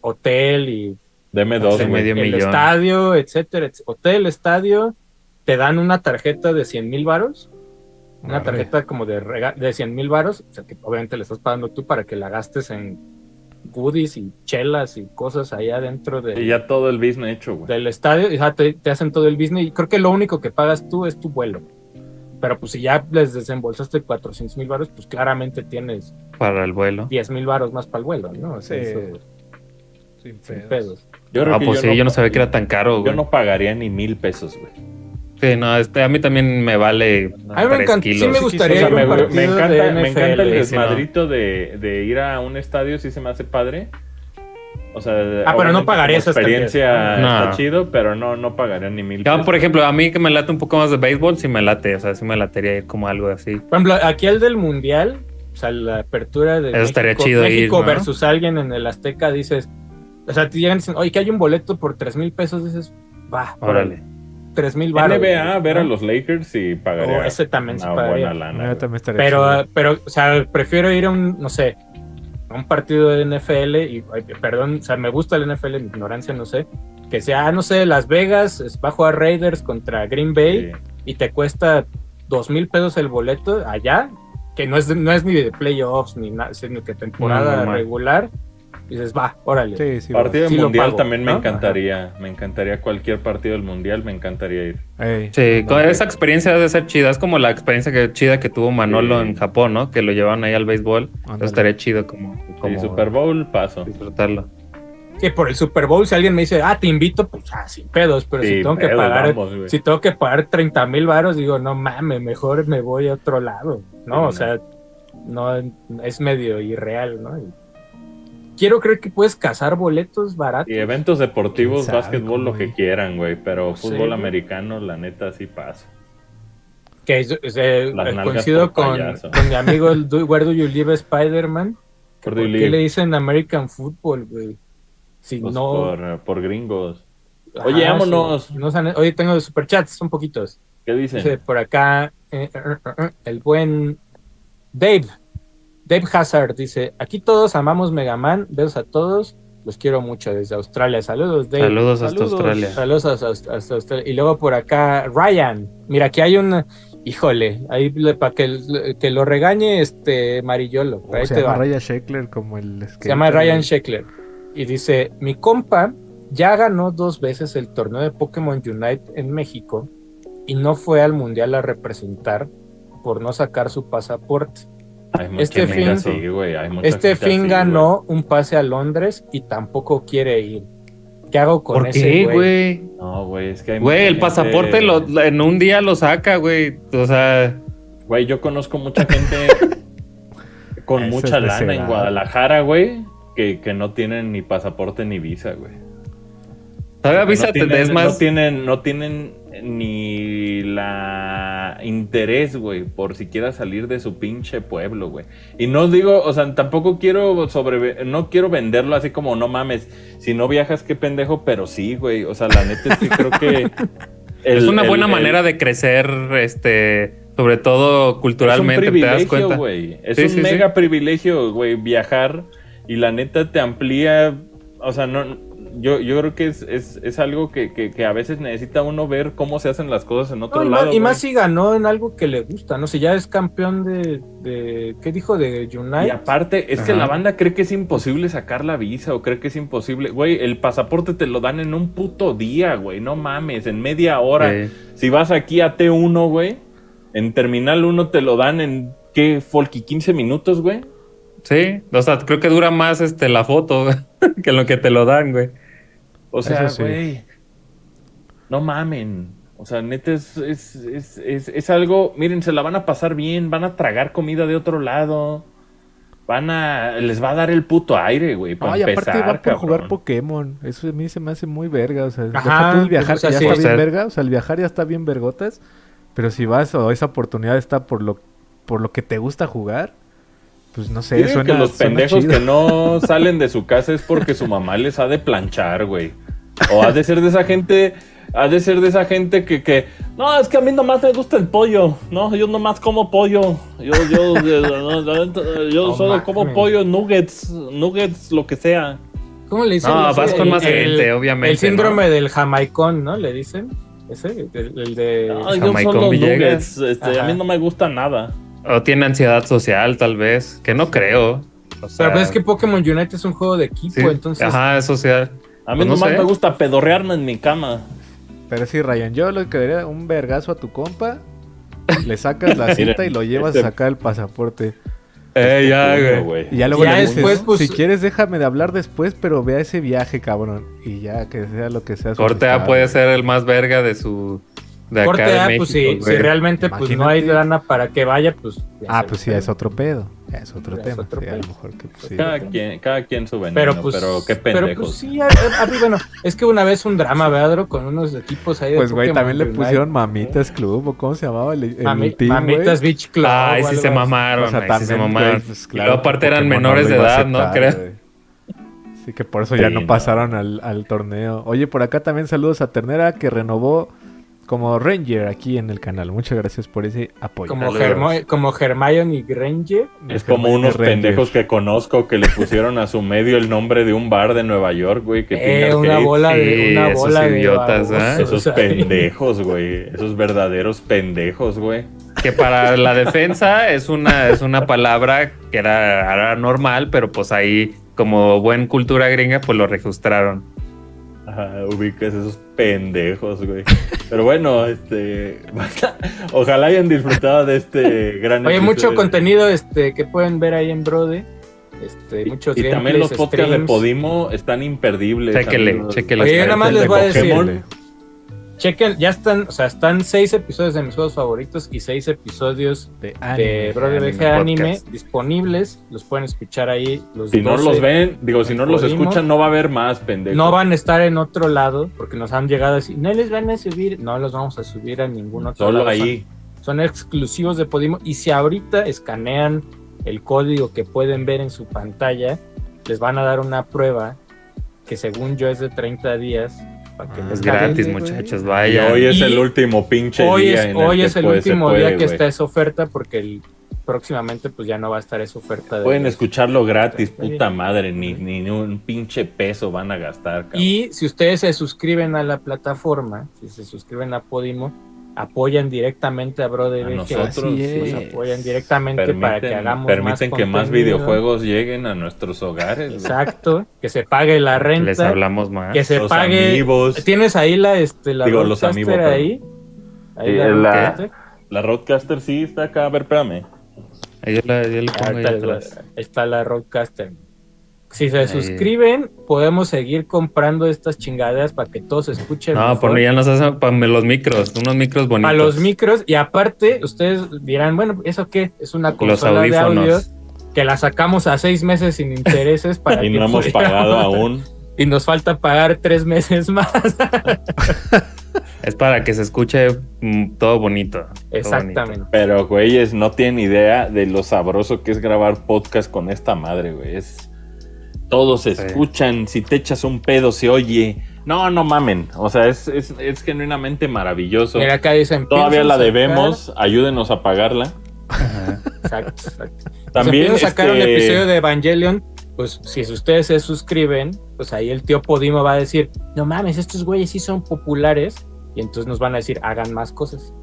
hotel y Deme dos, medio el millón. estadio, etcétera, etc- hotel, estadio, te dan una tarjeta de 100 mil varos, una tarjeta como de, rega- de 100 mil varos, o sea que obviamente le estás pagando tú para que la gastes en goodies y chelas y cosas ahí adentro de, Y ya todo el business hecho, güey. del estadio, y, te, te hacen todo el business y creo que lo único que pagas tú es tu vuelo. Pero pues si ya les desembolsaste 400 mil varos, pues claramente tienes Para el vuelo. 10 mil varos más para el vuelo, ¿no? O sea, Sí. eso, Sin sin pedos. pedos. Yo Ah, pues sí, yo no sabía que era tan caro, Yo güey. no pagaría ni mil pesos, güey. Sí, no, este, a mí también me vale A mí me tres encanta- sí me O gustaría sea, me, encanta, de me encanta el no. desmadrito de, de ir a un estadio, sí se me hace padre. O sea, Ah, pero no como hasta experiencia diez. está No. chido, pero no, no pagaría ni mil por ejemplo, a mí que me late un poco más de béisbol, sí me late. O sea, sí me latería ir como algo así. Por ejemplo, aquí el del Mundial, o sea, la apertura de Eso México, estaría chido México ir, ¿no? versus alguien en el Azteca, dices, o sea, te llegan y dicen, oye, que hay un boleto por 3 mil pesos, dices, va, Órale. 3 mil baros. NBA, ver a los Lakers y pagaría O ese también se pagaría. buena lana. También estaría Pero, ah, pero, o sea, prefiero ir a un, no sé, a un partido de NFL y, perdón, o sea, me gusta el NFL, mi ignorancia, no sé, que sea, no sé, Las Vegas, va a jugar Raiders contra Green Bay Sí. y te cuesta dos mil pesos el boleto allá, que no es, no es ni de playoffs ni nada, sino que temporada No, no, no. Regular, dices, va, órale. Sí, sí. Partido del mundial pago, también me ¿no? encantaría. Me encantaría cualquier partido del mundial, me encantaría ir. Ey. Sí, con esa experiencia debe ser chida. Es como la experiencia que, chida que tuvo Manolo Sí. en Japón, ¿no? Que lo llevaban ahí al béisbol. Estaría chido como, como Sí, Super Bowl, paso. disfrutarlo. Que por el Super Bowl, si alguien me dice, ah, te invito, pues ah, sin pedos, pero si tengo que pagar, vamos, si tengo que pagar 30 mil varos, digo, no mames, mejor me voy a otro lado, ¿no? Sí, o no. sea, no es medio irreal, ¿no? Y quiero creer que puedes cazar boletos baratos. Y eventos deportivos, ¿Quién sabe básquetbol, cómo lo que quieran, güey. Pero fútbol americano, la neta, sí paso. Que es- es, eh, eh, coincido con, mi amigo el Du- Where Do You Live Spider-Man. ¿Por do qué live? le dicen American Football, güey? Si Pues no. por, por gringos. Ajá, Oye, vámonos. sí. No Oye, tengo superchats, son poquitos. ¿Qué Dice dicen? por acá eh, eh, eh, eh, el buen Dave. Dave Hazard dice: Aquí todos amamos Mega Man. Besos a todos. Los quiero mucho desde Australia. Saludos, Dave. Saludos hasta Saludos. Australia. Saludos hasta, hasta- hasta Australia. Y luego por acá, Ryan. Mira, aquí hay un. Híjole, ahí para que, que lo regañe este Marillolo. O Ahí se te llama va. Ryan Sheckler como el Se llama Ryan. Sheckler. Y dice: Mi compa ya ganó dos veces el torneo de Pokémon Unite en México y no fue al mundial a representar por no sacar su pasaporte. Este fin- güey, Este gente fin así, ganó un pase a Londres y tampoco quiere ir. ¿Qué hago con ¿Por ese qué, güey? No, güey, es que hay Güey, el gente- pasaporte lo- en un día lo saca, güey. O sea, Güey, yo conozco mucha gente con Eso mucha lana en. Guadalajara, güey, que, que no tienen ni pasaporte ni visa, güey. todavía No avísate, tienen, es más. no tienen, no tienen ni la interés, güey, por siquiera salir de su pinche pueblo, güey. Y no digo, o sea, tampoco quiero sobre, no quiero venderlo así como no mames, si no viajas qué pendejo, pero sí, güey. O sea, la neta es que creo que el- es una buena el- manera de crecer, este, sobre todo culturalmente, es un te das cuenta. Es Sí, un sí, sí. mega privilegio, güey, viajar y la neta te amplía, o sea, no yo, yo creo que es, es, es algo que, que, que a veces necesita uno ver cómo se hacen las cosas en otro No, y, lado. más, y más si ganó en algo que le gusta, no sé, ya es campeón de, de ¿qué dijo? De Unite. Y aparte, es que la banda cree que es imposible sacar la visa o cree que es imposible. Güey, el pasaporte te lo dan en un puto día, güey. No mames, en media hora. Sí. Si vas aquí a T1, güey, en Terminal 1 te lo dan en, ¿qué, Folky? ¿15 minutos, güey? Sí, o sea, creo que dura más este la foto que lo que te lo dan, güey. O sea, sí. güey. No mamen. O sea, neta, es, es, es, es, es algo. Miren, se la van a pasar bien. Van a tragar comida de otro lado. Van a. Les va a dar el puto aire, güey. Para No, y aparte empezar, va por jugar. Pokémon. Eso a mí se me hace muy verga. O sea, Ajá, deja tú el viajar, o sea, que ya sí. está bien verga. O sea, el viajar ya está bien vergotas. Pero si vas o esa oportunidad está por lo, por lo que te gusta jugar, pues no sé, suena, que los suena pendejos chido. que no salen de su casa es porque su mamá les ha de planchar, güey. O ha de ser de esa gente, ha de ser de esa gente que, que no, es que a mí nomás me gusta el pollo, no, yo nomás como pollo, yo, yo, yo, yo No solo como pollo, nuggets, nuggets, lo que sea. ¿Cómo le dicen? No, vas con más el- gente, obviamente. El síndrome ¿no? del jamaicón, ¿no? Le dicen. Ese, el, el de... Ay, yo solo nuggets, este, a mí no me gusta nada. O tiene ansiedad social, tal vez. Que no creo. O sea, Pero pues es que Pokémon Unite es un juego de equipo, sí. entonces... Ajá, es social. A mí Pues no nomás sé. me gusta pedorrearme en mi cama. Pero sí, Ryan, yo le quedaría un vergazo a tu compa. Le sacas la cita y lo llevas este- a sacar el pasaporte. Eh, ya, Puño, güey. Y ya luego Ya le dices, después, pues- si quieres déjame de hablar después, pero vea ese viaje, cabrón. Y ya que sea lo que sea. su Corte A estado. puede ser el más verga de su. De acá Corte de A, México, pues sí, si realmente pues no hay lana para que vaya, pues... Ah, pues sí, es otro pedo. Es otro Ya es tema. otro sí, a lo pedo. mejor que pues, sí. Cada quien, cada quien su veneno, Pero pero, pues, qué pero pendejos. pues sí, a- a- a- bueno, es que una vez un drama, ¿verdad? Con unos equipos ahí de Pues, güey, también le pusieron Mamitas Club, o cómo se llamaba el, el Mami- team, güey? Mamitas Beach Club. Ay, o sí se así. mamaron, O sea, sí se mamaron. pues, y luego aparte eran menores de edad, ¿no? Creo. güey. Sí, que por eso ya no no. pasaron al, al torneo. Oye, por acá también saludos a Ternera, que renovó como Ranger aquí en el canal. Muchas gracias por ese apoyo. Como. Hermo- como Hermione y Granger. Es como unos pendejos que conozco que le pusieron a su medio el nombre de un bar de Nueva York, güey, que tiene Eh, una bola de Sí, una esos bola de idiotas, ¿eh? Esos pendejos, güey. Esos verdaderos pendejos, güey. Que para la defensa es una, es una palabra que era, era normal, pero pues ahí como buen cultura gringa, pues lo registraron. Ajá, ubicas esos pendejos, güey. Pero bueno, este. Ojalá hayan disfrutado de este gran. Oye, mucho contenido este que pueden ver ahí en Brode. Este, muchos Y también los podcasts de. Podimo están imperdibles. Chéquele, chéquele. Oye, yo nada más les voy a decir, Pokémon. Chequen, ya están, o sea, están seis episodios de mis juegos favoritos y seis episodios De de anime. Brode anime BG Anime podcast. disponibles. Los pueden escuchar ahí. Los Si no 12. los ven, digo, si no los escuchan, no va a haber más, pendejos. No van a estar en otro lado porque nos han llegado a decir, no les van a subir, no los vamos a subir a ningún otro Solo lado. ahí. Son, son exclusivos de Podimo. Y si ahorita escanean el código que pueden ver en su pantalla, les van a dar una prueba que según yo es de 30 días. Para que Ah, Es gratis, güey. muchachos, Y vaya. hoy es Y el último pinche Hoy día es, en hoy que es el puede- se último puede, día que güey. está esa oferta porque el, próximamente pues ya no va a estar esa oferta. De Pueden escucharlo gratis, puta madre, ni, ni un pinche peso van a gastar, cabrón. Y si ustedes se suscriben a la plataforma, si se suscriben a Podimo, apoyan directamente a Brother A nosotros. Nos apoyan directamente para que Permiten, hagamos permiten más que más videojuegos lleguen a nuestros hogares. güey. Exacto, que se pague la Les renta, hablamos más. que se Los pague. amigos. ¿Tienes ahí la este la Digo, los amigos, ahí? Ahí Sí, la la-. La Roadcaster sí está acá, a ver, espérame. Ahí la- ahí les ahí está la Roadcaster. Si se Ahí. suscriben, podemos seguir comprando estas chingaderas para que todos escuchen. No, por ya nos hacen para los micros, unos micros bonitos. a los micros y aparte ustedes dirán, bueno, ¿eso qué? Es una Los consola de audio audífonos. que la sacamos a seis meses sin intereses para Y que no hemos pagado aún. y nos falta pagar tres meses más. Es para que se escuche mm, todo bonito. todo Exactamente. Pero, güeyes, no tienen idea de lo sabroso que es grabar podcast con esta madre, güey. Es... Todos se Sí. escuchan, si te echas un pedo se oye. No, no mamen. O sea, es, es, es genuinamente maravilloso. Mira, acá dicen. Todavía "Pienso la sacar-" debemos, ayúdenos a pagarla. Ajá. Exacto, exacto. También sacar un este, episodio de Evangelion. Pues si ustedes se suscriben, pues ahí el tío Podimo va a decir: No mames, estos güeyes sí son populares. Y entonces nos van a decir: Hagan más cosas.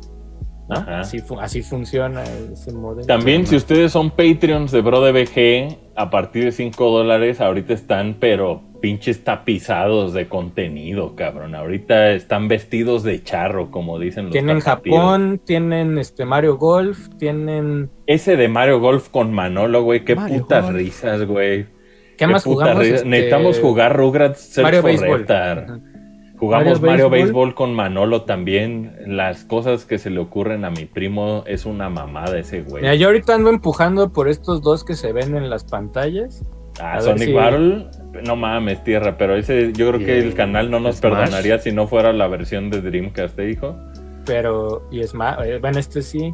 Así, fu- así funciona ese modelo. También, si ustedes son Patreons de BroDBG, a partir de 5 dólares, ahorita están, pero pinches tapizados de contenido, cabrón. Ahorita están vestidos de charro, como dicen los Tienen tapatíos. Japón, tienen este Mario Golf, tienen. Ese de Mario Golf con Manolo, güey, qué Mario putas Golf. risas, güey. ¿Qué, más jugamos? Este, Necesitamos jugar Rugrats Search Mario for Baseball. Jugamos Mario. Baseball con Manolo también. Las cosas que se le ocurren a mi primo es una mamada ese güey. Mira, yo ahorita ando empujando por estos dos que se ven en las pantallas. Ah, A Sonic si- Battle, no mames, tierra, pero ese yo creo que el canal no nos Smash. perdonaría si no fuera la versión de Dreamcast, ¿eh, hijo? Pero, y es más, bueno, este sí.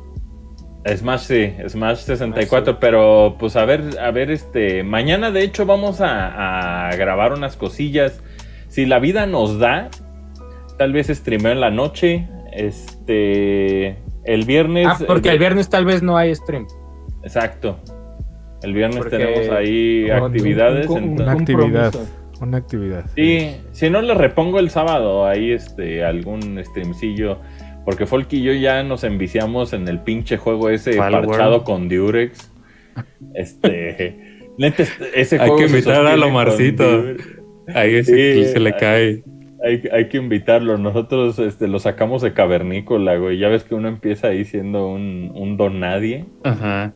Smash sí, Smash 64, pero pues a ver, a ver, este, mañana de hecho vamos a, a grabar unas cosillas. Si la vida nos da, tal vez streameo en la noche, este, el viernes. Ah, porque el viernes tal vez no hay stream. Exacto. El viernes Porque- tenemos ahí actividades. un- un- entonces- Una actividad. Una actividad. Sí, si no le repongo el sábado ahí este algún streamcillo. Porque Folk y yo ya nos enviciamos en el pinche juego ese Palworld. parchado con Durex. Este. ese Hay juego que invitar a Lomarcito. Ahí Sí, se, se le cae. Hay, hay que invitarlo. Nosotros este, lo sacamos de cavernícola, güey. Ya ves que uno empieza ahí siendo un, un don nadie. Ajá.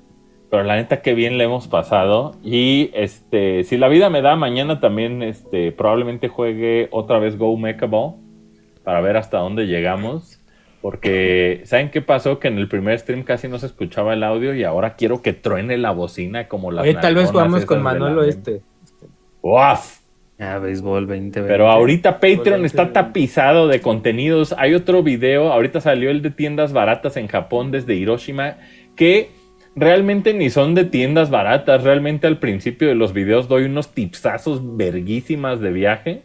Pero la neta, qué bien le hemos pasado. Y este, si la vida me da, mañana también este, probablemente juegue otra vez Go Mecha Ball para ver hasta dónde llegamos. Porque, ¿saben qué pasó? Que en el primer stream casi no se escuchaba el audio y ahora quiero que truene la bocina como la Oye, tal vez jugamos con Manolo este. ¡Uf! Ah, béisbol 2020. Pero ahorita Patreon está tapizado de contenidos. Hay otro video, ahorita salió el de tiendas baratas en Japón desde Hiroshima, que realmente ni son de tiendas baratas. Realmente al principio de los videos doy unos tipsazos verguísimas de viaje.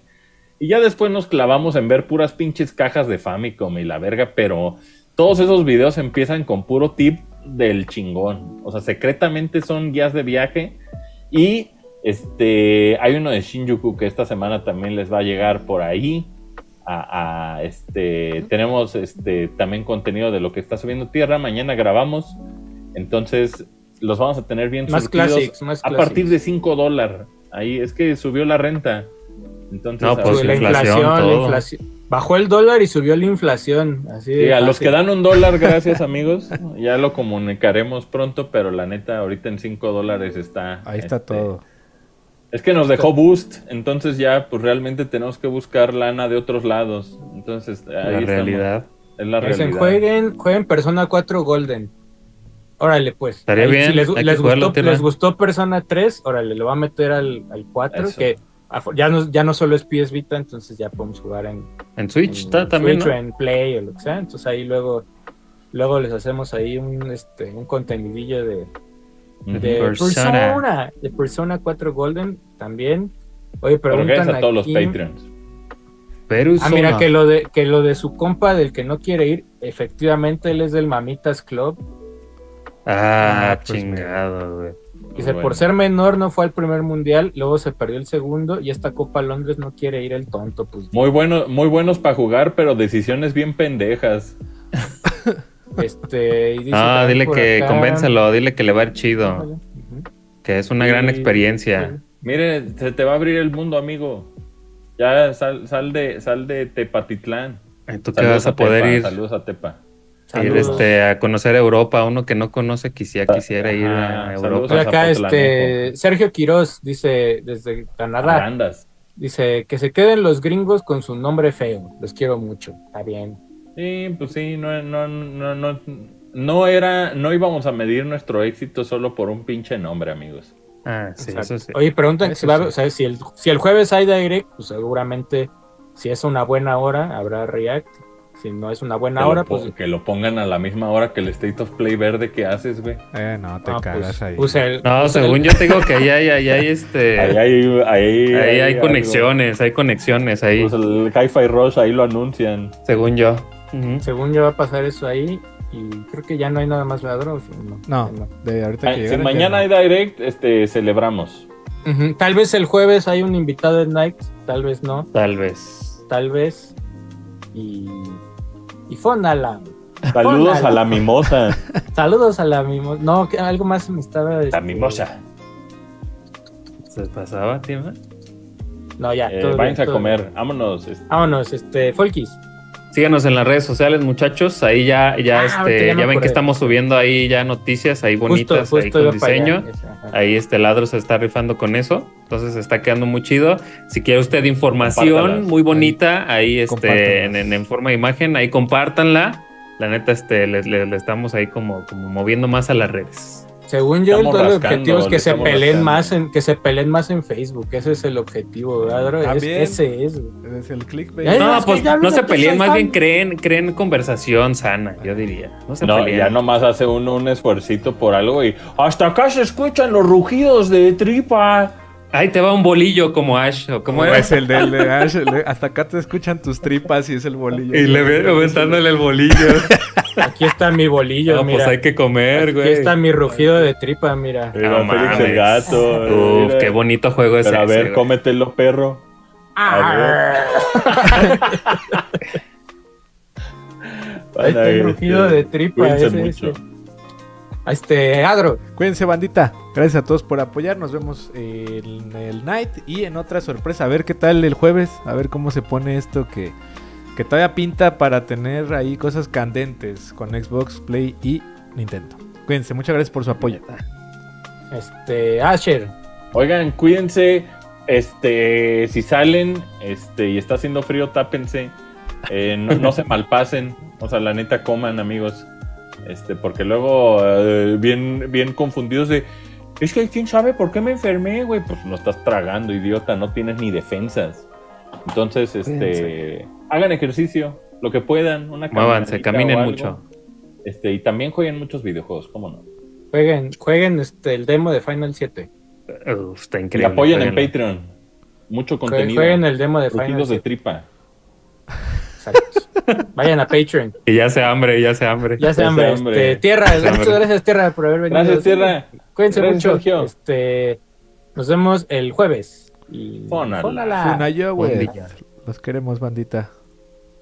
Y ya después nos clavamos en ver puras pinches cajas de Famicom y la verga, pero todos esos videos empiezan con puro tip del chingón. O sea, secretamente son guías de viaje y este hay uno de Shinjuku que esta semana también les va a llegar por ahí. A, a, este tenemos este también contenido de lo que está subiendo tierra. Mañana grabamos. Entonces los vamos a tener bien Más surtidos classics, más a partir de classics. 5 dólares. Ahí es que subió la renta. Entonces, No, pues, la inflación, inflación, la inflación. Bajó el dólar y subió la inflación. Así Sí, a los que dan un dólar, gracias amigos. Ya lo comunicaremos pronto, pero la neta, ahorita en 5 dólares está. Ahí está este, todo. Es que nos dejó boost, entonces ya pues realmente tenemos que buscar lana de otros lados. Entonces, ahí La estamos. realidad. Es la Dicen, realidad. jueguen, jueguen Persona 4 Golden. Órale, pues. Estaría Ahí, bien, Si les, gustó, les gustó Persona 3, órale, lo va a meter al, al 4, Eso. que ya no, ya no solo es PS Vita, entonces ya podemos jugar en, En Switch en está también, Switch o en Play o lo que sea. Entonces ahí luego, luego les hacemos ahí un, este, un contenidillo de. De Persona. Persona. de Persona 4 Golden también. Oye, Pero preguntan a todos los Patreons. Ah, mira, que lo, de, que lo de su compa del que no quiere ir, efectivamente él es del Mamitas Club. Ah, Ah, pues, chingado, güey. Dice, Bueno. por ser menor no fue al primer mundial, luego se perdió el segundo y esta Copa Londres no quiere ir el tonto. Pues Muy, bueno, muy buenos para jugar, pero decisiones bien pendejas. este. y dice Ah, dile que acá- convéncelo, dile que le va a ir chido, que es una gran experiencia. Mire, se te va a abrir el mundo, amigo. Ya sal, sal de, sal de Tepatitlán. ¿Tú que vas a poder Tepa, ir, Saludos a Tepa. ir Saludos. este, a conocer Europa? Uno que no conoce quisiera, quisiera ir Ajá, a saludos Europa. Acá, este. Sergio Quiroz dice desde Canadá. Andas. Dice que se queden los gringos con su nombre feo. Los quiero mucho. Está bien. Sí, pues sí, no, no, no, no, no era, no íbamos a medir nuestro éxito solo por un pinche nombre, amigos. Ah, sí, Exacto. eso sí. Oye, preguntan Eso si, va a- sí. o sea, si, el, si el jueves hay direct, pues seguramente si es una buena hora habrá react. Si no es una buena que, hora, pues, que lo pongan a la misma hora que el State of Play verde que haces, güey. Eh, no, te ah, cagas pues, ahí. pues el- No, pues según el- yo te digo que ahí hay, ahí hay este. Ahí hay, ahí, ahí hay conexiones, hay conexiones ahí, Pues el Hi-Fi Rush ahí lo anuncian. según yo. Según yo va a pasar eso ahí y creo que ya no hay nada más ¿verdad, Dross? No, No, no. de ahorita Ah, que si mañana hay ya no. direct, este, celebramos. Tal vez el jueves hay un invitado en Night, tal vez no, Tal vez. tal vez. Y, y fónala. Saludos a la mimosa. Saludos a la mimosa. No, que algo más me estaba. La este, mimosa. ¿Se pasaba, Tima? No, ya. Eh, todo a comer. bien. Vámonos. este, Vámonos, este, Folkis. Síganos en las redes sociales, muchachos. Ahí ya, ya, Ah, este, ya ven que estamos subiendo ahí ya noticias ahí Justo, bonitas, ahí con allá. diseño. Ahí este ladro se está rifando con eso. Entonces está quedando muy chido. Si quiere usted información muy bonita, ahí este, en, en- en forma de imagen, ahí compártanla. La neta, este, le, le- le estamos ahí como, como moviendo más a las redes. Según yo, Estamos todo el objetivo es que se peleen rascando. más en, que se peleen más en Facebook. Ese es el objetivo, ¿verdad? Es- ese es. güey. Es el clickbait. No, es que pues no se peleen, que más bien creen, creen conversación sana, yo diría. No se No, peleen. ya nomás hace uno un esfuercito por algo y hasta acá se escuchan los rugidos de tripa. Ahí te va un bolillo como Ash, o como Como es el del de Ash, el de- hasta acá te escuchan tus tripas y es el bolillo. Y le ve aventándole el bolillo. Aquí está mi bolillo, No, mira. pues hay que comer, Aquí güey. está mi rugido de tripa, mira. Mira, No Félix el gato. Uf, mira. qué bonito juego es Pero a ese, ver, cómetelo, perro. A Ahí está el Bueno, rugido este, de tripa. ese, mucho. ese. Este, Adro. Cuídense, bandita. Gracias a todos por apoyar. Nos vemos en el night y en otra sorpresa. A ver qué tal el jueves. A ver cómo se pone esto que, que todavía pinta para tener ahí cosas candentes con Xbox, Play y Nintendo. Cuídense, muchas gracias por su apoyo. Este, Asher. Oigan, cuídense. Este, si salen, este, y está haciendo frío, tápense. Eh, no, no se malpasen. O sea, la neta coman, amigos. Este, porque luego eh, bien, bien confundidos de. Es que quién sabe por qué me enfermé, güey. Pues no estás tragando, idiota, no tienes ni defensas. Entonces, este, Cuídense. hagan ejercicio, lo que puedan, una Muévanse, caminen algo. mucho. Este, y también jueguen muchos videojuegos, ¿cómo no? Jueguen, jueguen este, el demo de Final 7. Uf, está Y increíble. apoyen en. Patreon. Mucho contenido. Jueguen el demo de Final Rugidos de 7. tripa. Vayan a Patreon. Y ya se hambre, ya se hambre. Ya se Ya hambre. Este, tierra, se muchas hambre. gracias, Tierra, por haber venido. Gracias, Tierra. Cuídense Gracias, mucho. Sergio. Este, nos vemos el jueves. Y Fónala. fónala. Los queremos, bandita.